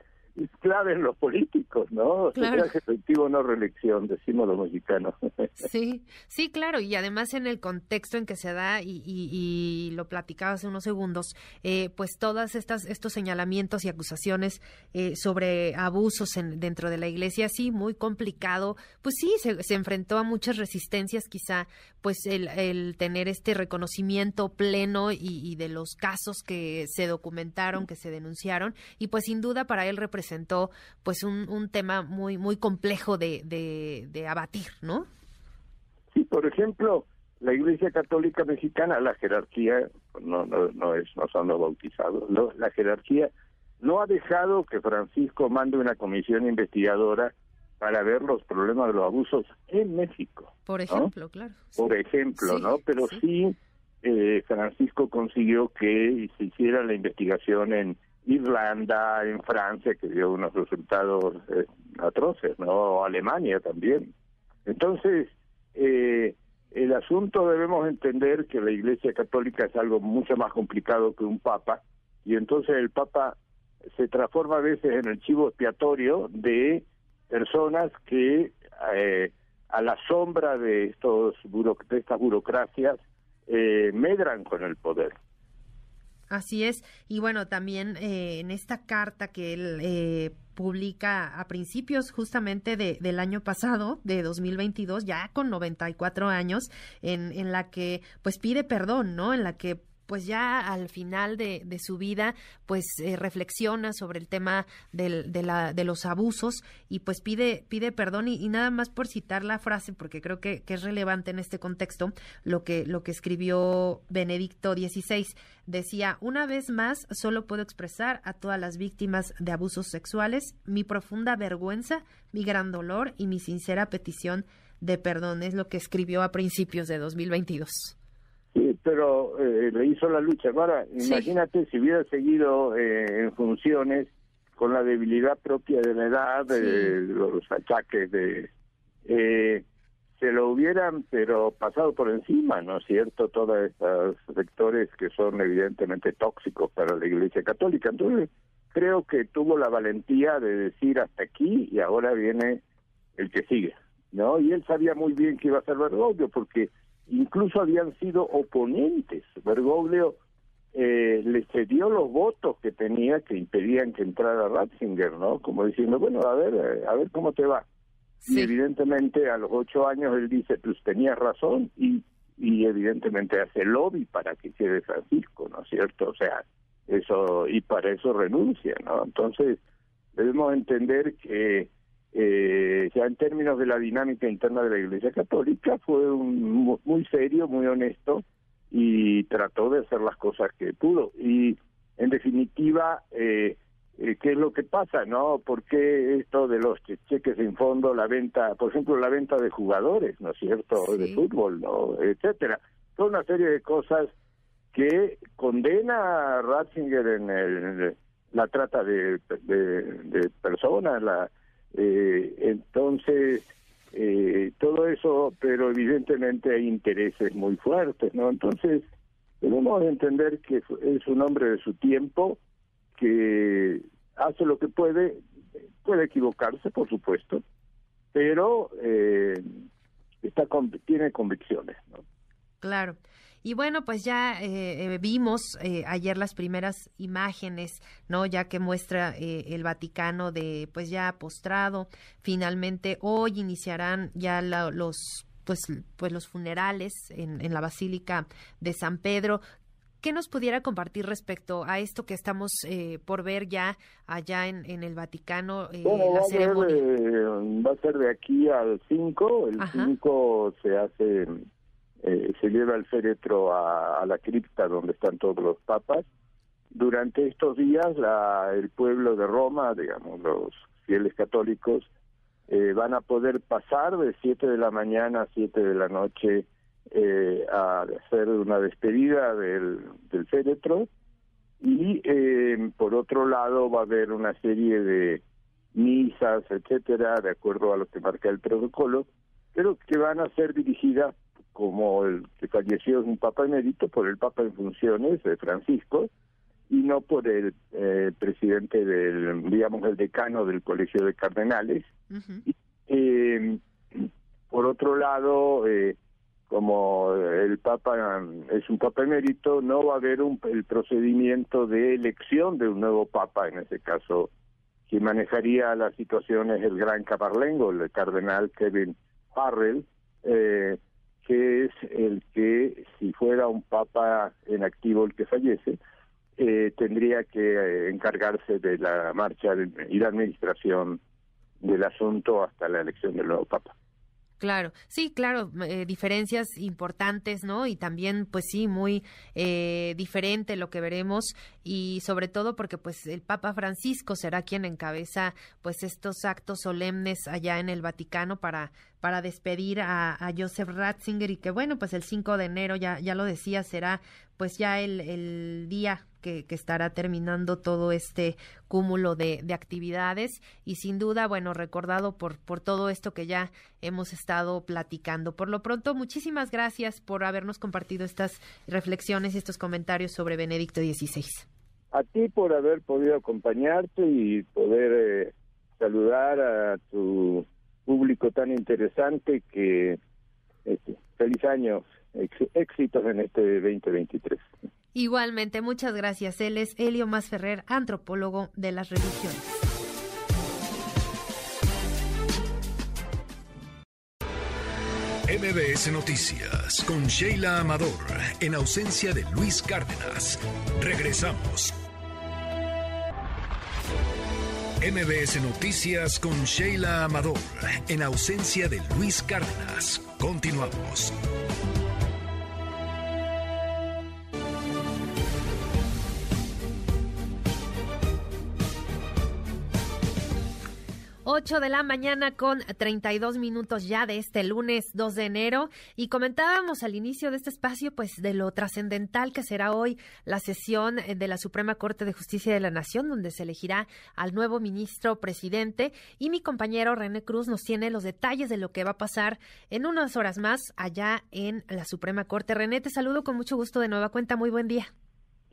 clave en los políticos, ¿no? Claro. efectivo no reelección, decimos los mexicanos. Sí, sí, claro, y además en el contexto en que se da, y, y, lo platicaba hace unos segundos, eh, pues todas estas estos señalamientos y acusaciones eh, sobre abusos en, dentro de la iglesia, sí, muy complicado, pues sí, se, se enfrentó a muchas resistencias, quizá, pues el, el tener este reconocimiento pleno y, y de los casos que se documentaron, que se denunciaron, y pues sin duda para él representa presentó pues un, un tema muy muy complejo de, de, abatir, ¿no? Sí, por ejemplo, la Iglesia Católica Mexicana, la jerarquía, no, no, no, es, no son los bautizados, la jerarquía no ha dejado que Francisco mande una comisión investigadora para ver los problemas de los abusos en México. Por ejemplo, claro. Por ejemplo, ¿no? Pero sí, eh, Francisco consiguió que se hiciera la investigación en Irlanda, en Francia, que dio unos resultados eh, atroces, ¿no? Alemania también. Entonces, eh, el asunto debemos entender que la Iglesia Católica es algo mucho más complicado que un papa, y entonces el papa se transforma a veces en el chivo expiatorio de personas que eh, a la sombra de estos de estas burocracias medran con el poder. Así es. Y bueno, también eh, en esta carta que él eh, publica a principios justamente de, del año pasado, de 2022, ya con 94 años, en, en la que pues pide perdón, ¿no? En la que pues ya al final de, de su vida, pues eh, reflexiona sobre el tema del, de, la, de los abusos y pues pide, pide perdón y, nada más por citar la frase, porque creo que, que, es relevante en este contexto, lo que, lo que escribió Benedicto XVI. Decía, una vez más, solo puedo expresar a todas las víctimas de abusos sexuales mi profunda vergüenza, mi gran dolor y mi sincera petición de perdón. Es lo que escribió a principios de 2022. Sí, pero eh, le hizo la lucha. Ahora, imagínate si hubiera seguido eh, en funciones con la debilidad propia de la edad, de los achaques de... Eh, se lo hubieran, pero pasado por encima, ¿no es cierto? Todos estos sectores que son evidentemente tóxicos para la Iglesia Católica. Entonces, creo que tuvo la valentía de decir hasta aquí y ahora viene el que sigue, ¿no? Y él sabía muy bien que iba a ser Bergoglio, porque incluso habían sido oponentes. Bergoglio eh, le cedió los votos que tenía que impedían que entrara Ratzinger, ¿no? Como diciendo, bueno, a ver, eh, a ver cómo te va. Y evidentemente a los ocho años él dice, pues tenía razón y, y evidentemente hace lobby para que quede Francisco, ¿no es cierto? O sea, eso, y para eso renuncia, ¿no? Entonces, debemos entender que eh, ya en términos de la dinámica interna de la Iglesia Católica fue un, muy serio, muy honesto y trató de hacer las cosas que pudo. Y en definitiva, eh, eh, ¿qué es lo que pasa? ¿No? ¿Por qué esto de los cheques en fondo, la venta, por ejemplo, la venta de jugadores, ¿no es cierto? De fútbol, ¿no? Etcétera. Toda una serie de cosas que condena a Ratzinger en el, la trata de, de, personas, la, eh, entonces eh, todo eso, pero evidentemente hay intereses muy fuertes, ¿no? Entonces debemos entender que es un hombre de su tiempo que hace lo que puede, puede equivocarse, por supuesto, pero eh, está tiene convicciones, ¿no? Claro. Y bueno, pues ya eh, eh, vimos eh, ayer las primeras imágenes, ¿no? Ya que muestra el Vaticano de, pues ya postrado. Finalmente hoy iniciarán ya los pues, pues los funerales en, en, la Basílica de San Pedro. ¿Qué nos pudiera compartir respecto a esto que estamos por ver ya allá en, en el Vaticano? bueno, va, ceremonia? va a ser de aquí al 5. El 5 se hace eh, se lleva el féretro a, la cripta donde están todos los papas. Durante estos días la, el pueblo de Roma, digamos, los fieles católicos, eh, van a poder pasar de 7 de la mañana a 7 de la noche eh, a hacer una despedida del, del féretro y por otro lado va a haber una serie de misas, etcétera, de acuerdo a lo que marca el protocolo, pero que van a ser dirigidas como el que falleció es un papa emérito por el papa en funciones de Francisco y no por el eh, presidente del digamos el decano del colegio de cardenales. Eh, por otro lado eh, como el papa es un papa emérito no va a haber un, el procedimiento de elección de un nuevo papa en ese caso quien manejaría la situación es el gran caparlengo el cardenal Kevin Farrell eh, que es el que, si fuera un papa en activo el que fallece, eh, tendría que eh, encargarse de la marcha y la administración del asunto hasta la elección del nuevo papa. Claro, sí, claro, eh, diferencias importantes, ¿no? Y también, pues sí, muy eh, diferente lo que veremos. Y sobre todo porque, pues, el Papa Francisco será quien encabeza, pues, estos actos solemnes allá en el Vaticano para para despedir a, Joseph Ratzinger. Y que, bueno, pues el 5 de enero, ya, ya lo decía, será pues ya el, el día que, estará terminando todo este cúmulo de, de, actividades y sin duda, bueno, recordado por, por todo esto que ya hemos estado platicando. Por lo pronto, muchísimas gracias por habernos compartido estas reflexiones y estos comentarios sobre Benedicto XVI. A ti por haber podido acompañarte y poder eh, saludar a tu público tan interesante que este, feliz año, éxitos en este 2023. Igualmente, muchas gracias. Él es Elio Masferrer, antropólogo de las religiones. MBS Noticias con Sheila Amador, en ausencia de Luis Cárdenas. Regresamos. MBS Noticias con Sheila Amador, en ausencia de Luis Cárdenas. Continuamos. 8 de la mañana con 32 minutos ya de este lunes 2 de enero y comentábamos al inicio de este espacio pues de lo trascendental que será hoy la sesión de la Suprema Corte de Justicia de la Nación donde se elegirá al nuevo ministro presidente y mi compañero René Cruz nos tiene los detalles de lo que va a pasar en unas horas más allá en la Suprema Corte. René, te saludo con mucho gusto de nueva cuenta, muy buen día.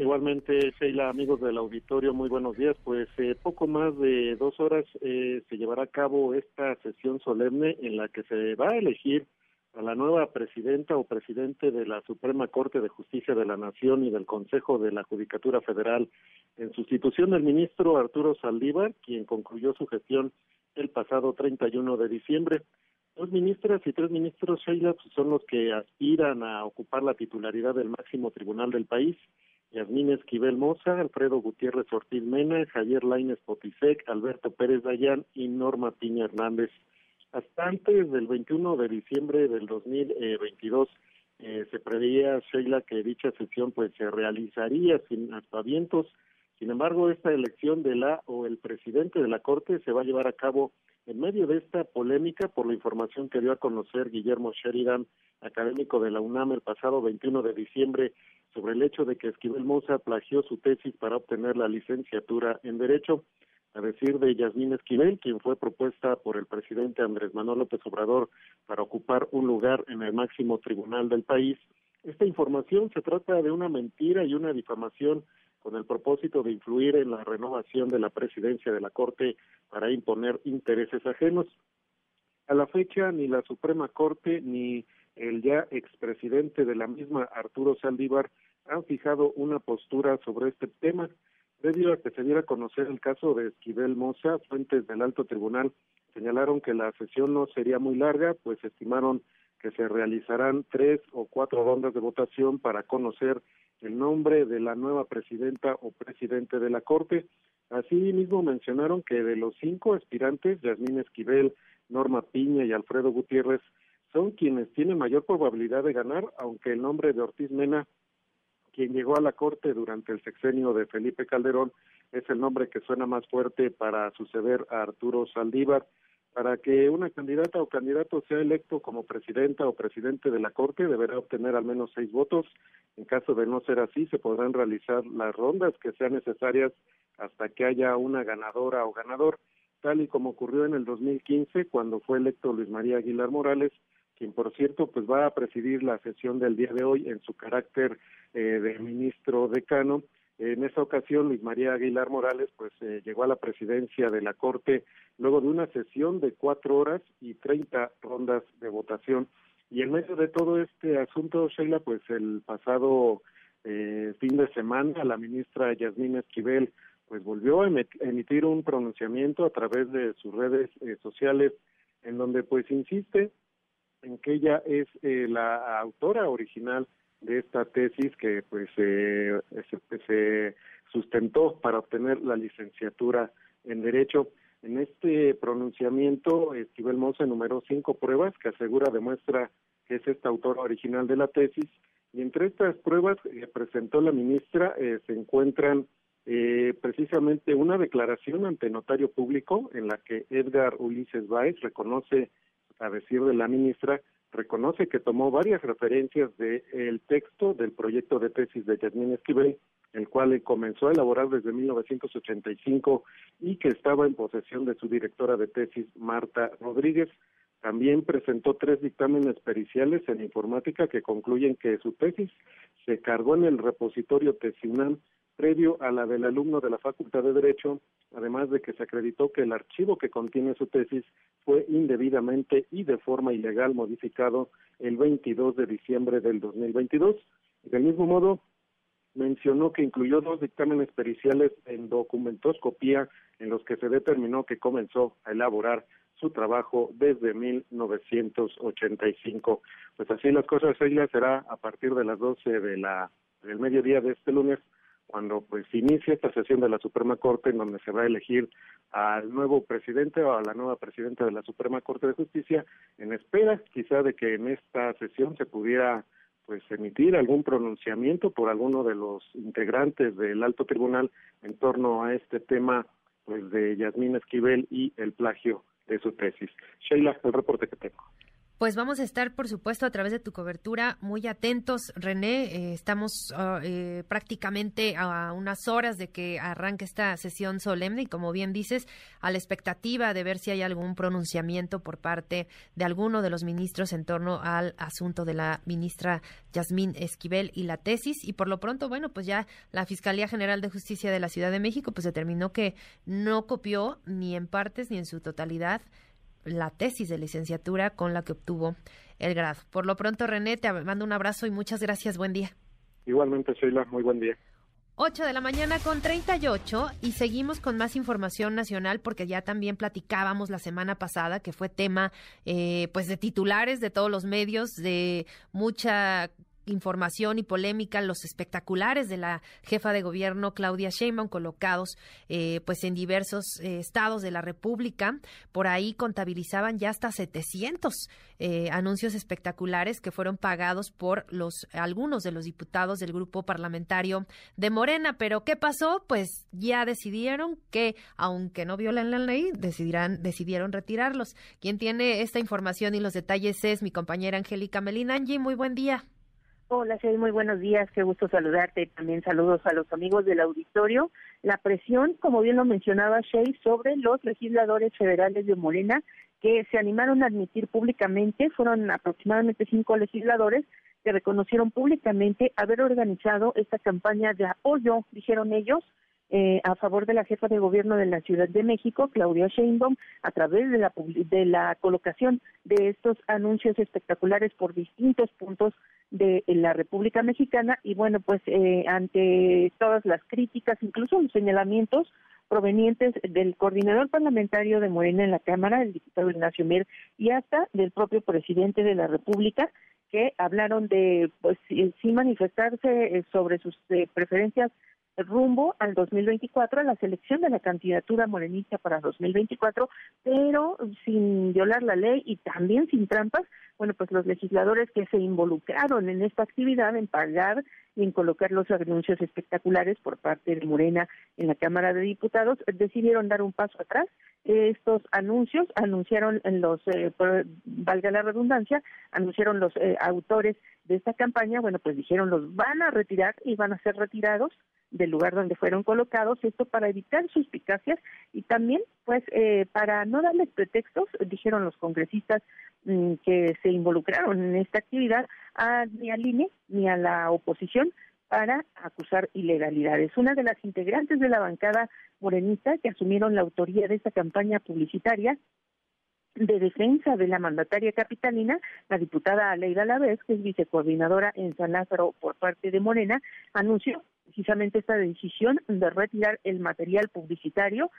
Igualmente, Sheila, amigos del auditorio, muy buenos días. Pues eh, poco más de dos horas eh, se llevará a cabo esta sesión solemne en la que se va a elegir a la nueva presidenta o presidente de la Suprema Corte de Justicia de la Nación y del Consejo de la Judicatura Federal en sustitución del ministro Arturo Saldívar, quien concluyó su gestión el pasado 31 de diciembre. Dos ministras y tres ministros, Sheila, pues, son los que aspiran a ocupar la titularidad del máximo tribunal del país. Yasmín Esquivel Moza, Alfredo Gutiérrez Ortiz Mena, Javier Lainez Potisek, Alberto Pérez Dayán y Norma Piña Hernández. Hasta antes del 21 de diciembre del 2022 eh, se preveía, Sheila, que dicha sesión pues se realizaría sin aspavientos. Sin embargo, esta elección de la o el presidente de la Corte se va a llevar a cabo en medio de esta polémica por la información que dio a conocer Guillermo Sheridan, académico de la UNAM el pasado 21 de diciembre, sobre el hecho de que Esquivel Moza plagió su tesis para obtener la licenciatura en Derecho. A decir de Yasmín Esquivel, quien fue propuesta por el presidente Andrés Manuel López Obrador para ocupar un lugar en el máximo tribunal del país, esta información se trata de una mentira y una difamación con el propósito de influir en la renovación de la presidencia de la Corte para imponer intereses ajenos. A la fecha, ni la Suprema Corte ni el ya expresidente de la misma, Arturo Saldívar, han fijado una postura sobre este tema. Debido a que se diera a conocer el caso de Esquivel Moza, fuentes del alto tribunal señalaron que la sesión no sería muy larga, pues estimaron que se realizarán tres o cuatro rondas de votación para conocer el nombre de la nueva presidenta o presidente de la Corte. Asimismo mencionaron que de los cinco aspirantes, Yasmín Esquivel, Norma Piña y Alfredo Gutiérrez, son quienes tienen mayor probabilidad de ganar, aunque el nombre de Ortiz Mena, quien llegó a la Corte durante el sexenio de Felipe Calderón, es el nombre que suena más fuerte para suceder a Arturo Saldívar. Para que una candidata o candidato sea electo como presidenta o presidente de la Corte, deberá obtener al menos seis votos. En caso de no ser así, se podrán realizar las rondas que sean necesarias hasta que haya una ganadora o ganador, tal y como ocurrió en el 2015 cuando fue electo Luis María Aguilar Morales, quien por cierto pues va a presidir la sesión del día de hoy en su carácter eh, de ministro decano en esa ocasión, Luis María Aguilar Morales pues eh, llegó a la presidencia de la Corte luego de una sesión de cuatro horas y treinta rondas de votación. Y en medio de todo este asunto, Sheila, pues el pasado eh, fin de semana la ministra Yasmín Esquivel pues volvió a emitir un pronunciamiento a través de sus redes eh, sociales en donde pues insiste en que ella es la autora original de esta tesis que pues se, se sustentó para obtener la licenciatura en Derecho. En este pronunciamiento, Esquivel Mosa enumeró cinco pruebas que asegura demuestra que es esta autora original de la tesis, y entre estas pruebas que presentó la ministra eh, se encuentran eh, precisamente una declaración ante notario público en la que Edgar Ulises Báez reconoce, a decir de la ministra, reconoce que tomó varias referencias del el texto del proyecto de tesis de Yasmín Esquivel, el cual comenzó a elaborar desde 1985 y que estaba en posesión de su directora de tesis, Marta Rodríguez. También presentó tres dictámenes periciales en informática que concluyen que su tesis se cargó en el repositorio Tesinam previo a la del alumno de la Facultad de Derecho, además de que se acreditó que el archivo que contiene su tesis fue indebidamente y de forma ilegal modificado el 22 de diciembre del 2022. Del mismo modo, mencionó que incluyó dos dictámenes periciales en documentoscopía en los que se determinó que comenzó a elaborar su trabajo desde 1985. Pues así las cosas, ella será a partir de las 12 de la del mediodía de este lunes cuando pues inicie esta sesión de la Suprema Corte en donde se va a elegir al nuevo presidente o a la nueva presidenta de la Suprema Corte de Justicia en espera quizá de que en esta sesión se pudiera pues emitir algún pronunciamiento por alguno de los integrantes del alto tribunal en torno a este tema pues de Yasmín Esquivel y el plagio de su tesis. Sheila, el reporte que tengo. Pues vamos a estar, por supuesto, a través de tu cobertura muy atentos, René. Eh, estamos ah, eh, prácticamente a unas horas de que arranque esta sesión solemne y, como bien dices, a la expectativa de ver si hay algún pronunciamiento por parte de alguno de los ministros en torno al asunto de la ministra Yasmín Esquivel y la tesis. Y por lo pronto, bueno, pues ya la Fiscalía General de Justicia de la Ciudad de México pues determinó que no copió ni en partes ni en su totalidad la tesis de licenciatura con la que obtuvo el grado. Por lo pronto, René, te mando un abrazo y muchas gracias. Buen día. Igualmente, Sheila, muy buen día. 8 de la mañana con 38 y seguimos con más información nacional porque ya también platicábamos la semana pasada que fue tema eh, pues de titulares de todos los medios, de mucha información y polémica los espectaculares de la jefa de gobierno Claudia Sheinbaum colocados eh, pues en diversos eh, estados de la República. Por ahí contabilizaban ya hasta 700 eh, anuncios espectaculares que fueron pagados por los algunos de los diputados del grupo parlamentario de Morena. Pero ¿qué pasó? Pues ya decidieron que aunque no violen la ley, decidirán decidieron retirarlos. Quien tiene esta información y los detalles es mi compañera Angélica Melina. Angie, muy buen día. Hola, Shay, muy buenos días, qué gusto saludarte. También saludos a los amigos del auditorio. La presión, como bien lo mencionaba Shay, sobre los legisladores federales de Morena que se animaron a admitir públicamente, fueron aproximadamente cinco legisladores que reconocieron públicamente haber organizado esta campaña de apoyo, dijeron ellos, eh, a favor de la jefa de gobierno de la Ciudad de México, Claudia Sheinbaum, a través de la, de la colocación de estos anuncios espectaculares por distintos puntos de la República Mexicana. Y bueno, pues eh, ante todas las críticas, incluso los señalamientos provenientes del coordinador parlamentario de Morena en la Cámara, el diputado Ignacio Mier, y hasta del propio presidente de la República, que hablaron de, pues, sí manifestarse eh, sobre sus preferencias rumbo al 2024, a la selección de la candidatura morenista para 2024, pero sin violar la ley y también sin trampas, bueno, pues los legisladores que se involucraron en esta actividad, en pagar y en colocar los anuncios espectaculares por parte de Morena en la Cámara de Diputados, decidieron dar un paso atrás. Estos anuncios anunciaron los, eh, valga la redundancia, anunciaron los eh, autores de esta campaña, bueno, pues dijeron los van a retirar y van a ser retirados del lugar donde fueron colocados, esto para evitar suspicacias y también pues eh, para no darles pretextos, dijeron los congresistas mm, que se involucraron en esta actividad, a, ni al INE ni a la oposición para acusar ilegalidades. Una de las integrantes de la bancada morenista que asumieron la autoría de esta campaña publicitaria de defensa de la mandataria capitalina, la diputada Aleida Lavés, que es vicecoordinadora en San Lázaro por parte de Morena, anunció precisamente esta decisión de retirar el material publicitario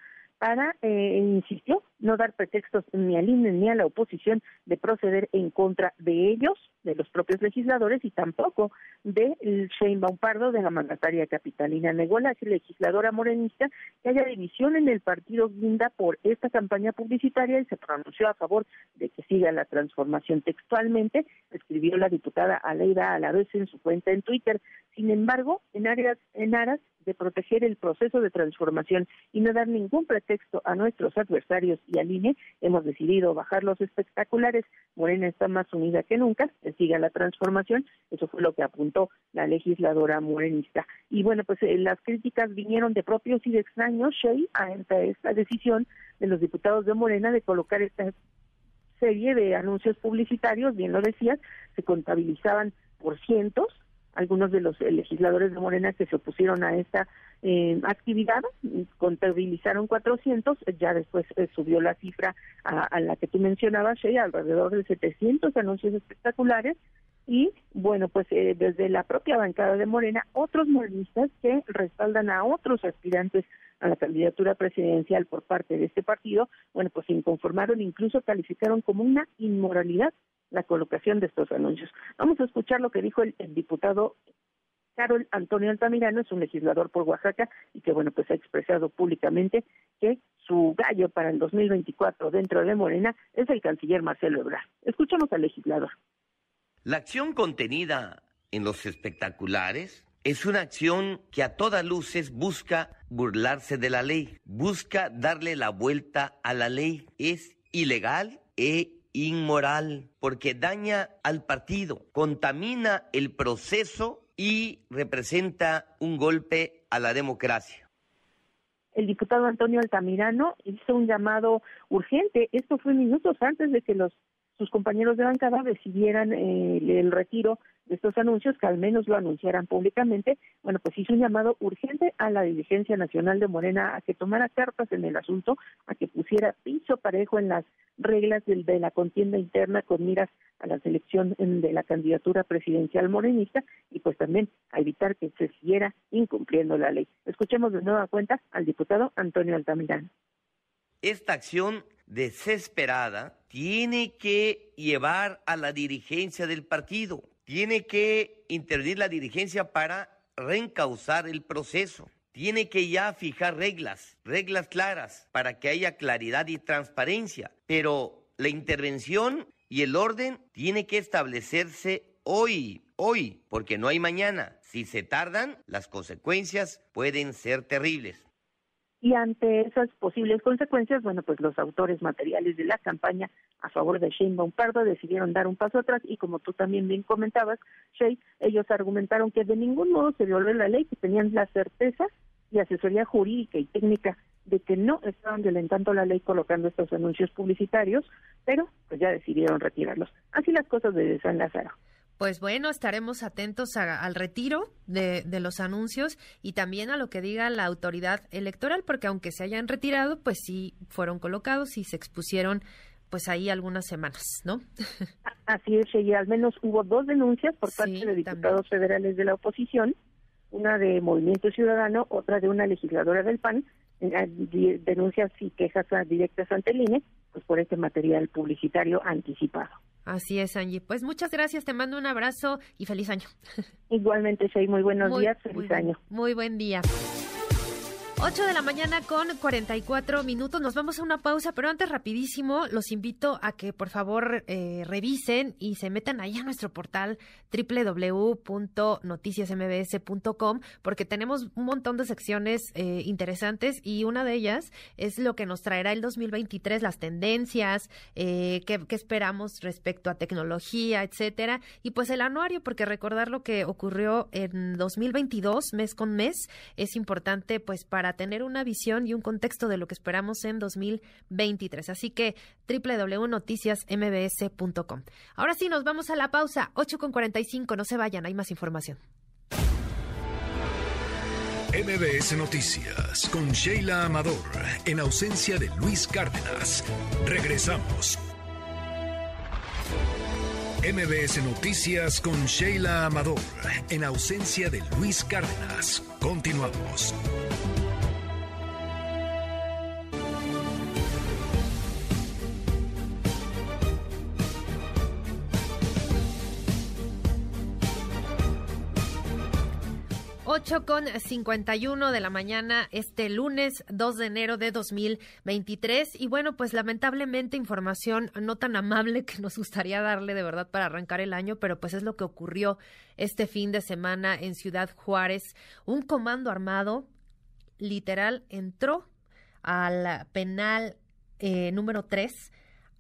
para, eh, insistió, no dar pretextos ni al INE ni a la oposición de proceder en contra de ellos, de los propios legisladores y tampoco de Sheinbaum Pardo, de la mandataria capitalina. Negó la legisladora morenista que haya división en el partido Guinda por esta campaña publicitaria y se pronunció a favor de que siga la transformación. Textualmente escribió la diputada Aleida a en su cuenta en Twitter. Sin embargo, en áreas en aras de proteger el proceso de transformación y no dar ningún pretexto a nuestros adversarios y al INE, hemos decidido bajar los espectaculares. Morena está más unida que nunca, siga la transformación. Eso fue lo que apuntó la legisladora morenista. Y bueno, pues eh, las críticas vinieron de propios y de extraños, Shea, ante esta decisión de los diputados de Morena de colocar esta serie de anuncios publicitarios, bien lo decías, se contabilizaban por cientos algunos de los eh, legisladores de Morena que se opusieron a esta eh, actividad contabilizaron 400, ya después eh, subió la cifra a, la que tú mencionabas, alrededor de 700 anuncios espectaculares y bueno, pues desde la propia bancada de Morena, otros morenistas que respaldan a otros aspirantes a la candidatura presidencial por parte de este partido, bueno, pues se inconformaron, incluso calificaron como una inmoralidad la colocación de estos anuncios. Vamos a escuchar lo que dijo el, diputado Carol Antonio Altamirano, es un legislador por Oaxaca y que, bueno, pues ha expresado públicamente que su gallo para el 2024 dentro de Morena es el canciller Marcelo Ebrard. Escuchamos al legislador. La acción contenida en los espectaculares es una acción que a todas luces busca burlarse de la ley, busca darle la vuelta a la ley. Es ilegal e inmoral porque daña al partido, contamina el proceso y representa un golpe a la democracia. El diputado Antonio Altamirano hizo un llamado urgente. Esto fue minutos antes de que los sus compañeros de bancada decidieran eh, el retiro de estos anuncios, que al menos lo anunciaran públicamente, bueno, pues hizo un llamado urgente a la dirigencia nacional de Morena a que tomara cartas en el asunto, a que pusiera piso parejo en las reglas de la contienda interna con miras a la selección de la candidatura presidencial morenista y pues también a evitar que se siguiera incumpliendo la ley. Escuchemos de nueva cuenta al diputado Antonio Altamirano. Esta acción desesperada tiene que llevar a la dirigencia del partido, tiene que intervenir la dirigencia para reencauzar el proceso. Tiene que ya fijar reglas, reglas claras, para que haya claridad y transparencia. Pero la intervención y el orden tiene que establecerse hoy, hoy, porque no hay mañana. Si se tardan, las consecuencias pueden ser terribles. Y ante esas posibles consecuencias, bueno, pues los autores materiales de la campaña a favor de Shane Pardo decidieron dar un paso atrás y como tú también bien comentabas, Shay, ellos argumentaron que de ningún modo se violó la ley, que tenían la certeza y asesoría jurídica y técnica de que no estaban violentando la ley colocando estos anuncios publicitarios, pero pues ya decidieron retirarlos. Así las cosas de San Lázaro. Pues bueno, estaremos atentos al retiro de, los anuncios y también a lo que diga la autoridad electoral, porque aunque se hayan retirado, pues sí fueron colocados y se expusieron pues ahí algunas semanas, ¿no? Así es, y al menos hubo dos denuncias por parte de diputados federales de la oposición, una de Movimiento Ciudadano, otra de una legisladora del PAN, denuncias y quejas directas ante el INE, pues por este material publicitario anticipado. Así es, Angie. Pues muchas gracias, te mando un abrazo y feliz año. Igualmente, Shey, muy buenos días, feliz año. Muy buen día. 8 de la mañana con 44 minutos. Nos vamos a una pausa, pero antes rapidísimo los invito a que por favor eh, revisen y se metan ahí a nuestro portal www.noticiasmbs.com porque tenemos un montón de secciones eh, interesantes y una de ellas es lo que nos traerá el 2023, las tendencias, eh, qué, qué esperamos respecto a tecnología, etcétera, y pues el anuario porque recordar lo que ocurrió en 2022 mes con mes es importante pues para tener una visión y un contexto de lo que esperamos en 2023. Así que www.noticiasmbs.com. Ahora sí, nos vamos a la pausa. 8 con 45, no se vayan, hay más información. MBS Noticias con Sheila Amador, en ausencia de Luis Cárdenas. Regresamos. MBS Noticias con Sheila Amador, en ausencia de Luis Cárdenas. Continuamos. 8 con 51 de la mañana este lunes 2 de enero de 2023 y bueno pues lamentablemente información no tan amable que nos gustaría darle de verdad para arrancar el año pero pues es lo que ocurrió este fin de semana en Ciudad Juárez. Un comando armado literal entró al penal eh, número 3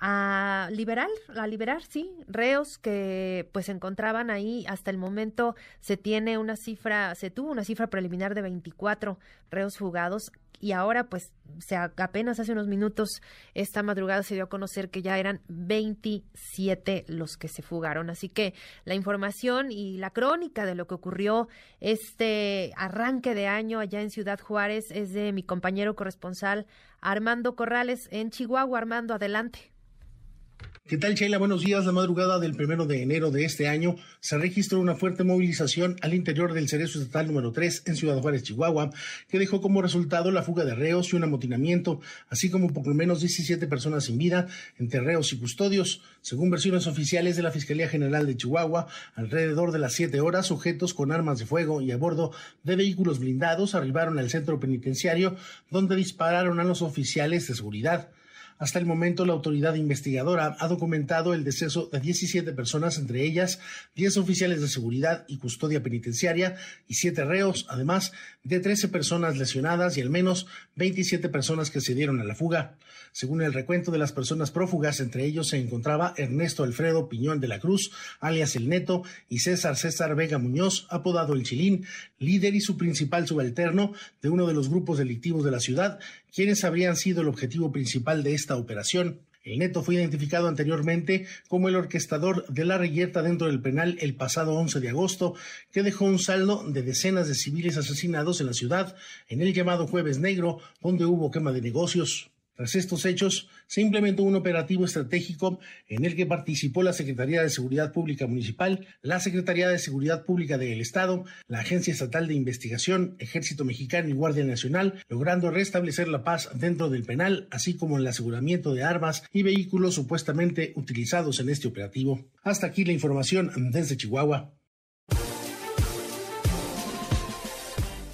a liberar, a liberar, sí, reos que pues se encontraban ahí. Hasta el momento se tiene una cifra, se tuvo una cifra preliminar de 24 reos fugados y ahora pues se, apenas hace unos minutos esta madrugada se dio a conocer que ya eran 27 los que se fugaron. Así que la información y la crónica de lo que ocurrió este arranque de año allá en Ciudad Juárez es de mi compañero corresponsal Armando Corrales en Chihuahua. Armando, adelante. ¿Qué tal, Sheila? Buenos días. La madrugada del primero de enero de este año se registró una fuerte movilización al interior del Cerezo Estatal número 3 en Ciudad Juárez, Chihuahua, que dejó como resultado la fuga de reos y un amotinamiento, así como por lo menos 17 personas sin vida entre reos y custodios. Según versiones oficiales de la Fiscalía General de Chihuahua, alrededor de las 7 horas, sujetos con armas de fuego y a bordo de vehículos blindados arribaron al centro penitenciario, donde dispararon a los oficiales de seguridad. Hasta el momento, la autoridad investigadora ha documentado el deceso de 17 personas, entre ellas 10 oficiales de seguridad y custodia penitenciaria y 7 reos, además de 13 personas lesionadas y al menos 27 personas que se dieron a la fuga. Según el recuento de las personas prófugas, entre ellos se encontraba Ernesto Alfredo Piñón de la Cruz, alias El Neto, y César César Vega Muñoz, apodado El Chilín, líder y su principal subalterno de uno de los grupos delictivos de la ciudad, quienes habrían sido el objetivo principal de esta operación. El neto fue identificado anteriormente como el orquestador de la reyerta dentro del penal el pasado 11 de agosto, que dejó un saldo de decenas de civiles asesinados en la ciudad en el llamado Jueves Negro, donde hubo quema de negocios. Tras estos hechos, se implementó un operativo estratégico en el que participó la Secretaría de Seguridad Pública Municipal, la Secretaría de Seguridad Pública del Estado, la Agencia Estatal de Investigación, Ejército Mexicano y Guardia Nacional, logrando restablecer la paz dentro del penal, así como el aseguramiento de armas y vehículos supuestamente utilizados en este operativo. Hasta aquí la información desde Chihuahua.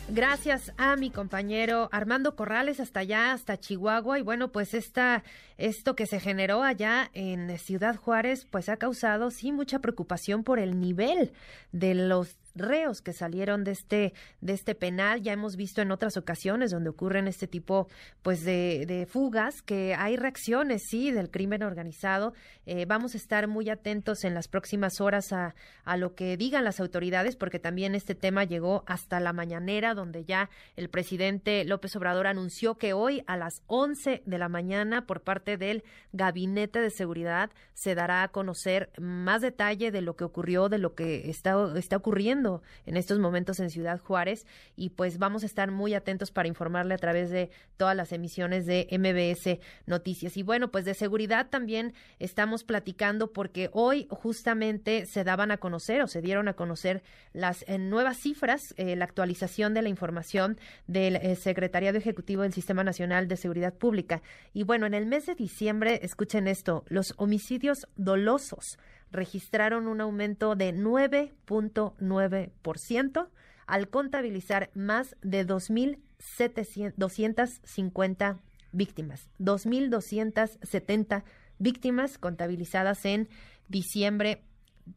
Gracias a mi compañero Armando Corrales hasta allá, hasta Chihuahua. Y bueno, pues esta, esto que se generó allá en Ciudad Juárez, pues ha causado sí mucha preocupación por el nivel de los reos que salieron de este, de este penal. Ya hemos visto en otras ocasiones donde ocurren este tipo pues de, fugas que hay reacciones, sí, del crimen organizado. Eh, vamos a estar muy atentos en las próximas horas a, a lo que digan las autoridades, porque también este tema llegó hasta la mañanera, donde ya el presidente López Obrador anunció que hoy a las 11 de la mañana, por parte del Gabinete de Seguridad, se dará a conocer más detalle de lo que ocurrió, de lo que está, está ocurriendo en estos momentos en Ciudad Juárez y pues vamos a estar muy atentos para informarle a través de todas las emisiones de MBS Noticias. Y bueno, pues de seguridad también estamos platicando porque hoy justamente se daban a conocer o se dieron a conocer las eh, nuevas cifras, eh, la actualización de la información del eh, Secretariado Ejecutivo del Sistema Nacional de Seguridad Pública. Y bueno, en el mes de diciembre, escuchen esto, los homicidios dolosos registraron un aumento de 9.9% al contabilizar más de 2.250 víctimas, 2.270 víctimas contabilizadas en diciembre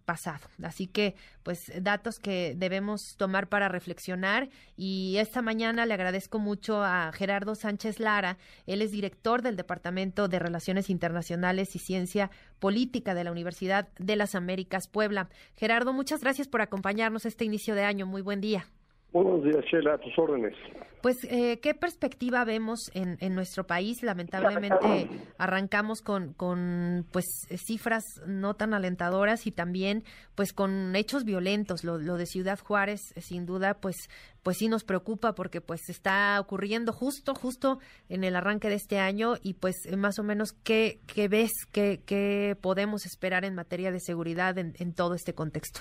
pasado. Así que, pues, datos que debemos tomar para reflexionar. Y esta mañana le agradezco mucho a Gerardo Sánchez Lara. Él es director del Departamento de Relaciones Internacionales y Ciencia Política de la Universidad de las Américas Puebla. Gerardo, muchas gracias por acompañarnos este inicio de año. Muy buen día. Buenos días, Sheila, a tus órdenes. Pues, eh, ¿qué perspectiva vemos en, en, nuestro país? Lamentablemente arrancamos con, con, pues, cifras no tan alentadoras y también, pues, con hechos violentos. Lo, lo de Ciudad Juárez, sin duda, pues, pues sí nos preocupa porque, pues, está ocurriendo justo, justo en el arranque de este año y, pues, más o menos, ¿qué, qué ves, qué, qué podemos esperar en materia de seguridad en, en todo este contexto?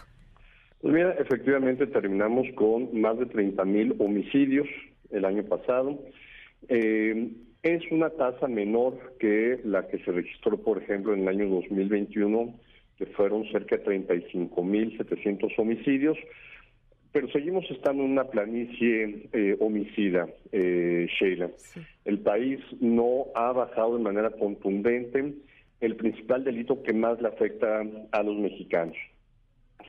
Pues mira, efectivamente terminamos con más de 30 mil homicidios el año pasado. Eh, es una tasa menor que la que se registró, por ejemplo, en el año 2021, que fueron cerca de 35 mil 700 homicidios, pero seguimos estando en una planicie eh, homicida, eh, Sheila. El país no ha bajado de manera contundente el principal delito que más le afecta a los mexicanos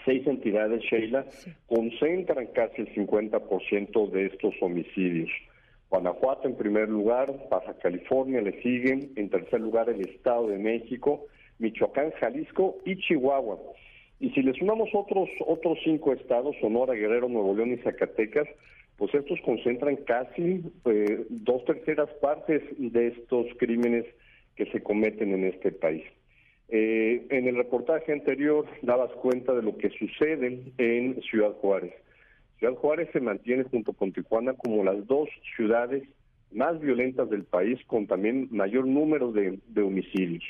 seis entidades, Sheila, concentran casi el 50% de estos homicidios. Guanajuato en primer lugar, Baja California le siguen, en tercer lugar el Estado de México, Michoacán, Jalisco y Chihuahua. Y si le sumamos otros otros cinco estados, Sonora, Guerrero, Nuevo León y Zacatecas, pues estos concentran casi eh, dos terceras partes de estos crímenes que se cometen en este país. Eh, en el reportaje anterior dabas cuenta de lo que sucede en Ciudad Juárez. Ciudad Juárez se mantiene junto con Tijuana como las dos ciudades más violentas del país con también mayor número de, homicidios.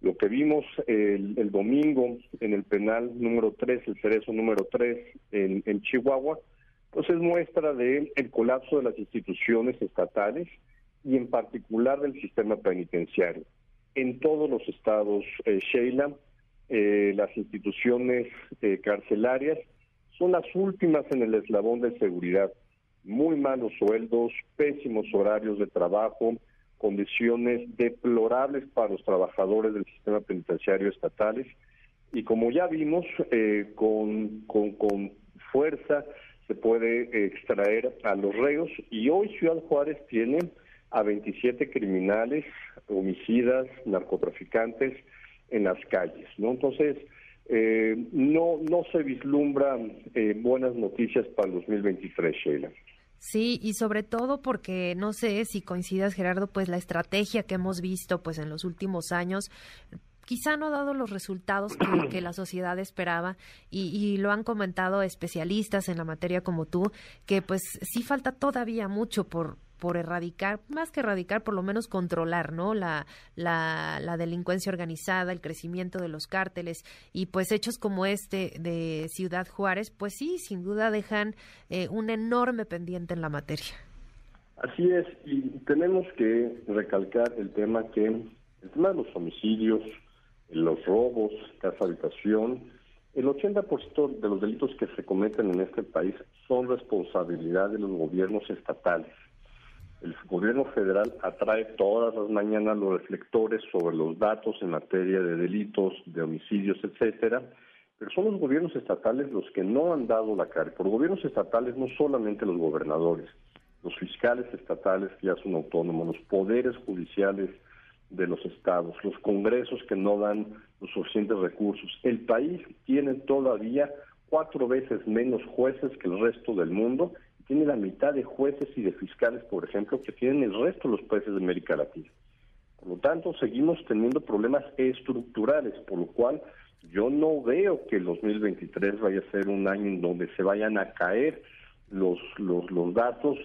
Lo que vimos el, domingo en el penal número 3, el cerezo número 3 en, Chihuahua, pues es muestra del el colapso de las instituciones estatales y en particular del sistema penitenciario en todos los estados, eh, Sheila, eh, las instituciones eh, carcelarias son las últimas en el eslabón de seguridad. Muy malos sueldos, pésimos horarios de trabajo, condiciones deplorables para los trabajadores del sistema penitenciario estatales. Y como ya vimos, con, con, con fuerza se puede extraer a los reos. Y hoy Ciudad Juárez tiene a 27 criminales, homicidas, narcotraficantes en las calles, ¿no? Entonces, eh, no, no se vislumbran eh, buenas noticias para el 2023, Sheila. Sí, y sobre todo porque no sé si coincidas Gerardo, pues la estrategia que hemos visto pues en los últimos años quizá no ha dado los resultados que, la sociedad esperaba y, y, lo han comentado especialistas en la materia como tú, que pues sí falta todavía mucho por, por erradicar, más que erradicar, por lo menos controlar, ¿no? La, la, delincuencia organizada, el crecimiento de los cárteles y pues hechos como este de Ciudad Juárez, pues sí, sin duda dejan eh, un enorme pendiente en la materia. Así es, y tenemos que recalcar el tema que, el tema de los homicidios, los robos, casa habitación, el 80% de los delitos que se cometen en este país son responsabilidad de los gobiernos estatales. El gobierno federal atrae todas las mañanas los reflectores sobre los datos en materia de delitos, de homicidios, etcétera, pero son los gobiernos estatales los que no han dado la cara. Por gobiernos estatales no solamente los gobernadores, los fiscales estatales que ya son autónomos, los poderes judiciales de los estados, los congresos que no dan los suficientes recursos. El país tiene todavía cuatro veces menos jueces que el resto del mundo tiene la mitad de jueces y de fiscales, por ejemplo, que tienen el resto de los países de América Latina. Por lo tanto, seguimos teniendo problemas estructurales, por lo cual yo no veo que el 2023 vaya a ser un año en donde se vayan a caer los, los, datos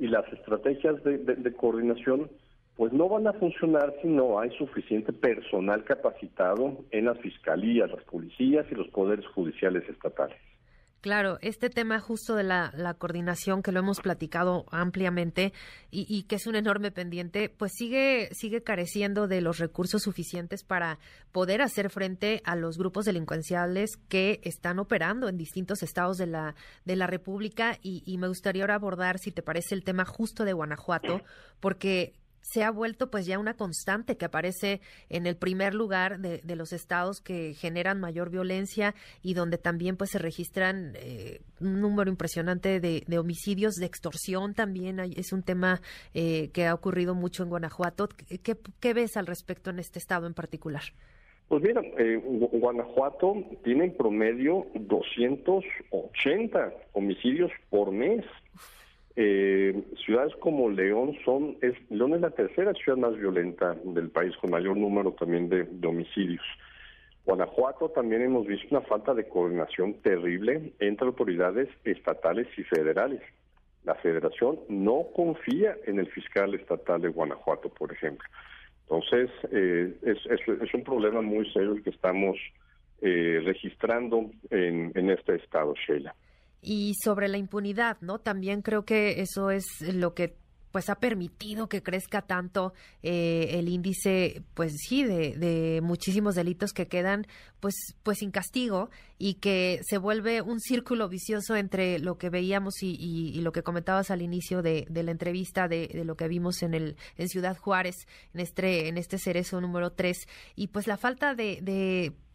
y las estrategias de, de coordinación pues no van a funcionar si no hay suficiente personal capacitado en las fiscalías, las policías y los poderes judiciales estatales. Claro, este tema justo de la, coordinación que lo hemos platicado ampliamente y, que es un enorme pendiente, pues sigue, sigue careciendo de los recursos suficientes para poder hacer frente a los grupos delincuenciales que están operando en distintos estados de la, de la República. Y, y me gustaría ahora abordar, si te parece, el tema justo de Guanajuato, porque se ha vuelto pues ya una constante que aparece en el primer lugar de, los estados que generan mayor violencia y donde también pues se registran eh, un número impresionante de, homicidios, de extorsión también es un tema eh, que ha ocurrido mucho en Guanajuato. ¿Qué, ves al respecto en este estado en particular? Pues mira, eh, Guanajuato tiene en promedio 280 homicidios por mes. Eh, ciudades como León son, es, León es la tercera ciudad más violenta del país, con mayor número también de, homicidios. Guanajuato también hemos visto una falta de coordinación terrible entre autoridades estatales y federales. La federación no confía en el fiscal estatal de Guanajuato, por ejemplo. Entonces, eh, es, un problema muy serio el que estamos eh, registrando en este estado, Sheila y sobre la impunidad, ¿no? También creo que eso es lo que pues ha permitido que crezca tanto eh, el índice, pues sí, de, de, muchísimos delitos que quedan, pues, pues sin castigo y que se vuelve un círculo vicioso entre lo que veíamos y, y, lo que comentabas al inicio de, de la entrevista de, de, lo que vimos en el en Ciudad Juárez en este en este cerezo número 3 y pues la falta de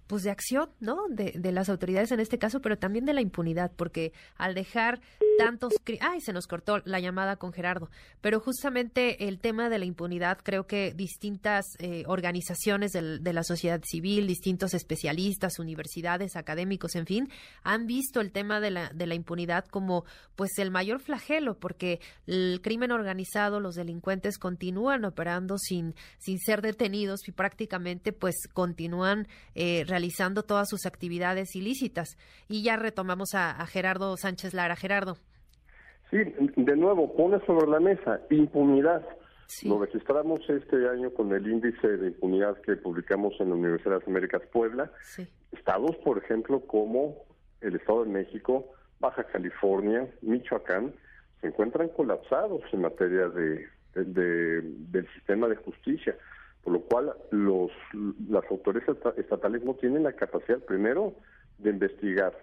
pues de acción, ¿no? De, de, las autoridades en este caso, pero también de la impunidad, porque al dejar tantos... Ay, se nos cortó la llamada con Gerardo, pero justamente el tema de la impunidad, creo que distintas eh, organizaciones de la sociedad civil, distintos especialistas, universidades, académicos, en fin, han visto el tema de la, de la impunidad como pues el mayor flagelo, porque el crimen organizado, los delincuentes continúan operando sin, sin ser detenidos y prácticamente pues continúan eh, todas sus actividades ilícitas. Y ya retomamos a, Gerardo Sánchez Lara. Gerardo. Sí, de nuevo, pone sobre la mesa impunidad. Lo registramos este año con el índice de impunidad que publicamos en la Universidad de las Américas Puebla. Estados, por ejemplo, como el Estado de México, Baja California, Michoacán, se encuentran colapsados en materia de, del sistema de justicia por lo cual los, las autoridades estatales no tienen la capacidad, primero, de investigar,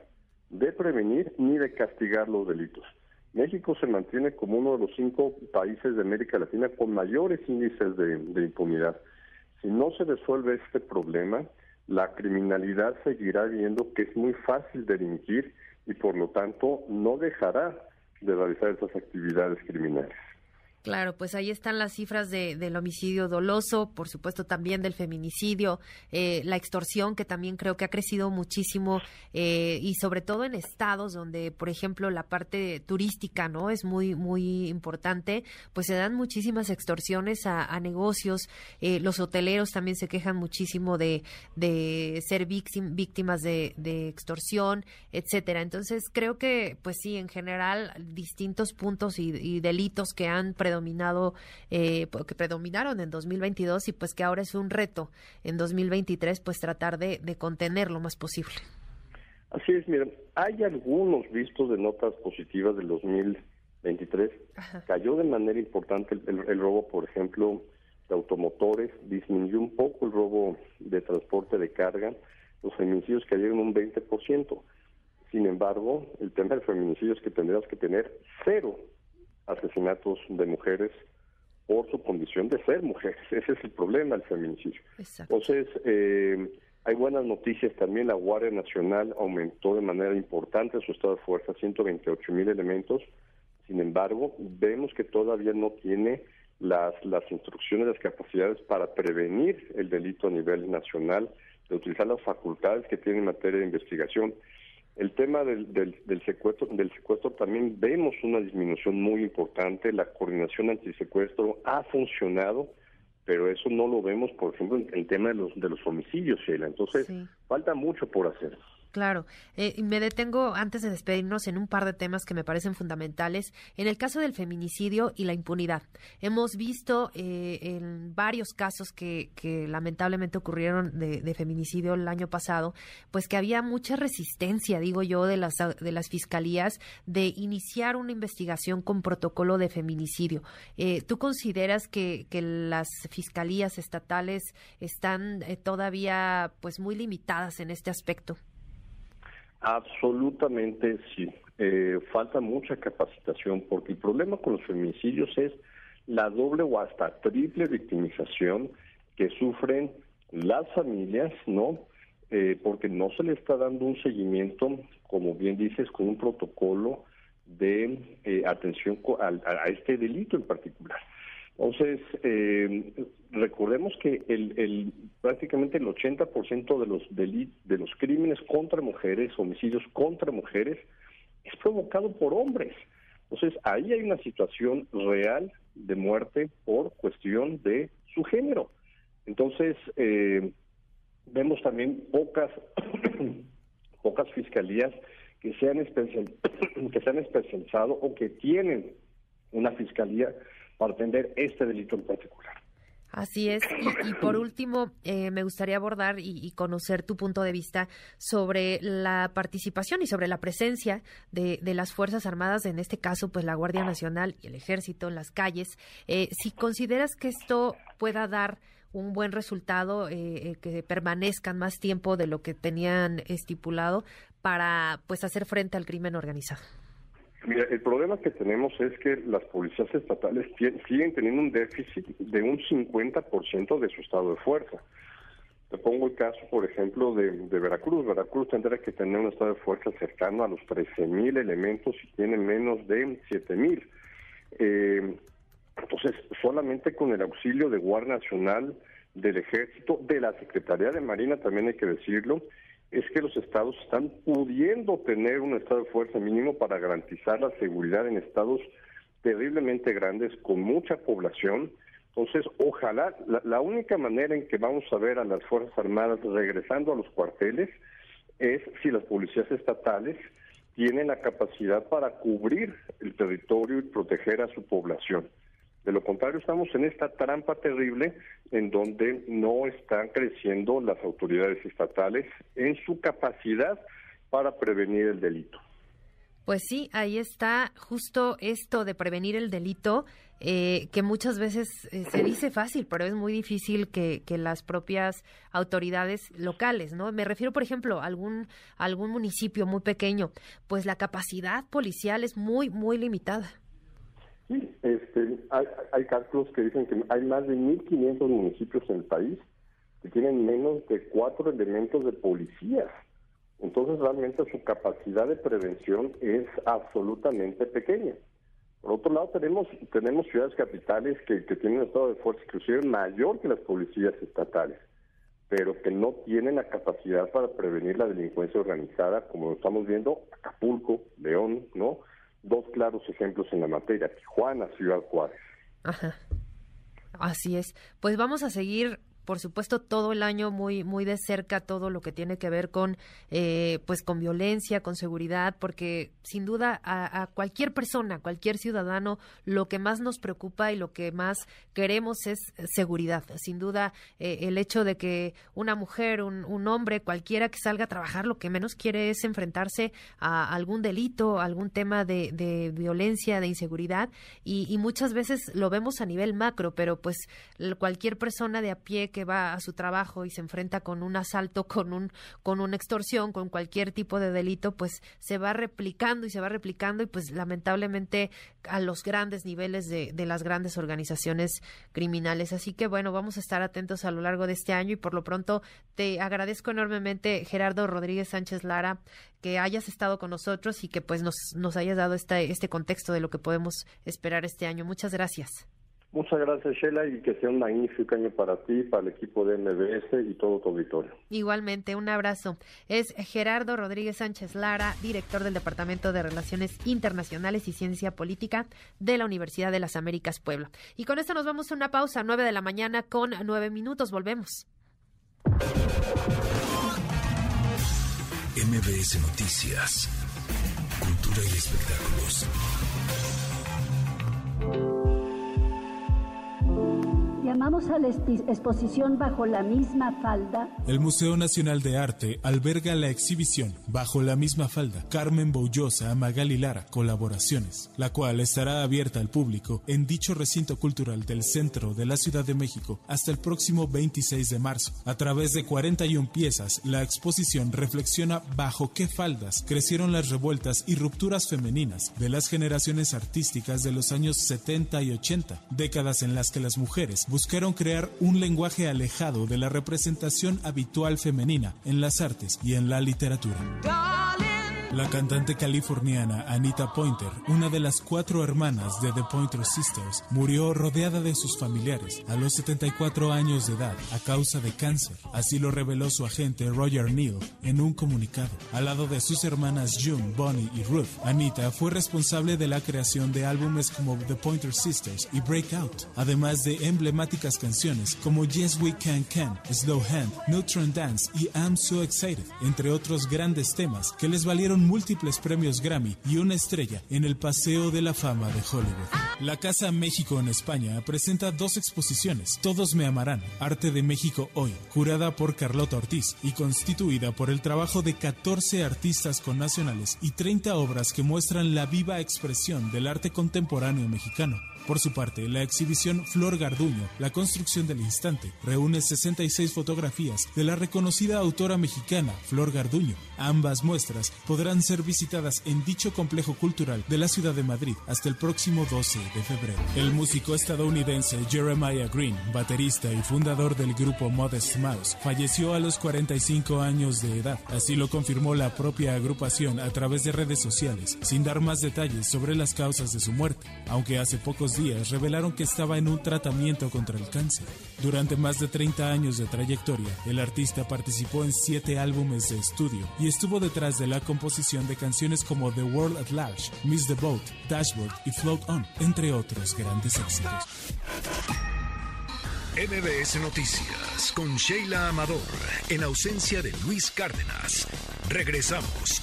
de prevenir ni de castigar los delitos. México se mantiene como uno de los cinco países de América Latina con mayores índices de, impunidad. Si no se resuelve este problema, la criminalidad seguirá viendo que es muy fácil delinquir y por lo tanto no dejará de realizar esas actividades criminales. Claro, pues ahí están las cifras de, del homicidio doloso, por supuesto también del feminicidio, eh, la extorsión que también creo que ha crecido muchísimo eh, y sobre todo en estados donde, por ejemplo, la parte turística no es muy muy importante, pues se dan muchísimas extorsiones a, negocios. Eh, los hoteleros también se quejan muchísimo de, de ser víctimas de, extorsión, etcétera. Entonces creo que, pues sí, en general distintos puntos y, y delitos que han predominado predominado, eh, que predominaron en 2022 y pues que ahora es un reto en 2023 pues tratar de, contener lo más posible. Así es, miren, hay algunos vistos de notas positivas del 2023. Cayó de manera importante el, robo, por ejemplo, de automotores, disminuyó un poco el robo de transporte de carga, los feminicidios cayeron un 20%. Sin embargo, el tema del feminicidio es que tendrías que tener cero asesinatos de mujeres por su condición de ser mujeres. Ese es el problema del feminicidio. Entonces, eh, hay buenas noticias también. La Guardia Nacional aumentó de manera importante su estado de fuerza, 128 mil elementos. Sin embargo, vemos que todavía no tiene las, las instrucciones, las capacidades para prevenir el delito a nivel nacional, de utilizar las facultades que tiene en materia de investigación. El tema del, del, secuestro, del secuestro también vemos una disminución muy importante. La coordinación antisecuestro ha funcionado, pero eso no lo vemos, por ejemplo, en el tema de los, de los homicidios, Sheila. Entonces, falta mucho por hacer. Claro, eh, me detengo antes de despedirnos en un par de temas que me parecen fundamentales. En el caso del feminicidio y la impunidad, hemos visto eh, en varios casos que, lamentablemente ocurrieron de, feminicidio el año pasado, pues que había mucha resistencia, digo yo, de las de las fiscalías de iniciar una investigación con protocolo de feminicidio. Eh, ¿Tú consideras que, que, las fiscalías estatales están todavía pues muy limitadas en este aspecto? Absolutamente sí. Eh, falta mucha capacitación porque el problema con los feminicidios es la doble o hasta triple victimización que sufren las familias, ¿no? Eh, porque no se le está dando un seguimiento, como bien dices, con un protocolo de eh, atención a este delito en particular. Entonces, eh, recordemos que el, prácticamente el 80% de los de los crímenes contra mujeres, homicidios contra mujeres, es provocado por hombres. Entonces, ahí hay una situación real de muerte por cuestión de su género. Entonces, eh, vemos también pocas pocas fiscalías que sean que se han especializado o que tienen una fiscalía para atender este delito en particular. Así es. Y, por último, eh, me gustaría abordar y, conocer tu punto de vista sobre la participación y sobre la presencia de, las Fuerzas Armadas, en este caso, pues la Guardia Nacional y el Ejército en las calles. Eh, si consideras que esto pueda dar un buen resultado, eh, que permanezcan más tiempo de lo que tenían estipulado para pues hacer frente al crimen organizado. Mira, el problema que tenemos es que las policías estatales siguen teniendo un déficit de un 50% de su estado de fuerza. Te pongo el caso, por ejemplo, de, Veracruz. Veracruz tendrá que tener un estado de fuerza cercano a los 13.000 elementos y tiene menos de 7.000. Eh, entonces, solamente con el auxilio de Guardia Nacional, del Ejército, de la Secretaría de Marina, también hay que decirlo, es que los estados están pudiendo tener un estado de fuerza mínimo para garantizar la seguridad en estados terriblemente grandes con mucha población. Entonces, ojalá, la, única manera en que vamos a ver a las Fuerzas Armadas regresando a los cuarteles es si las policías estatales tienen la capacidad para cubrir el territorio y proteger a su población. De lo contrario, estamos en esta trampa terrible en donde no están creciendo las autoridades estatales en su capacidad para prevenir el delito. Pues sí, ahí está justo esto de prevenir el delito, eh, que muchas veces eh, se dice fácil, pero es muy difícil que, que, las propias autoridades locales, ¿no? Me refiero, por ejemplo, a algún, algún municipio muy pequeño, pues la capacidad policial es muy, muy limitada. Sí, este, hay, cálculos que dicen que hay más de 1.500 municipios en el país que tienen menos de cuatro elementos de policías. Entonces realmente su capacidad de prevención es absolutamente pequeña. Por otro lado, tenemos tenemos ciudades capitales que, que tienen un estado de fuerza inclusive mayor que las policías estatales, pero que no tienen la capacidad para prevenir la delincuencia organizada, como lo estamos viendo, Acapulco, León, ¿no? Dos claros ejemplos en la materia, Tijuana, Ciudad Juárez. Ajá. Así es. Pues vamos a seguir por supuesto todo el año muy muy de cerca todo lo que tiene que ver con eh, pues con violencia con seguridad porque sin duda a, cualquier persona cualquier ciudadano lo que más nos preocupa y lo que más queremos es seguridad. Sin duda eh, el hecho de que una mujer un, un, hombre cualquiera que salga a trabajar lo que menos quiere es enfrentarse a algún delito algún tema de, de violencia de inseguridad y, y muchas veces lo vemos a nivel macro pero pues cualquier persona de a pie que va a su trabajo y se enfrenta con un asalto, con un con una extorsión, con cualquier tipo de delito, pues se va replicando y se va replicando y pues lamentablemente a los grandes niveles de, de las grandes organizaciones criminales. Así que bueno, vamos a estar atentos a lo largo de este año y por lo pronto te agradezco enormemente Gerardo Rodríguez Sánchez Lara que hayas estado con nosotros y que pues nos, nos hayas dado este, este contexto de lo que podemos esperar este año. Muchas gracias. Muchas gracias, Sheila, y que sea un magnífico año para ti, para el equipo de MBS y todo tu auditorio. Igualmente, un abrazo. Es Gerardo Rodríguez Sánchez Lara, director del Departamento de Relaciones Internacionales y Ciencia Política de la Universidad de las Américas Puebla. Y con esto nos vamos a una pausa, nueve de la mañana con nueve minutos. Volvemos. MBS Noticias, Cultura y Espectáculos. Llamamos a la exposición Bajo la misma falda. El Museo Nacional de Arte alberga la exhibición Bajo la misma falda, Carmen Boullosa, Magali Lara, colaboraciones, la cual estará abierta al público en dicho recinto cultural del centro de la Ciudad de México hasta el próximo 26 de marzo. A través de 41 piezas, la exposición reflexiona bajo qué faldas crecieron las revueltas y rupturas femeninas de las generaciones artísticas de los años 70 y 80, décadas en las que las mujeres buscaron crear un lenguaje alejado de la representación habitual femenina en las artes y en la literatura. La cantante californiana Anita Pointer, una de las cuatro hermanas de The Pointer Sisters, murió rodeada de sus familiares a los 74 años de edad a causa de cáncer. Así lo reveló su agente Roger Neal en un comunicado. Al lado de sus hermanas June, Bonnie y Ruth, Anita fue responsable de la creación de álbumes como The Pointer Sisters y Breakout, además de emblemáticas canciones como Yes We Can Can, Slow Hand, Neutron Dance y I'm So Excited, entre otros grandes temas que les valieron múltiples premios Grammy y una estrella en el Paseo de la Fama de Hollywood. La Casa México en España presenta dos exposiciones, Todos me amarán, Arte de México hoy, curada por Carlota Ortiz y constituida por el trabajo de 14 artistas connacionales y 30 obras que muestran la viva expresión del arte contemporáneo mexicano. Por su parte, la exhibición Flor Garduño, La construcción del instante, reúne 66 fotografías de la reconocida autora mexicana Flor Garduño. Ambas muestras podrán ser visitadas en dicho complejo cultural de la ciudad de Madrid hasta el próximo 12 de febrero. El músico estadounidense Jeremiah Green, baterista y fundador del grupo Modest Mouse, falleció a los 45 años de edad. Así lo confirmó la propia agrupación a través de redes sociales, sin dar más detalles sobre las causas de su muerte, aunque hace pocos días revelaron que estaba en un tratamiento contra el cáncer. Durante más de 30 años de trayectoria, el artista participó en siete álbumes de estudio y estuvo detrás de la composición de canciones como The World at Large, Miss the Boat, Dashboard y Float On, entre otros grandes éxitos. MBS Noticias con Sheila Amador, en ausencia de Luis Cárdenas. Regresamos.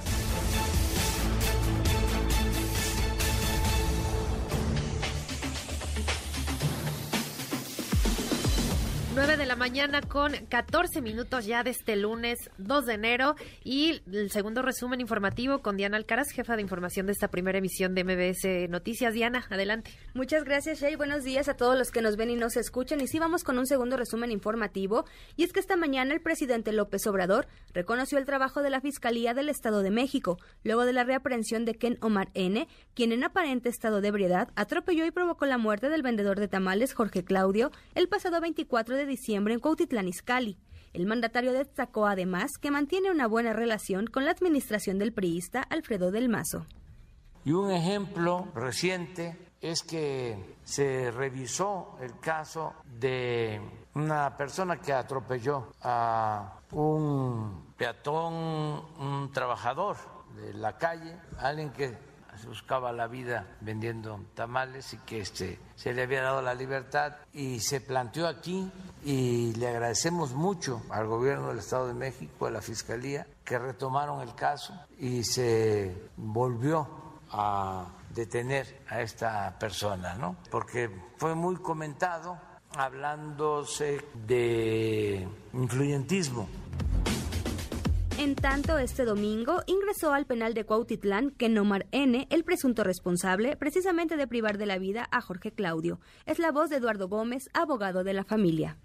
9 de la mañana con 14 minutos ya de este lunes 2 de enero y el segundo resumen informativo con Diana Alcaraz, jefa de información de esta primera emisión de MBS Noticias. Diana, adelante. Muchas gracias, Shay. Buenos días a todos los que nos ven y nos escuchan. Y sí, vamos con un segundo resumen informativo. Y es que esta mañana el presidente López Obrador reconoció el trabajo de la Fiscalía del Estado de México, luego de la reaprehensión de Ken Omar N., quien en aparente estado de ebriedad atropelló y provocó la muerte del vendedor de tamales Jorge Claudio el pasado 24 de diciembre en Cuautitlán Izcalli. El mandatario destacó además que mantiene una buena relación con la administración del priista Alfredo del Mazo. Y un ejemplo reciente es que se revisó el caso de una persona que atropelló a un peatón, un trabajador de la calle, alguien que buscaba la vida vendiendo tamales y que este, se le había dado la libertad y se planteó aquí y le agradecemos mucho al gobierno del Estado de México, a la Fiscalía, que retomaron el caso y se volvió a detener a esta persona, ¿no? Porque fue muy comentado hablándose de influyentismo en tanto, este domingo ingresó al penal de Cuautitlán Kenomar N., el presunto responsable precisamente de privar de la vida a Jorge Claudio. Es la voz de Eduardo Gómez, abogado de la familia.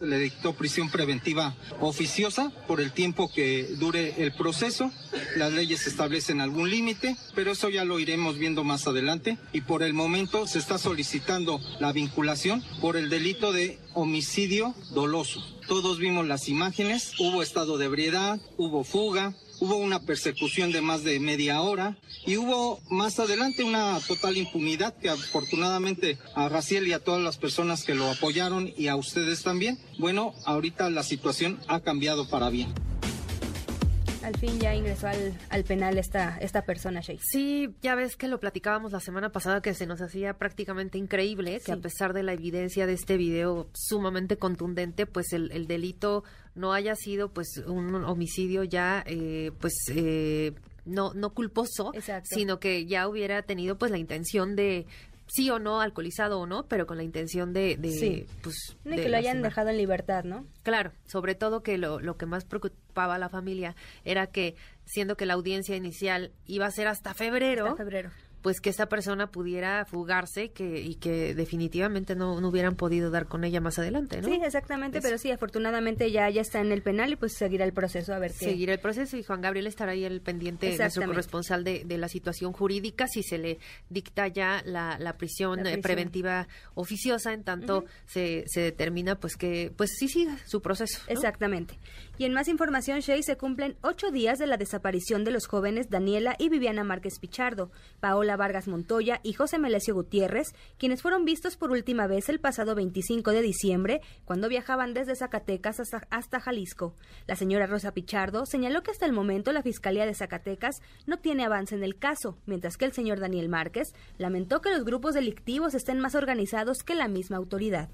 Le dictó prisión preventiva oficiosa por el tiempo que dure el proceso. Las leyes establecen algún límite, pero eso ya lo iremos viendo más adelante. Y por el momento se está solicitando la vinculación por el delito de homicidio doloso. Todos vimos las imágenes, hubo estado de ebriedad, hubo fuga, hubo una persecución de más de media hora y hubo más adelante una total impunidad que afortunadamente a Raciel y a todas las personas que lo apoyaron y a ustedes también, bueno, ahorita la situación ha cambiado para bien. Al fin ya ingresó al, penal esta, esta persona, Shay. Sí, ya ves que lo platicábamos la semana pasada que se nos hacía prácticamente increíble que a pesar de la evidencia de este video sumamente contundente, pues el, el delito no haya sido pues un homicidio ya eh, pues eh, no no culposo, sino que ya hubiera tenido pues la intención de sí o no, alcoholizado o no, pero con la intención de, de pues... De que lo hayan dejado en libertad, ¿no? Claro, sobre todo que lo, lo que más preocupaba a la familia era que, siendo que la audiencia inicial iba a ser hasta febrero, hasta febrero pues que esta persona pudiera fugarse que, y que definitivamente no, no hubieran podido dar con ella más adelante, ¿no? Sí, exactamente, pero sí, afortunadamente ya, ya está en el penal y pues seguirá el proceso a ver qué. Seguirá el proceso y Juan Gabriel estará ahí el pendiente, nuestro corresponsal de, de, la situación jurídica, si se le dicta ya la, la, prisión, eh, preventiva oficiosa, en tanto se, se determina pues que pues sí siga su proceso. Exactamente. Y en más información, Shay, se cumplen ocho días de la desaparición de los jóvenes Daniela y Viviana Márquez Pichardo, Paola Vargas Montoya y José Melesio Gutiérrez, quienes fueron vistos por última vez el pasado 25 de diciembre, cuando viajaban desde Zacatecas hasta, hasta Jalisco. La señora Rosa Pichardo señaló que hasta el momento la Fiscalía de Zacatecas no tiene avance en el caso, mientras que el señor Daniel Márquez lamentó que los grupos delictivos estén más organizados que la misma autoridad.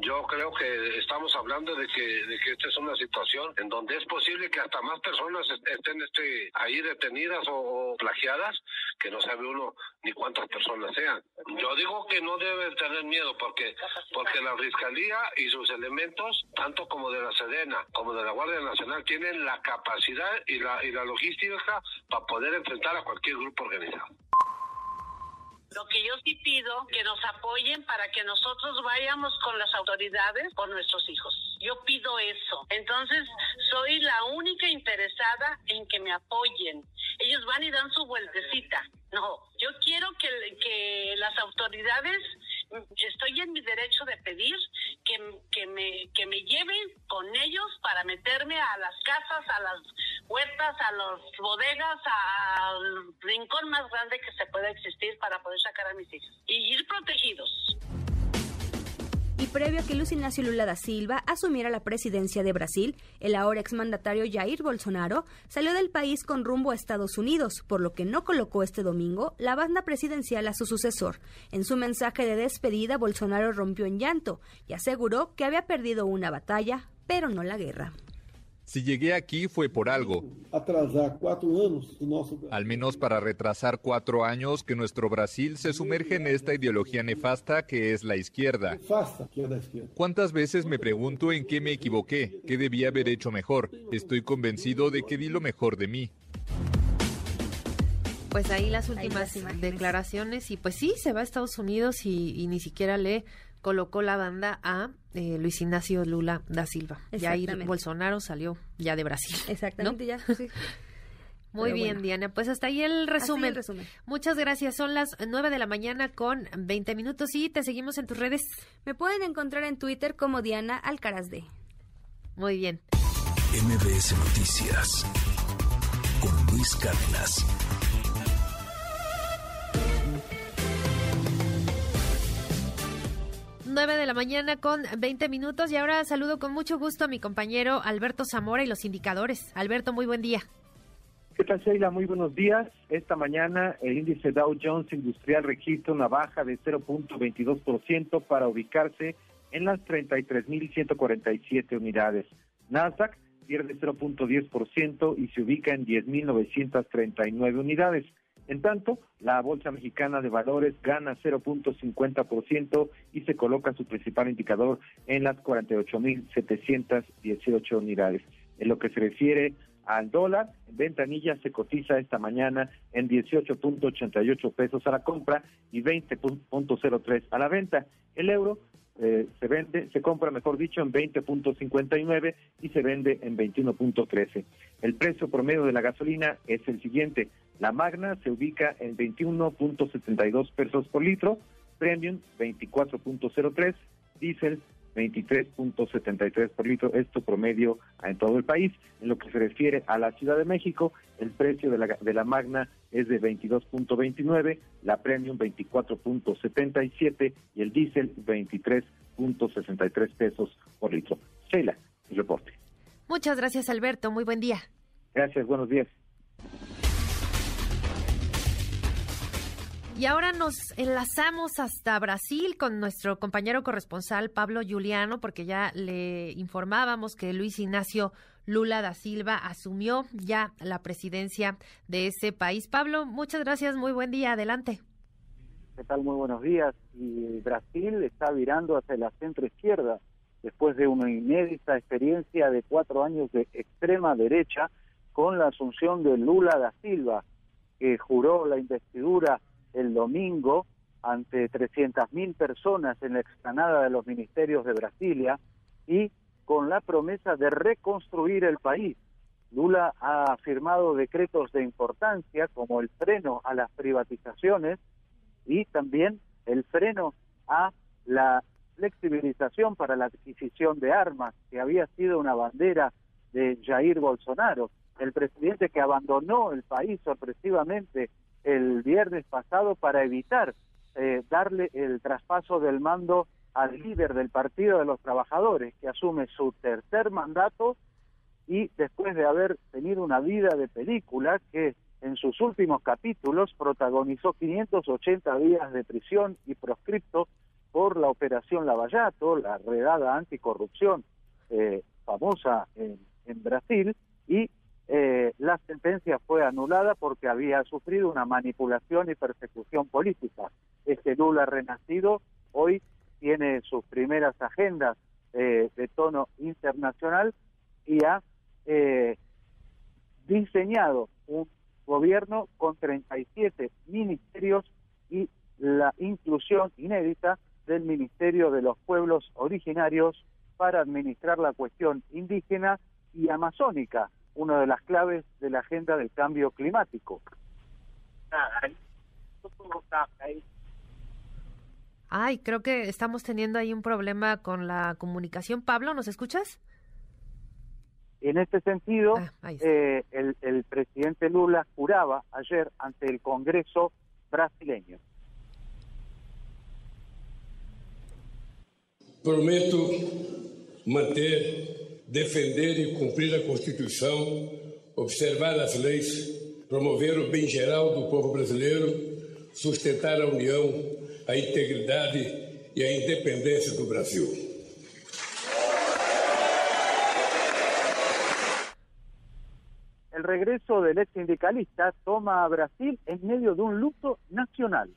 Yo creo que estamos hablando de que, de que esta es una situación en donde es posible que hasta más personas estén este, ahí detenidas o, plagiadas, que no sabe uno ni cuántas personas sean. Yo digo que no debe tener miedo porque, porque la Fiscalía y sus elementos, tanto como de la Sedena como de la Guardia Nacional, tienen la capacidad y la, y la logística para poder enfrentar a cualquier grupo organizado. Lo que yo sí pido, que nos apoyen para que nosotros vayamos con las autoridades por nuestros hijos. Yo pido eso. Entonces, soy la única interesada en que me apoyen. Ellos van y dan su vueltecita. No, yo quiero que, las autoridades estoy en mi derecho de pedir que, que, me, que me lleven con ellos para meterme a las casas, a las huertas, a las bodegas, al rincón más grande que se pueda existir para poder sacar a mis hijos y ir protegidos y previo a que Luis Ignacio Lula da Silva asumiera la presidencia de Brasil, el ahora exmandatario Jair Bolsonaro salió del país con rumbo a Estados Unidos, por lo que no colocó este domingo la banda presidencial a su sucesor. En su mensaje de despedida, Bolsonaro rompió en llanto y aseguró que había perdido una batalla, pero no la guerra. Si llegué aquí fue por algo. Al menos para retrasar cuatro años que nuestro Brasil se sumerge en esta ideología nefasta que es la izquierda. ¿Cuántas veces me pregunto en qué me equivoqué? ¿Qué debía haber hecho mejor? Estoy convencido de que di lo mejor de mí. Pues ahí las últimas declaraciones y pues sí, se va a Estados Unidos y, y ni siquiera le colocó la banda a eh, Luis Ignacio Lula da Silva. Ya ahí Bolsonaro salió ya de Brasil. Exactamente, ya. Muy bien, Diana. Pues hasta ahí el resumen. Muchas gracias. Son las 9 de la mañana con 20 minutos y te seguimos en tus redes. Me pueden encontrar en Twitter como Diana Alcaraz de. Muy bien. MBS Noticias con Luis Cárdenas. 9 de la mañana con 20 minutos y ahora saludo con mucho gusto a mi compañero Alberto Zamora y los indicadores. Alberto, muy buen día. ¿Qué tal, Sheila? Muy buenos días. Esta mañana el índice Dow Jones Industrial registra una baja de 0.22% para ubicarse en las 33.147 unidades. Nasdaq pierde 0.10% y se ubica en 10.939 unidades. En tanto, la Bolsa Mexicana de Valores gana 0.50% y se coloca su principal indicador en las 48.718 unidades. En lo que se refiere al dólar, en ventanilla se cotiza esta mañana en 18.88 pesos a la compra y 20.03 a la venta. El euro eh, se vende, se compra, mejor dicho, en 20.59 y se vende en 21.13. El precio promedio de la gasolina es el siguiente. La Magna se ubica en 21.72 pesos por litro, Premium 24.03, Diesel 23.73 por litro, esto promedio en todo el país. En lo que se refiere a la Ciudad de México, el precio de la, de la Magna es de 22.29, la Premium 24.77 y el Diesel 23.63 pesos por litro. Sheila, el reporte. Muchas gracias, Alberto. Muy buen día. Gracias, buenos días. Y ahora nos enlazamos hasta Brasil con nuestro compañero corresponsal Pablo Juliano, porque ya le informábamos que Luis Ignacio Lula da Silva asumió ya la presidencia de ese país. Pablo, muchas gracias, muy buen día, adelante. ¿Qué tal? Muy buenos días. Y Brasil está virando hacia la centro izquierda después de una inédita experiencia de cuatro años de extrema derecha con la asunción de Lula da Silva, que juró la investidura el domingo ante 300.000 personas en la explanada de los ministerios de Brasilia y con la promesa de reconstruir el país. Lula ha firmado decretos de importancia como el freno a las privatizaciones y también el freno a la flexibilización para la adquisición de armas, que había sido una bandera de Jair Bolsonaro, el presidente que abandonó el país sorpresivamente el viernes pasado para evitar eh, darle el traspaso del mando al líder del Partido de los Trabajadores, que asume su tercer mandato y después de haber tenido una vida de película que en sus últimos capítulos protagonizó 580 días de prisión y proscripto por la operación Lavallato, la redada anticorrupción eh, famosa en, Brasil, y eh, la sentencia fue anulada porque había sufrido una manipulación y persecución política. Este Lula renacido hoy tiene sus primeras agendas eh, de tono internacional y ha eh, diseñado un gobierno con 37 ministerios y la inclusión inédita del Ministerio de los Pueblos Originarios para administrar la cuestión indígena y amazónica, una de las claves de la agenda del cambio climático. Ay, creo que estamos teniendo ahí un problema con la comunicación. Pablo, ¿nos escuchas? En este sentido, ah, eh, el, el presidente Lula juraba ayer ante el Congreso brasileño. Prometo manter defender e cumprir a Constituição, observar as leis, promover o bem geral do povo brasileiro, sustentar a união, a integridade e a independência do Brasil. regreso del ex sindicalista toma a Brasil en medio de un luto nacional.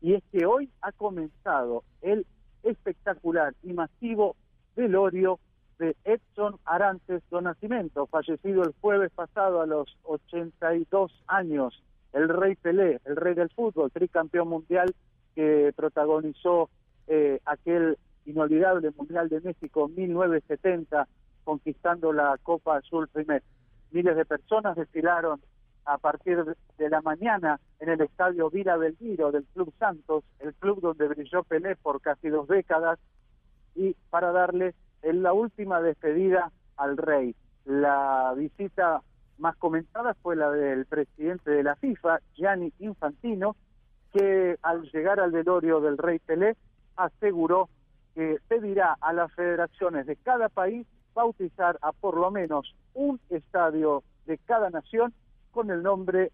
Y es que hoy ha comenzado el espectacular y masivo velorio de Edson Arantes do Nascimento, fallecido el jueves pasado a los 82 años, el rey Pelé, el rey del fútbol, tricampeón mundial que protagonizó eh, aquel inolvidable Mundial de México 1970, conquistando la Copa Azul primer. Miles de personas desfilaron a partir de la mañana en el estadio Vila Belmiro del Club Santos, el club donde brilló Pelé por casi dos décadas, y para darle la última despedida al rey. La visita más comentada fue la del presidente de la FIFA, Gianni Infantino, que al llegar al velorio del rey Pelé aseguró que pedirá a las federaciones de cada país bautizar a por lo menos un estadio de cada nación con el nombre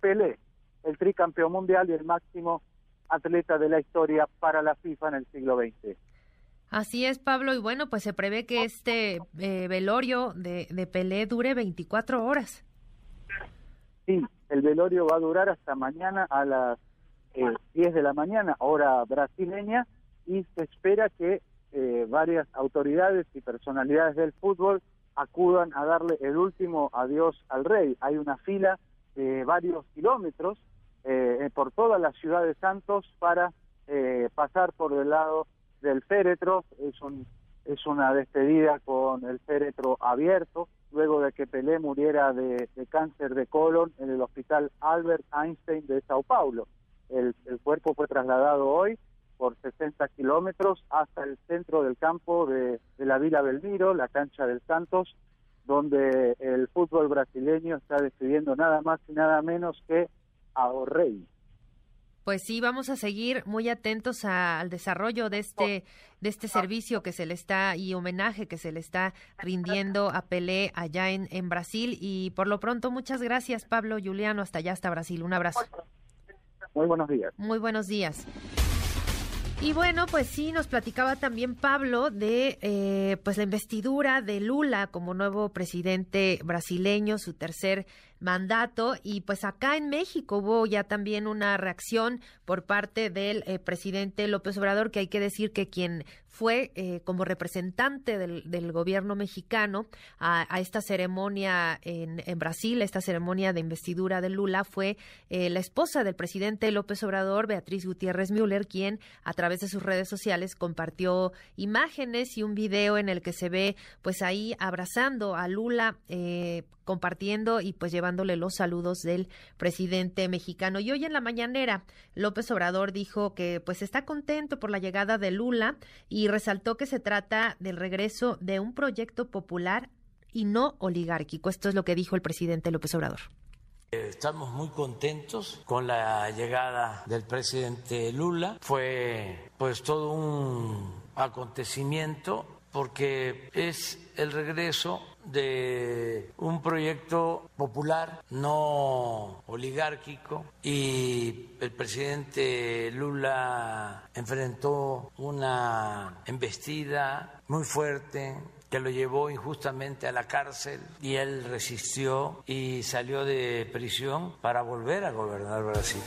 Pelé, el tricampeón mundial y el máximo atleta de la historia para la FIFA en el siglo XX. Así es, Pablo, y bueno, pues se prevé que este eh, velorio de, de Pelé dure 24 horas. Sí, el velorio va a durar hasta mañana a las eh, 10 de la mañana, hora brasileña, y se espera que eh, varias autoridades y personalidades del fútbol acudan a darle el último adiós al rey. Hay una fila de varios kilómetros eh, por toda la ciudad de Santos para eh, pasar por el lado del féretro. Es, un, es una despedida con el féretro abierto, luego de que Pelé muriera de, cáncer de colon en el hospital Albert Einstein de Sao Paulo. El, cuerpo fue trasladado hoy por 60 kilómetros hasta el centro del campo de, la Vila Belmiro, la cancha del Santos, donde el fútbol brasileño está decidiendo nada más y nada menos que a. Pues sí, vamos a seguir muy atentos al desarrollo de este de este servicio que se le está y homenaje que se le está rindiendo a Pelé allá en, en Brasil y por lo pronto muchas gracias Pablo Juliano hasta allá hasta Brasil. Un abrazo. Muy buenos días. Muy buenos días. Y bueno, pues sí, nos platicaba también Pablo de eh, pues la investidura de Lula como nuevo presidente brasileño, su tercer mandato y pues acá en México hubo ya también una reacción por parte del eh, presidente López Obrador que hay que decir que quien fue eh, como representante del, gobierno mexicano a, esta ceremonia en, Brasil, esta ceremonia de investidura de Lula fue eh, la esposa del presidente López Obrador, Beatriz Gutiérrez Müller, quien a través de sus redes sociales compartió imágenes y un video en el que se ve pues ahí abrazando a Lula compartiendo y pues llevándole los saludos del presidente mexicano. Y hoy en la mañanera, López Obrador dijo que pues está contento por la llegada de Lula y resaltó que se trata del regreso de un proyecto popular y no oligárquico. Esto es lo que dijo el presidente López Obrador. Estamos muy contentos con la llegada del presidente Lula. Fue pues todo un acontecimiento porque es el regreso de un proyecto popular, no oligárquico, y el presidente Lula enfrentó una embestida muy fuerte que lo llevó injustamente a la cárcel y él resistió y salió de prisión para volver a gobernar Brasil.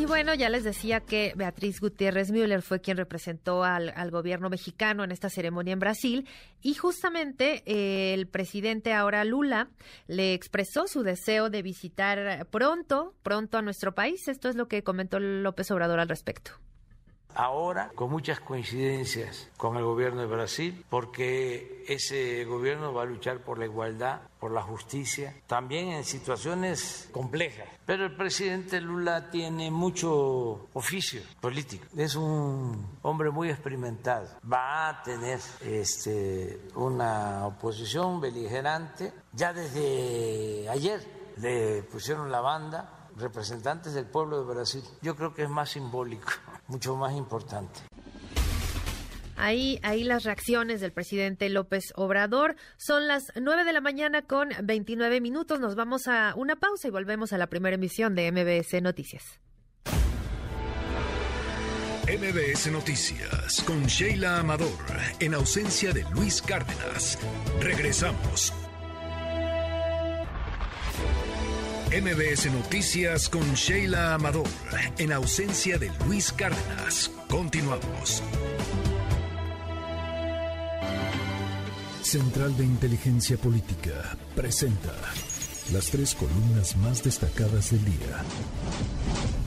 Y bueno, ya les decía que Beatriz Gutiérrez Müller fue quien representó al, gobierno mexicano en esta ceremonia en Brasil y justamente eh, el presidente ahora Lula le expresó su deseo de visitar pronto, pronto a nuestro país. Esto es lo que comentó López Obrador al respecto ahora con muchas coincidencias con el gobierno de Brasil, porque ese gobierno va a luchar por la igualdad, por la justicia, también en situaciones complejas. Pero el presidente Lula tiene mucho oficio político, es un hombre muy experimentado, va a tener este, una oposición beligerante. Ya desde ayer le pusieron la banda representantes del pueblo de Brasil. Yo creo que es más simbólico mucho más importante. Ahí, ahí las reacciones del presidente López Obrador. Son las 9 de la mañana con 29 minutos. Nos vamos a una pausa y volvemos a la primera emisión de MBS Noticias. MBS Noticias con Sheila Amador, en ausencia de Luis Cárdenas. Regresamos. MBS Noticias con Sheila Amador, en ausencia de Luis Cárdenas. Continuamos. Central de Inteligencia Política presenta las tres columnas más destacadas del día.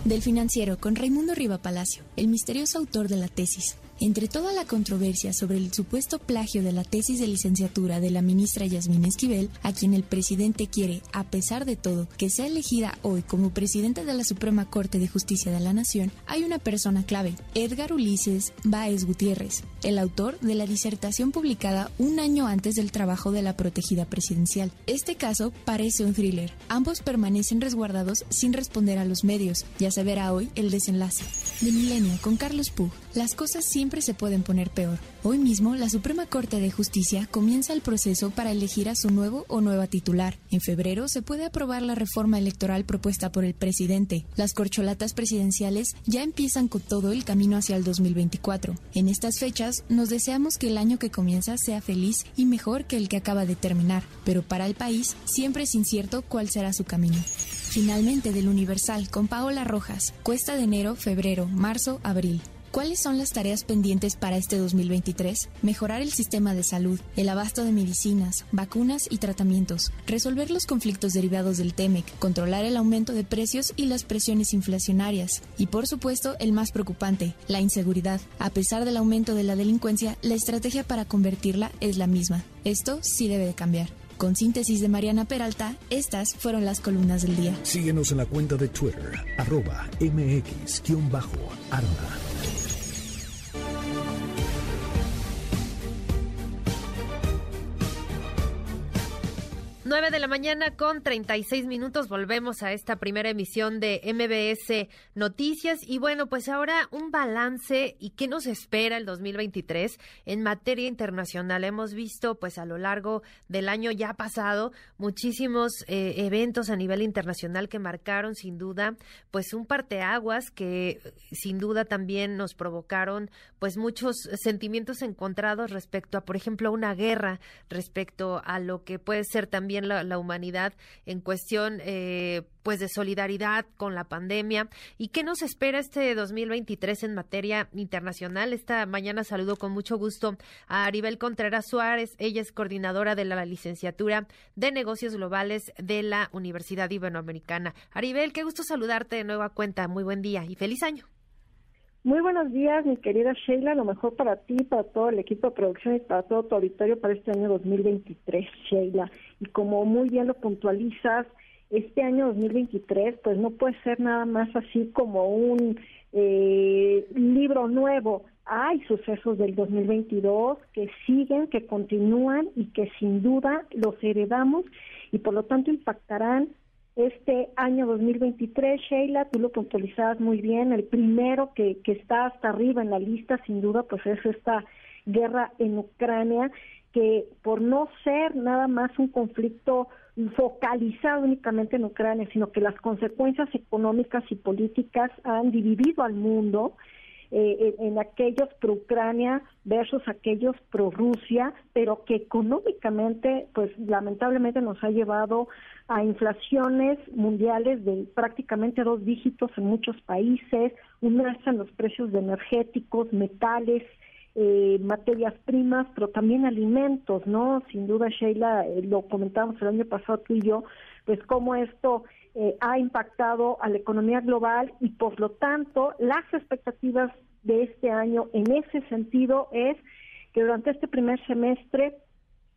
Del financiero con Raimundo Riva Palacio, el misterioso autor de la tesis. Entre toda la controversia sobre el supuesto plagio de la tesis de licenciatura de la ministra Yasmín Esquivel, a quien el presidente quiere, a pesar de todo, que sea elegida hoy como presidenta de la Suprema Corte de Justicia de la Nación, hay una persona clave, Edgar Ulises Báez Gutiérrez, el autor de la disertación publicada un año antes del trabajo de la protegida presidencial. Este caso parece un thriller. Ambos permanecen resguardados sin responder a los medios. Ya se verá hoy el desenlace. De Milenio con Carlos Pug. Las cosas siempre se pueden poner peor. Hoy mismo, la Suprema Corte de Justicia comienza el proceso para elegir a su nuevo o nueva titular. En febrero se puede aprobar la reforma electoral propuesta por el presidente. Las corcholatas presidenciales ya empiezan con todo el camino hacia el 2024. En estas fechas, nos deseamos que el año que comienza sea feliz y mejor que el que acaba de terminar, pero para el país siempre es incierto cuál será su camino. Finalmente del Universal con Paola Rojas, cuesta de enero, febrero, marzo, abril. ¿Cuáles son las tareas pendientes para este 2023? Mejorar el sistema de salud, el abasto de medicinas, vacunas y tratamientos, resolver los conflictos derivados del TEMEC, controlar el aumento de precios y las presiones inflacionarias. Y por supuesto, el más preocupante, la inseguridad. A pesar del aumento de la delincuencia, la estrategia para convertirla es la misma. Esto sí debe de cambiar. Con síntesis de Mariana Peralta, estas fueron las columnas del día. Síguenos en la cuenta de Twitter, arroba mx-arma. 9 de la mañana con 36 minutos volvemos a esta primera emisión de MBS Noticias y bueno, pues ahora un balance y qué nos espera el 2023 en materia internacional. Hemos visto pues a lo largo del año ya pasado muchísimos eh, eventos a nivel internacional que marcaron sin duda pues un parteaguas que sin duda también nos provocaron pues muchos sentimientos encontrados respecto a por ejemplo una guerra, respecto a lo que puede ser también la, humanidad en cuestión eh, pues de solidaridad con la pandemia. ¿Y qué nos espera este 2023 en materia internacional? Esta mañana saludo con mucho gusto a Aribel Contreras Suárez. Ella es coordinadora de la licenciatura de negocios globales de la Universidad Iberoamericana. Aribel, qué gusto saludarte de nueva cuenta. Muy buen día y feliz año. Muy buenos días, mi querida Sheila. Lo mejor para ti, para todo el equipo de producción y para todo tu auditorio para este año 2023, Sheila. Y como muy bien lo puntualizas, este año 2023, pues no puede ser nada más así como un eh, libro nuevo. Hay sucesos del 2022 que siguen, que continúan y que sin duda los heredamos y por lo tanto impactarán este año 2023, Sheila, tú lo puntualizabas muy bien, el primero que, que está hasta arriba en la lista, sin duda, pues es esta guerra en Ucrania, que por no ser nada más un conflicto focalizado únicamente en Ucrania, sino que las consecuencias económicas y políticas han dividido al mundo, eh, en, aquellos pro Ucrania versus aquellos pro Rusia, pero que económicamente, pues lamentablemente nos ha llevado a inflaciones mundiales de prácticamente dos dígitos en muchos países, un en los precios de energéticos, metales, eh, materias primas, pero también alimentos, ¿no? Sin duda, Sheila, eh, lo comentamos el año pasado tú y yo, pues cómo esto eh, ha impactado a la economía global y por lo tanto las expectativas de este año en ese sentido es que durante este primer semestre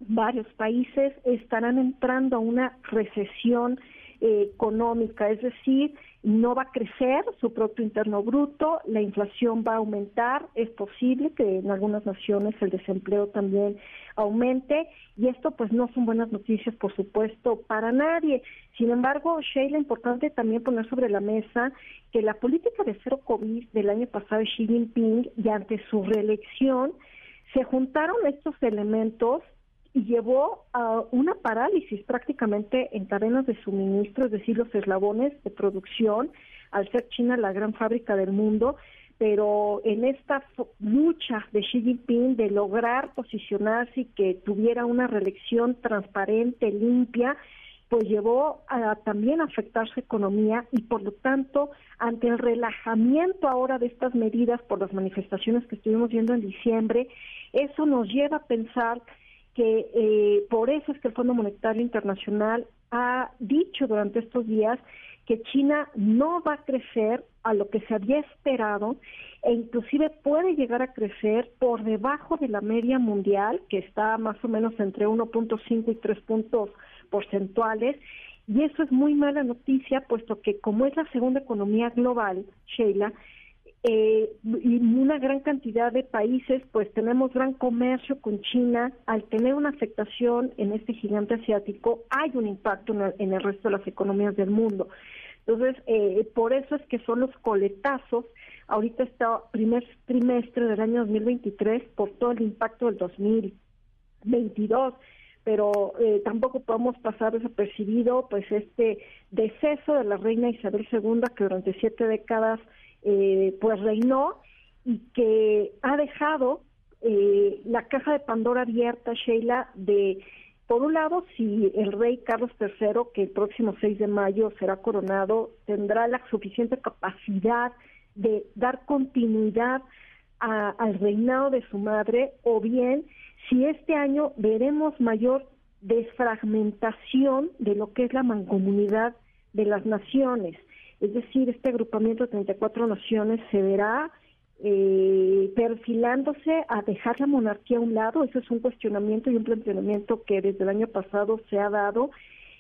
varios países estarán entrando a una recesión económica, es decir, no va a crecer su Producto Interno Bruto, la inflación va a aumentar, es posible que en algunas naciones el desempleo también aumente y esto pues no son buenas noticias por supuesto para nadie. Sin embargo, Sheila, importante también poner sobre la mesa que la política de cero COVID del año pasado de Xi Jinping y ante su reelección se juntaron estos elementos llevó a una parálisis prácticamente en cadenas de suministro, es decir, los eslabones de producción, al ser China la gran fábrica del mundo, pero en esta lucha de Xi Jinping de lograr posicionarse y que tuviera una reelección transparente, limpia, pues llevó a también afectar su economía y por lo tanto ante el relajamiento ahora de estas medidas por las manifestaciones que estuvimos viendo en diciembre, eso nos lleva a pensar que eh, por eso es que el Fondo Monetario Internacional ha dicho durante estos días que China no va a crecer a lo que se había esperado e inclusive puede llegar a crecer por debajo de la media mundial, que está más o menos entre 1.5 y 3 puntos porcentuales, y eso es muy mala noticia, puesto que como es la segunda economía global, Sheila, eh, y una gran cantidad de países, pues tenemos gran comercio con China. Al tener una afectación en este gigante asiático, hay un impacto en el, resto de las economías del mundo. Entonces, eh, por eso es que son los coletazos. Ahorita está primer trimestre del año 2023 por todo el impacto del 2022 pero eh, tampoco podemos pasar desapercibido pues este deceso de la reina Isabel II que durante siete décadas eh, pues reinó y que ha dejado eh, la caja de Pandora abierta, Sheila, de, por un lado, si el rey Carlos III, que el próximo 6 de mayo será coronado, tendrá la suficiente capacidad de dar continuidad al reinado de su madre, o bien si este año veremos mayor desfragmentación de lo que es la mancomunidad de las naciones. Es decir, este agrupamiento de 34 naciones se verá eh, perfilándose a dejar la monarquía a un lado. Eso es un cuestionamiento y un planteamiento que desde el año pasado se ha dado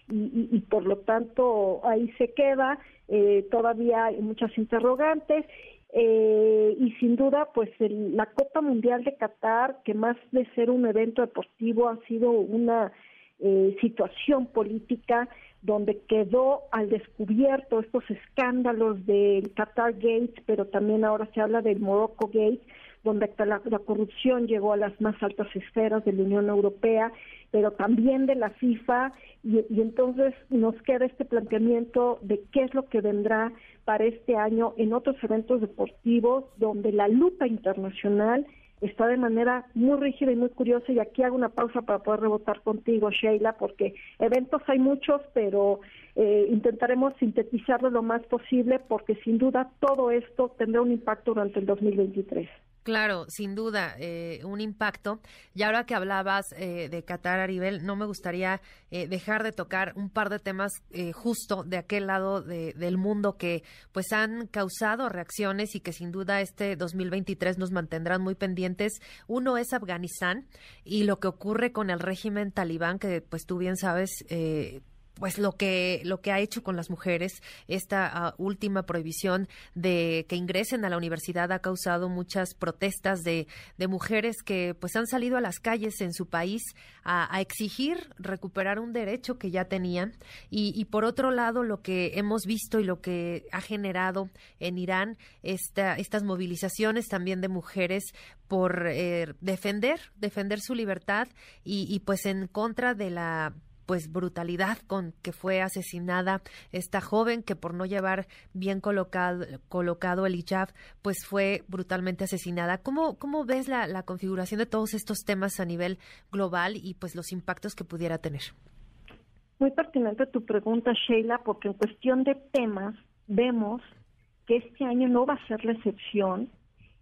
y, por lo tanto ahí se queda. Eh, todavía hay muchas interrogantes eh, y sin duda, pues la Copa Mundial de Qatar, que más de ser un evento deportivo ha sido una eh, situación política donde quedó al descubierto estos escándalos del Qatar Gates, pero también ahora se habla del Morocco Gate, donde la, la, corrupción llegó a las más altas esferas de la Unión Europea, pero también de la FIFA, y, y, entonces nos queda este planteamiento de qué es lo que vendrá para este año en otros eventos deportivos, donde la lupa internacional está de manera muy rígida y muy curiosa y aquí hago una pausa para poder rebotar contigo, Sheila, porque eventos hay muchos, pero eh, intentaremos sintetizarlo lo más posible porque sin duda todo esto tendrá un impacto durante el 2023. Claro, sin duda, eh, un impacto. Y ahora que hablabas eh, de Qatar, Aribel, no me gustaría eh, dejar de tocar un par de temas justo de aquel lado del mundo que pues han causado reacciones y que sin duda este 2023 nos mantendrán muy pendientes. Uno es Afganistán y lo que ocurre con el régimen talibán, que pues tú bien sabes, pues lo que lo que ha hecho con las mujeres esta ah, última prohibición de que ingresen a la universidad ha causado muchas protestas de, de mujeres que pues han salido a las calles en su país a, exigir recuperar un derecho que ya tenían. Y, por otro lado lo que hemos visto y lo que ha generado en Irán esta, estas movilizaciones también de mujeres por eh, defender defender su libertad y, y pues en contra de la pues brutalidad con que fue asesinada esta joven que por no llevar bien colocado, colocado el hijab, pues fue brutalmente asesinada. ¿Cómo, cómo ves la, la configuración de todos estos temas a nivel global y pues los impactos que pudiera tener? Muy pertinente tu pregunta, Sheila, porque en cuestión de temas vemos que este año no va a ser la excepción.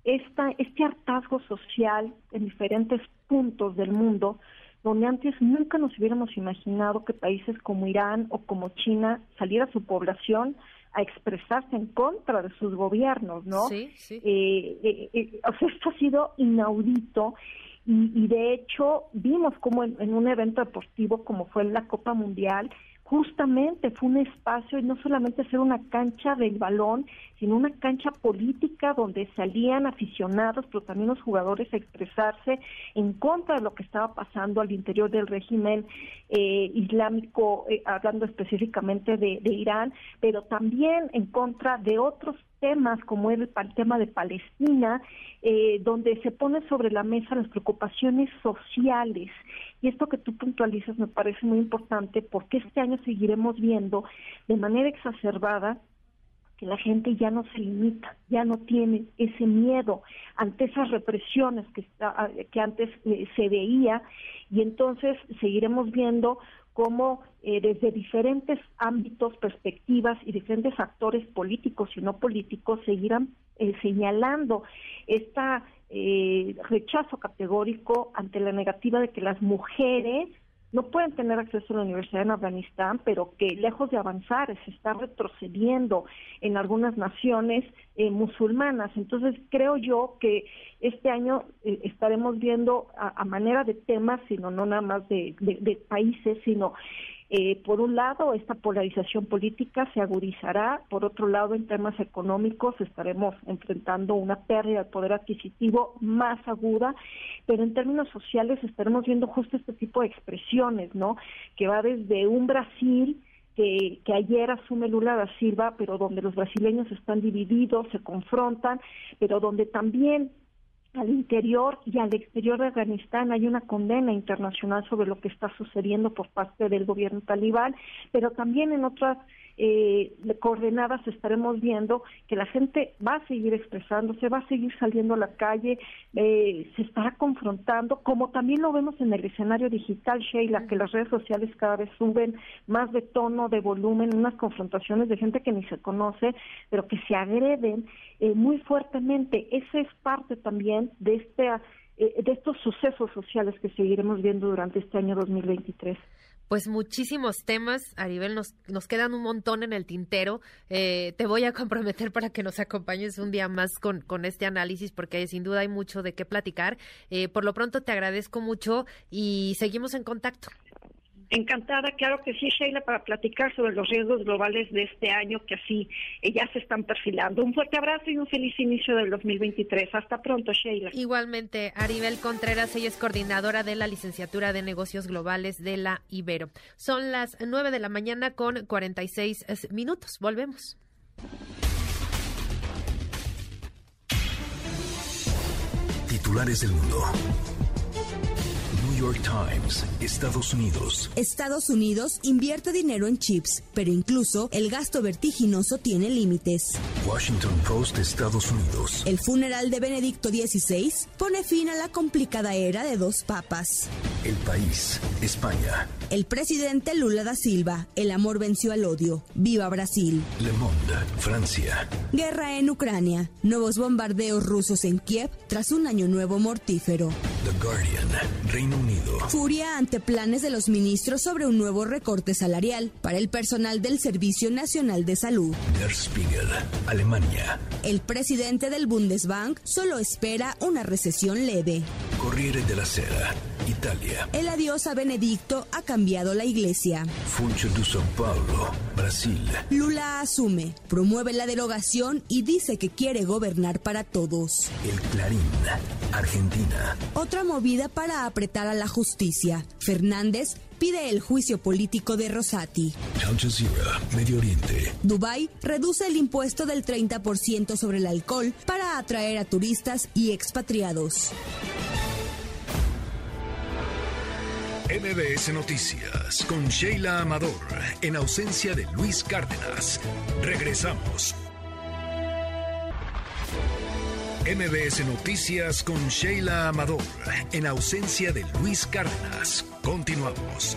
Esta, este hartazgo social en diferentes puntos del mundo donde antes nunca nos hubiéramos imaginado que países como Irán o como China saliera su población a expresarse en contra de sus gobiernos, ¿no? Sí, sí. Eh, eh, eh, o sea, esto ha sido inaudito y, y de hecho vimos como en, en, un evento deportivo como fue la Copa Mundial, justamente fue un espacio y no solamente ser una cancha del balón, sino una cancha política donde salían aficionados, pero también los jugadores a expresarse en contra de lo que estaba pasando al interior del régimen eh, islámico, eh, hablando específicamente de, de Irán, pero también en contra de otros temas como el, tema de Palestina, eh, donde se pone sobre la mesa las preocupaciones sociales. Y esto que tú puntualizas me parece muy importante porque este año seguiremos viendo de manera exacerbada que la gente ya no se limita, ya no tiene ese miedo ante esas represiones que, que antes eh, se veía y entonces seguiremos viendo cómo eh, desde diferentes ámbitos, perspectivas y diferentes actores políticos y no políticos seguirán eh, señalando este rechazo categórico ante la negativa de que las mujeres no pueden tener acceso a la universidad en Afganistán, pero que lejos de avanzar se está retrocediendo en algunas naciones eh, musulmanas. Entonces creo yo que este año eh, estaremos viendo a, manera de temas, sino no nada más de países, sino eh, por un lado, esta polarización política se agudizará, por otro lado, en temas económicos estaremos enfrentando una pérdida de poder adquisitivo más aguda, pero en términos sociales estaremos viendo justo este tipo de expresiones, ¿no? Que va desde un Brasil que, que, ayer asume Lula da Silva, pero donde los brasileños están divididos, se confrontan, pero donde también al interior y al exterior de Afganistán hay una condena internacional sobre lo que está sucediendo por parte del gobierno talibán, pero también en otras eh, coordenadas estaremos viendo que la gente va a seguir expresándose, va a seguir saliendo a la calle, eh, se estará confrontando, como también lo vemos en el escenario digital, Sheila, que las redes sociales cada vez suben más de tono, de volumen, unas confrontaciones de gente que ni se conoce, pero que se agreden eh, muy fuertemente. Esa es parte también de este de estos sucesos sociales que seguiremos viendo durante este año 2023 pues muchísimos temas, Aribel, nos, nos quedan un montón en el tintero. Eh, te voy a comprometer para que nos acompañes un día más con, con este análisis, porque sin duda hay mucho de qué platicar. Eh, por lo pronto te agradezco mucho y seguimos en contacto. Encantada, claro que sí, Sheila, para platicar sobre los riesgos globales de este año que así eh, ya se están perfilando. Un fuerte abrazo y un feliz inicio del 2023. Hasta pronto, Sheila. Igualmente, Aribel Contreras, ella es coordinadora de la licenciatura de negocios globales de la Ibero. Son las 9 de la mañana con 46 minutos. Volvemos. Titulares del mundo. York Times, Estados Unidos. Estados Unidos invierte dinero en chips, pero incluso el gasto vertiginoso tiene límites. Washington Post, Estados Unidos. El funeral de Benedicto XVI pone fin a la complicada era de dos papas. El país, España. El presidente Lula da Silva, el amor venció al odio. Viva Brasil. Le Monde, Francia. Guerra en Ucrania. Nuevos bombardeos rusos en Kiev tras un año nuevo mortífero. The Guardian, Reino Unido. Furia ante planes de los ministros sobre un nuevo recorte salarial para el personal del Servicio Nacional de Salud. Der Spiegel, Alemania. El presidente del Bundesbank solo espera una recesión leve. Corriere della Sera, Italia. El adiós a Benedicto ha cambiado la iglesia. Funcho de São Paulo, Brasil. Lula asume, promueve la derogación y dice que quiere gobernar para todos. El Clarín, Argentina. Otra movida para apretar a la justicia. Fernández pide el juicio político de Rosati. Al Jazeera, Medio Oriente. Dubái reduce el impuesto del 30% sobre el alcohol para atraer a turistas y expatriados. MBS Noticias con Sheila Amador, en ausencia de Luis Cárdenas. Regresamos. MBS Noticias con Sheila Amador, en ausencia de Luis Cárdenas. Continuamos.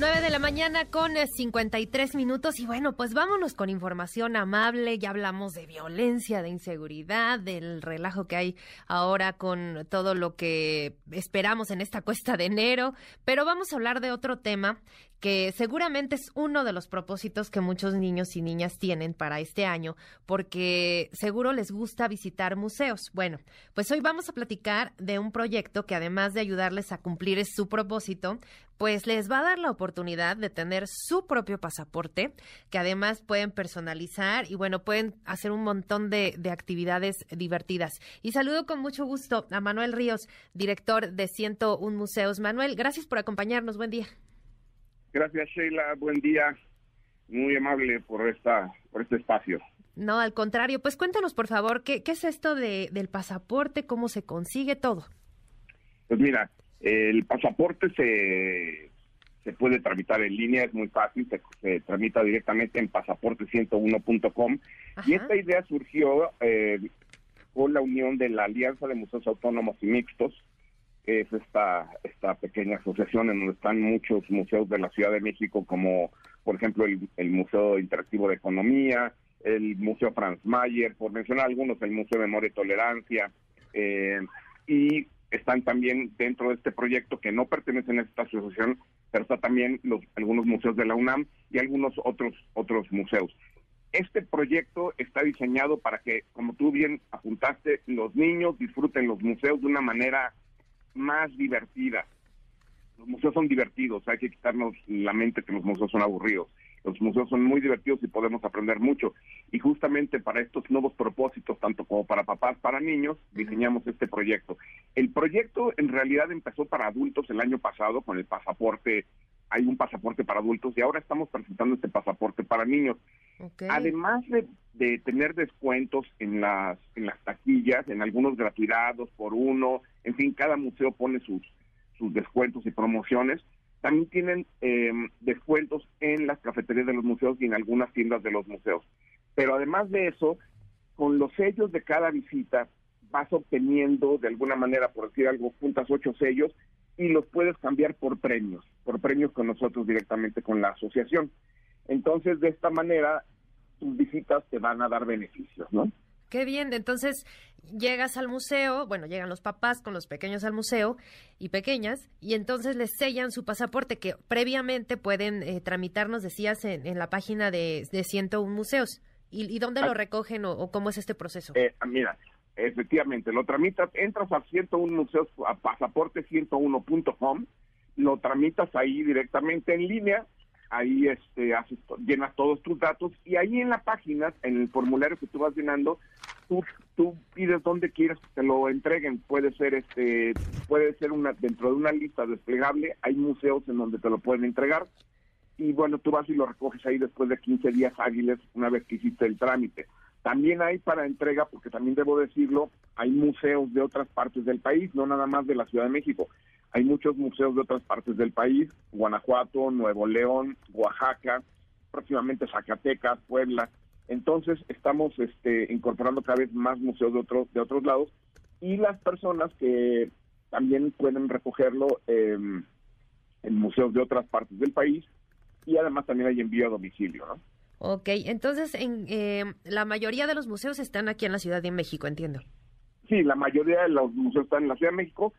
9 de la mañana con 53 eh, minutos y bueno, pues vámonos con información amable. Ya hablamos de violencia, de inseguridad, del relajo que hay ahora con todo lo que esperamos en esta cuesta de enero, pero vamos a hablar de otro tema que seguramente es uno de los propósitos que muchos niños y niñas tienen para este año, porque seguro les gusta visitar museos. Bueno, pues hoy vamos a platicar de un proyecto que además de ayudarles a cumplir su propósito, pues les va a dar la oportunidad de tener su propio pasaporte, que además pueden personalizar y bueno, pueden hacer un montón de, de actividades divertidas. Y saludo con mucho gusto a Manuel Ríos, director de 101 Museos. Manuel, gracias por acompañarnos. Buen día. Gracias, Sheila. Buen día. Muy amable por esta por este espacio. No, al contrario. Pues cuéntanos, por favor, ¿qué, qué es esto de, del pasaporte? ¿Cómo se consigue todo? Pues mira, el pasaporte se, se puede tramitar en línea, es muy fácil, se, tramita directamente en pasaporte101.com. Y esta idea surgió eh, con la unión de la Alianza de Museos Autónomos y Mixtos, es esta, esta pequeña asociación en donde están muchos museos de la Ciudad de México, como por ejemplo el, Museo Interactivo de Economía, el Museo Franz Mayer, por mencionar algunos, el Museo de Memoria y Tolerancia, eh, y están también dentro de este proyecto que no pertenecen a esta asociación, pero está también los, algunos museos de la UNAM y algunos otros, otros museos. Este proyecto está diseñado para que, como tú bien apuntaste, los niños disfruten los museos de una manera más divertida. Los museos son divertidos, hay que quitarnos la mente que los museos son aburridos. Los museos son muy divertidos y podemos aprender mucho. Y justamente para estos nuevos propósitos, tanto como para papás, para niños, diseñamos este proyecto. El proyecto en realidad empezó para adultos el año pasado con el pasaporte hay un pasaporte para adultos y ahora estamos presentando este pasaporte para niños. Además de, tener descuentos en las, taquillas, en algunos gratuidades por uno, en fin, cada museo pone sus, sus descuentos y promociones. También tienen em, descuentos en las cafeterías de los museos y en algunas tiendas de los museos. Pero además de eso, con los sellos de cada visita, vas obteniendo de alguna manera, por decir algo, juntas ocho sellos y los puedes cambiar por premios, por premios con nosotros directamente con la asociación. Entonces, de esta manera, tus visitas te van a dar beneficios, ¿no? Qué bien, entonces llegas al museo, bueno, llegan los papás con los pequeños al museo y pequeñas, y entonces les sellan su pasaporte que previamente pueden eh, tramitarnos, decías, en, la página de, de 101 museos. ¿Y, dónde lo ah. recogen o, cómo es este proceso? Eh, mira, Efectivamente, lo tramitas, entras a 101 museos, a pasaporte101.com, lo tramitas ahí directamente en línea, ahí este, haces, llenas todos tus datos y ahí en la página, en el formulario que tú vas llenando, tú, tú pides dónde quieres que te lo entreguen. Puede ser este, puede ser una dentro de una lista desplegable, hay museos en donde te lo pueden entregar y bueno, tú vas y lo recoges ahí después de 15 días hábiles una vez que hiciste el trámite. También hay para entrega, porque también debo decirlo, hay museos de otras partes del país, no nada más de la Ciudad de México. Hay muchos museos de otras partes del país, Guanajuato, Nuevo León, Oaxaca, próximamente Zacatecas, Puebla. Entonces estamos este, incorporando cada vez más museos de otros de otros lados y las personas que también pueden recogerlo en museos de otras partes del país y además también hay envío a domicilio, ¿no? Ok, entonces en, eh, la mayoría de los museos están aquí en la Ciudad de México, entiendo. Sí, la mayoría de los museos están en la Ciudad de México,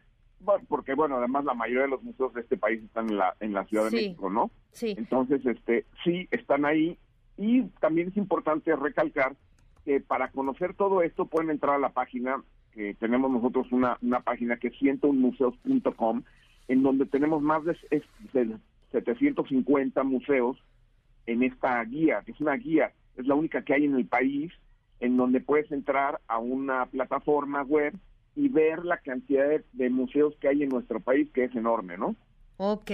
porque bueno, además la mayoría de los museos de este país están en la, en la Ciudad de México, ¿no? Sí. Entonces, este, sí, están ahí y también es importante recalcar que para conocer todo esto pueden entrar a la página, que tenemos nosotros una, una página que es 101museos.com, en donde tenemos más de, de 750 museos en esta guía, que es una guía, es la única que hay en el país, en donde puedes entrar a una plataforma web y ver la cantidad de, museos que hay en nuestro país, que es enorme, ¿no? Ok,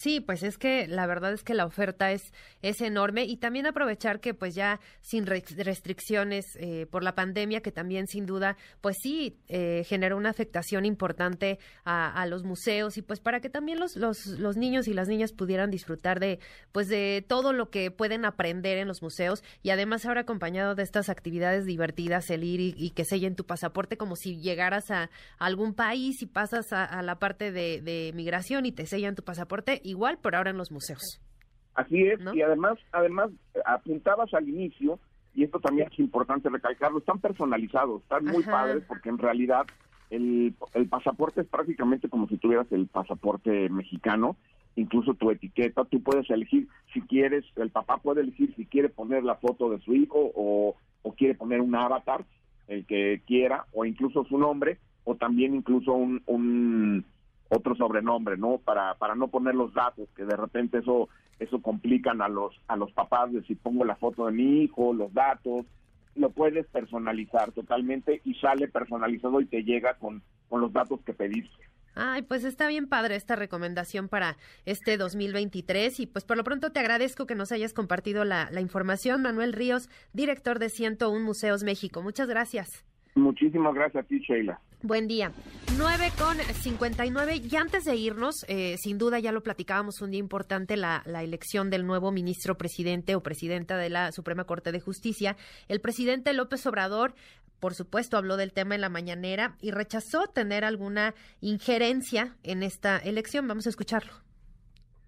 Sí, pues es que la verdad es que la oferta es, es enorme y también aprovechar que pues ya sin restricciones eh, por la pandemia, que también sin duda pues sí eh, generó una afectación importante a, los museos y pues para que también los, los, niños y las niñas pudieran disfrutar de pues de todo lo que pueden aprender en los museos y además ahora acompañado de estas actividades divertidas, el ir y, que sellen tu pasaporte como si llegaras a, algún país y pasas a, la parte de, de migración y te sellan tu pasaporte igual, pero ahora en los museos. Así es, y además, además apuntabas al inicio, y esto también es importante recalcarlo, están personalizados, están muy padres porque en realidad el, el pasaporte es prácticamente como si tuvieras el pasaporte mexicano, incluso tu etiqueta, tú puedes elegir si quieres, el papá puede elegir si quiere poner la foto de su hijo o, o quiere poner un avatar, el que quiera, o incluso su nombre, o también incluso un, un otro sobrenombre, ¿no? Para, para no poner los datos, que de repente eso, eso complican a los, a los papás de si pongo la foto de mi hijo, los datos, lo puedes personalizar totalmente y sale personalizado y te llega con, con los datos que pediste. Ay, pues está bien padre esta recomendación para este 2023 y pues por lo pronto te agradezco que nos hayas compartido la, la información. Manuel Ríos, director de 101 Museos México. Muchas gracias. Muchísimas gracias a ti, Sheila. Buen día. 9 con 59. Y antes de irnos, eh, sin duda ya lo platicábamos un día importante, la, la, elección del nuevo ministro presidente o presidenta de la Suprema Corte de Justicia. El presidente López Obrador por supuesto, habló del tema en la mañanera y rechazó tener alguna injerencia en esta elección. Vamos a escucharlo.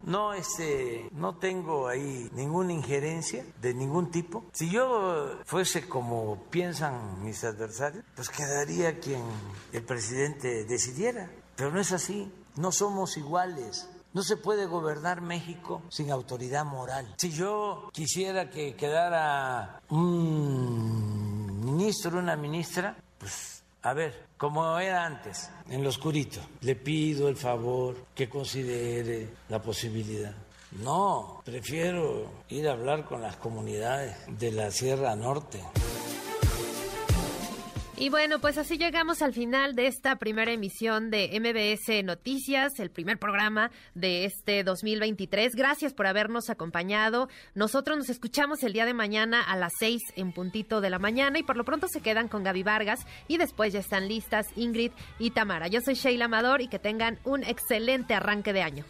No, este, no tengo ahí ninguna injerencia de ningún tipo. Si yo fuese como piensan mis adversarios, pues quedaría quien el presidente decidiera. Pero no es así. No somos iguales. No se puede gobernar México sin autoridad moral. Si yo quisiera que quedara un ministro, una ministra, pues a ver, como era antes, en lo oscurito, le pido el favor que considere la posibilidad. No, prefiero ir a hablar con las comunidades de la Sierra Norte. Y bueno, pues así llegamos al final de esta primera emisión de MBS Noticias, el primer programa de este 2023. Gracias por habernos acompañado. Nosotros nos escuchamos el día de mañana a las seis en puntito de la mañana y por lo pronto se quedan con Gaby Vargas y después ya están listas Ingrid y Tamara. Yo soy Sheila Amador y que tengan un excelente arranque de año.